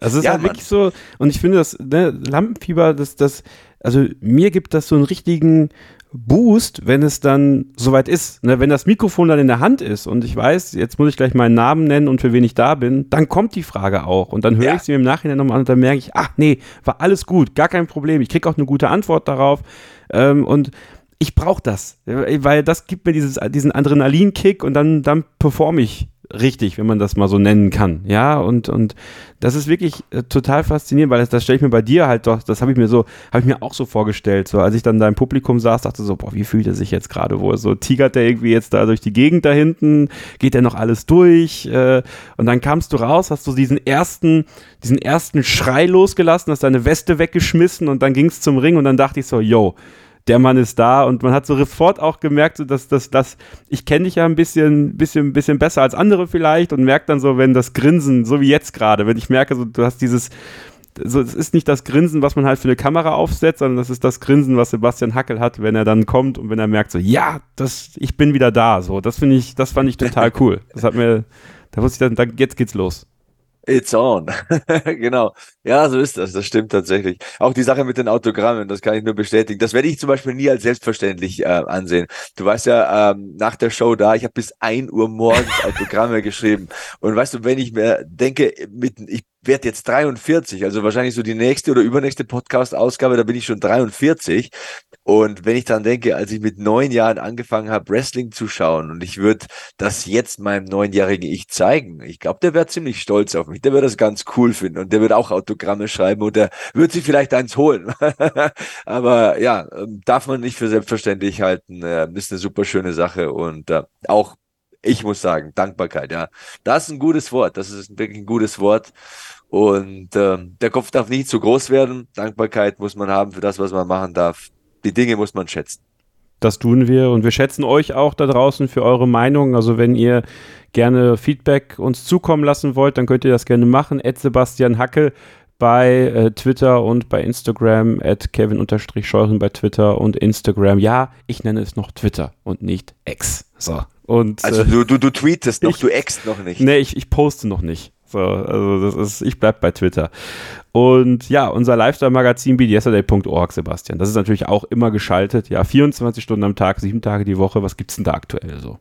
Also es ja, ist halt wirklich so, und ich finde das, ne, Lampenfieber, das, das, also mir gibt das so einen richtigen Boost, wenn es dann soweit ist. Ne? Wenn das Mikrofon dann in der Hand ist und ich weiß, jetzt muss ich gleich meinen Namen nennen und für wen ich da bin, dann kommt die Frage auch. Und dann höre ja. ich sie mir im Nachhinein nochmal an und dann merke ich, ach nee, war alles gut, gar kein Problem. Ich kriege auch eine gute Antwort darauf. Ähm, und ich brauche das, weil das gibt mir dieses, diesen Adrenalinkick und dann, dann performe ich richtig, wenn man das mal so nennen kann. Ja, und, und das ist wirklich äh, total faszinierend, weil das, das stelle ich mir bei dir halt doch, das habe ich mir so, habe ich mir auch so vorgestellt. So, als ich dann da im Publikum saß, dachte so, boah, wie fühlt er sich jetzt gerade wohl? So tigert der irgendwie jetzt da durch die Gegend da hinten, geht der noch alles durch? Äh, und dann kamst du raus, hast du diesen ersten, diesen ersten Schrei losgelassen, hast deine Weste weggeschmissen und dann ging es zum Ring und dann dachte ich so, yo, der Mann ist da und man hat so sofort auch gemerkt, so dass das, das, ich kenne dich ja ein bisschen, bisschen, bisschen besser als andere vielleicht und merkt dann so, wenn das Grinsen, so wie jetzt gerade, wenn ich merke, so du hast dieses, so, es ist nicht das Grinsen, was man halt für eine Kamera aufsetzt, sondern das ist das Grinsen, was Sebastian Hackel hat, wenn er dann kommt und wenn er merkt, so, ja, das, ich bin wieder da, so, das finde ich, das fand ich total cool. Das hat mir, da wusste ich dann, dann jetzt geht's los.
It's on. [laughs] genau. Ja, so ist das. Das stimmt tatsächlich. Auch die Sache mit den Autogrammen, das kann ich nur bestätigen. Das werde ich zum Beispiel nie als selbstverständlich äh, ansehen. Du weißt ja, ähm, nach der Show da, ich habe bis ein Uhr morgens Autogramme geschrieben. Und weißt du, wenn ich mir denke, mit, ich werde jetzt 43, also wahrscheinlich so die nächste oder übernächste Podcast-Ausgabe, da bin ich schon 43. Und wenn ich dann denke, als ich mit neun Jahren angefangen habe, Wrestling zu schauen und ich würde das jetzt meinem neunjährigen Ich zeigen, ich glaube, der wäre ziemlich stolz auf mich. Der wird das ganz cool finden und der wird auch Autogramme schreiben und der wird sich vielleicht eins holen. [laughs] Aber ja, ähm, darf man nicht für selbstverständlich halten. Ist eine super schöne Sache und äh, auch ich muss sagen, Dankbarkeit, ja. Das ist ein gutes Wort. Das ist wirklich ein gutes Wort. Und äh, der Kopf darf nicht zu groß werden. Dankbarkeit muss man haben für das, was man machen darf die Dinge muss man schätzen.
Das tun wir und wir schätzen euch auch da draußen für eure Meinung. Also wenn ihr gerne Feedback uns zukommen lassen wollt, dann könnt ihr das gerne machen. Ed Sebastian Hackel bei äh, Twitter und bei Instagram, at Kevin-Scheuren bei Twitter und Instagram. Ja, ich nenne es noch Twitter und nicht X. So. Und,
also äh, du, du, du tweetest noch, [laughs] ich, du ext noch nicht.
Nee, ich, ich poste noch nicht. So, also das ist, ich bleib bei Twitter. Und ja, unser Lifestyle-Magazin bdyesterday.org, Sebastian. Das ist natürlich auch immer geschaltet. Ja, 24 Stunden am Tag, sieben Tage die Woche. Was gibt's denn da aktuell so?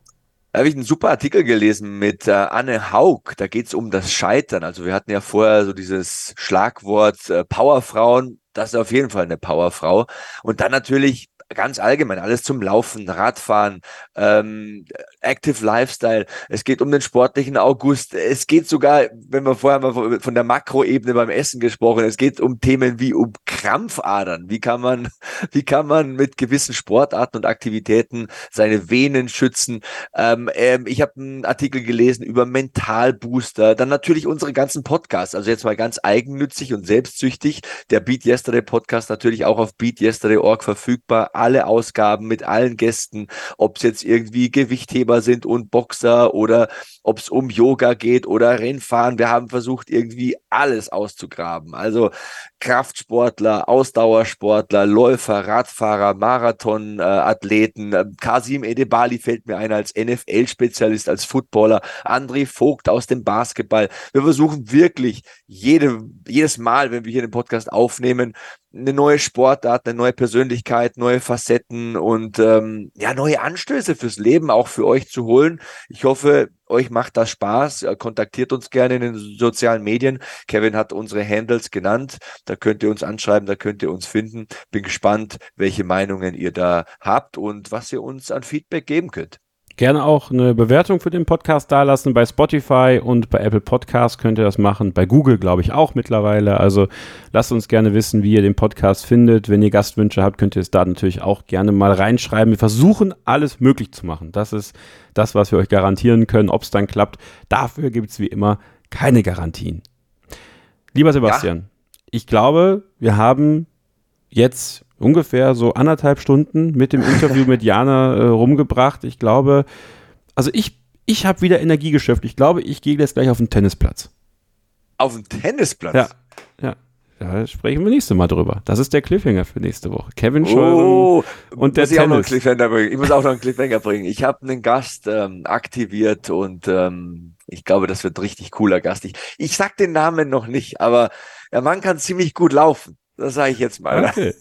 Da habe ich einen super Artikel gelesen mit äh, Anne Haug. Da geht's um das Scheitern. Also wir hatten ja vorher so dieses Schlagwort äh, Powerfrauen. Das ist auf jeden Fall eine Powerfrau. Und dann natürlich ganz allgemein, alles zum Laufen, Radfahren, ähm, Active Lifestyle. Es geht um den sportlichen August. Es geht sogar, wenn wir vorher mal von der Makroebene beim Essen gesprochen, es geht um Themen wie um Krampfadern. Wie kann man, [laughs] wie kann man mit gewissen Sportarten und Aktivitäten seine Venen schützen? Ähm, ähm, ich habe einen Artikel gelesen über Mentalbooster. Dann natürlich unsere ganzen Podcasts. Also jetzt mal ganz eigennützig und selbstsüchtig. Der Beat Yesterday Podcast natürlich auch auf beatyesterday.org verfügbar alle Ausgaben mit allen Gästen, ob es jetzt irgendwie Gewichtheber sind und Boxer oder ob es um Yoga geht oder Rennfahren. Wir haben versucht, irgendwie alles auszugraben. Also Kraftsportler, Ausdauersportler, Läufer, Radfahrer, Marathonathleten. Äh, Kasim Edebali fällt mir ein als NFL-Spezialist, als Footballer. André Vogt aus dem Basketball. Wir versuchen wirklich jede, jedes Mal, wenn wir hier den Podcast aufnehmen, eine neue Sportart, eine neue Persönlichkeit, neue Facetten und ähm, ja, neue Anstöße fürs Leben auch für euch zu holen. Ich hoffe, euch macht das Spaß. Kontaktiert uns gerne in den sozialen Medien. Kevin hat unsere Handles genannt. Da könnt ihr uns anschreiben, da könnt ihr uns finden. Bin gespannt, welche Meinungen ihr da habt und was ihr uns an Feedback geben könnt.
Gerne auch eine Bewertung für den Podcast dalassen. Bei Spotify und bei Apple Podcasts könnt ihr das machen. Bei Google, glaube ich, auch mittlerweile. Also lasst uns gerne wissen, wie ihr den Podcast findet. Wenn ihr Gastwünsche habt, könnt ihr es da natürlich auch gerne mal reinschreiben. Wir versuchen, alles möglich zu machen. Das ist das, was wir euch garantieren können. Ob es dann klappt, dafür gibt es wie immer keine Garantien. Lieber Sebastian, ja. ich glaube, wir haben jetzt ungefähr so anderthalb Stunden mit dem Interview mit Jana äh, rumgebracht. Ich glaube, also ich, ich habe wieder Energie geschöpft. Ich glaube, ich gehe jetzt gleich auf den Tennisplatz.
Auf den Tennisplatz?
Ja, ja. Da sprechen wir nächste Mal drüber. Das ist der Cliffhanger für nächste Woche. Kevin Scheuren oh, und der
muss ich Tennis. Auch noch einen Cliffhanger bringen. Ich muss auch noch einen Cliffhanger bringen. Ich habe einen Gast ähm, aktiviert und ähm, ich glaube, das wird ein richtig cooler Gast. Ich, ich sag den Namen noch nicht, aber der Mann kann ziemlich gut laufen. Das sage ich jetzt mal.
Okay.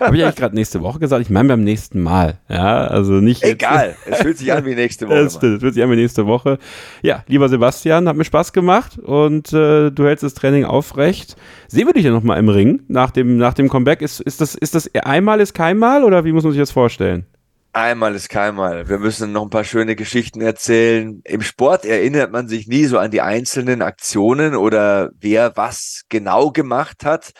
Habe ich eigentlich gerade nächste Woche gesagt? Ich meine beim nächsten Mal. Ja, also nicht.
Egal. es fühlt sich an wie nächste Woche. [laughs]
Es, es fühlt sich an wie nächste Woche. Ja, lieber Sebastian, hat mir Spaß gemacht und äh, du hältst das Training aufrecht. Sehen wir dich ja nochmal im Ring nach dem, nach dem Comeback. Ist, ist, das, ist das einmal ist keinmal oder wie muss man sich das vorstellen?
Einmal ist keinmal. Wir müssen noch ein paar schöne Geschichten erzählen. Im Sport erinnert man sich nie so an die einzelnen Aktionen oder wer was genau gemacht hat.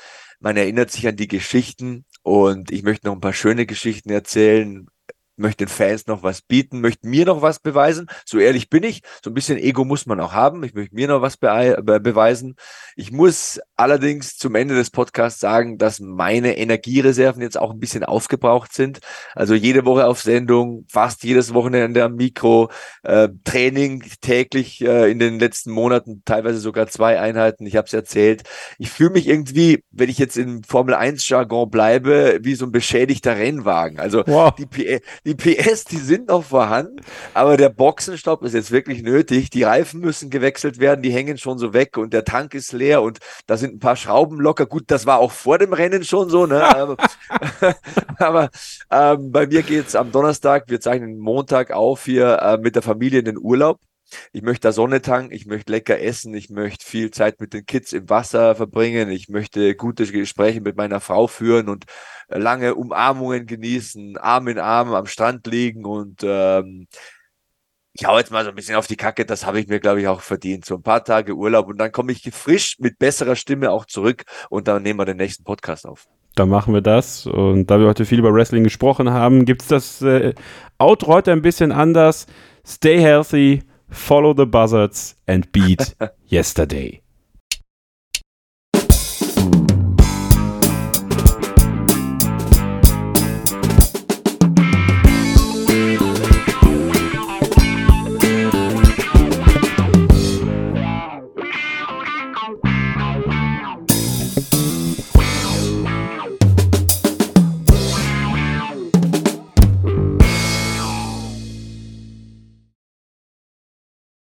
Man erinnert sich an die Geschichten und ich möchte noch ein paar schöne Geschichten erzählen, möchte den Fans noch was bieten, möchte mir noch was beweisen. So ehrlich bin ich. So ein bisschen Ego muss man auch haben. Ich möchte mir noch was be be beweisen. Ich muss allerdings zum Ende des Podcasts sagen, dass meine Energiereserven jetzt auch ein bisschen aufgebraucht sind. Also jede Woche auf Sendung, fast jedes Wochenende am Mikro, äh, Training täglich äh, in den letzten Monaten, teilweise sogar zwei Einheiten. Ich habe es erzählt. Ich fühle mich irgendwie, wenn ich jetzt im Formel 1 Jargon bleibe, wie so ein beschädigter Rennwagen. Also wow. die, [laughs] die PS, die sind noch vorhanden, aber der Boxenstopp ist jetzt wirklich nötig. Die Reifen müssen gewechselt werden, die hängen schon so weg und der Tank ist leer und da sind ein paar Schrauben locker. Gut, das war auch vor dem Rennen schon so, ne? aber, [laughs] [laughs] aber ähm, bei mir geht's am Donnerstag, wir zeichnen Montag auf hier äh, mit der Familie in den Urlaub. Ich möchte da Sonne tanken, ich möchte lecker essen, ich möchte viel Zeit mit den Kids im Wasser verbringen, ich möchte gute Gespräche mit meiner Frau führen und äh, lange Umarmungen genießen, Arm in Arm am Strand liegen und ähm, ich hau jetzt mal so ein bisschen auf die Kacke, das habe ich mir, glaube ich, auch verdient. So ein paar Tage Urlaub und dann komme ich frisch mit besserer Stimme auch zurück und dann nehmen wir den nächsten Podcast auf.
Dann machen wir das. Und da wir heute viel über Wrestling gesprochen haben, gibt es das äh, Outro heute ein bisschen anders. Stay healthy, follow the buzzards and beat [laughs] yesterday.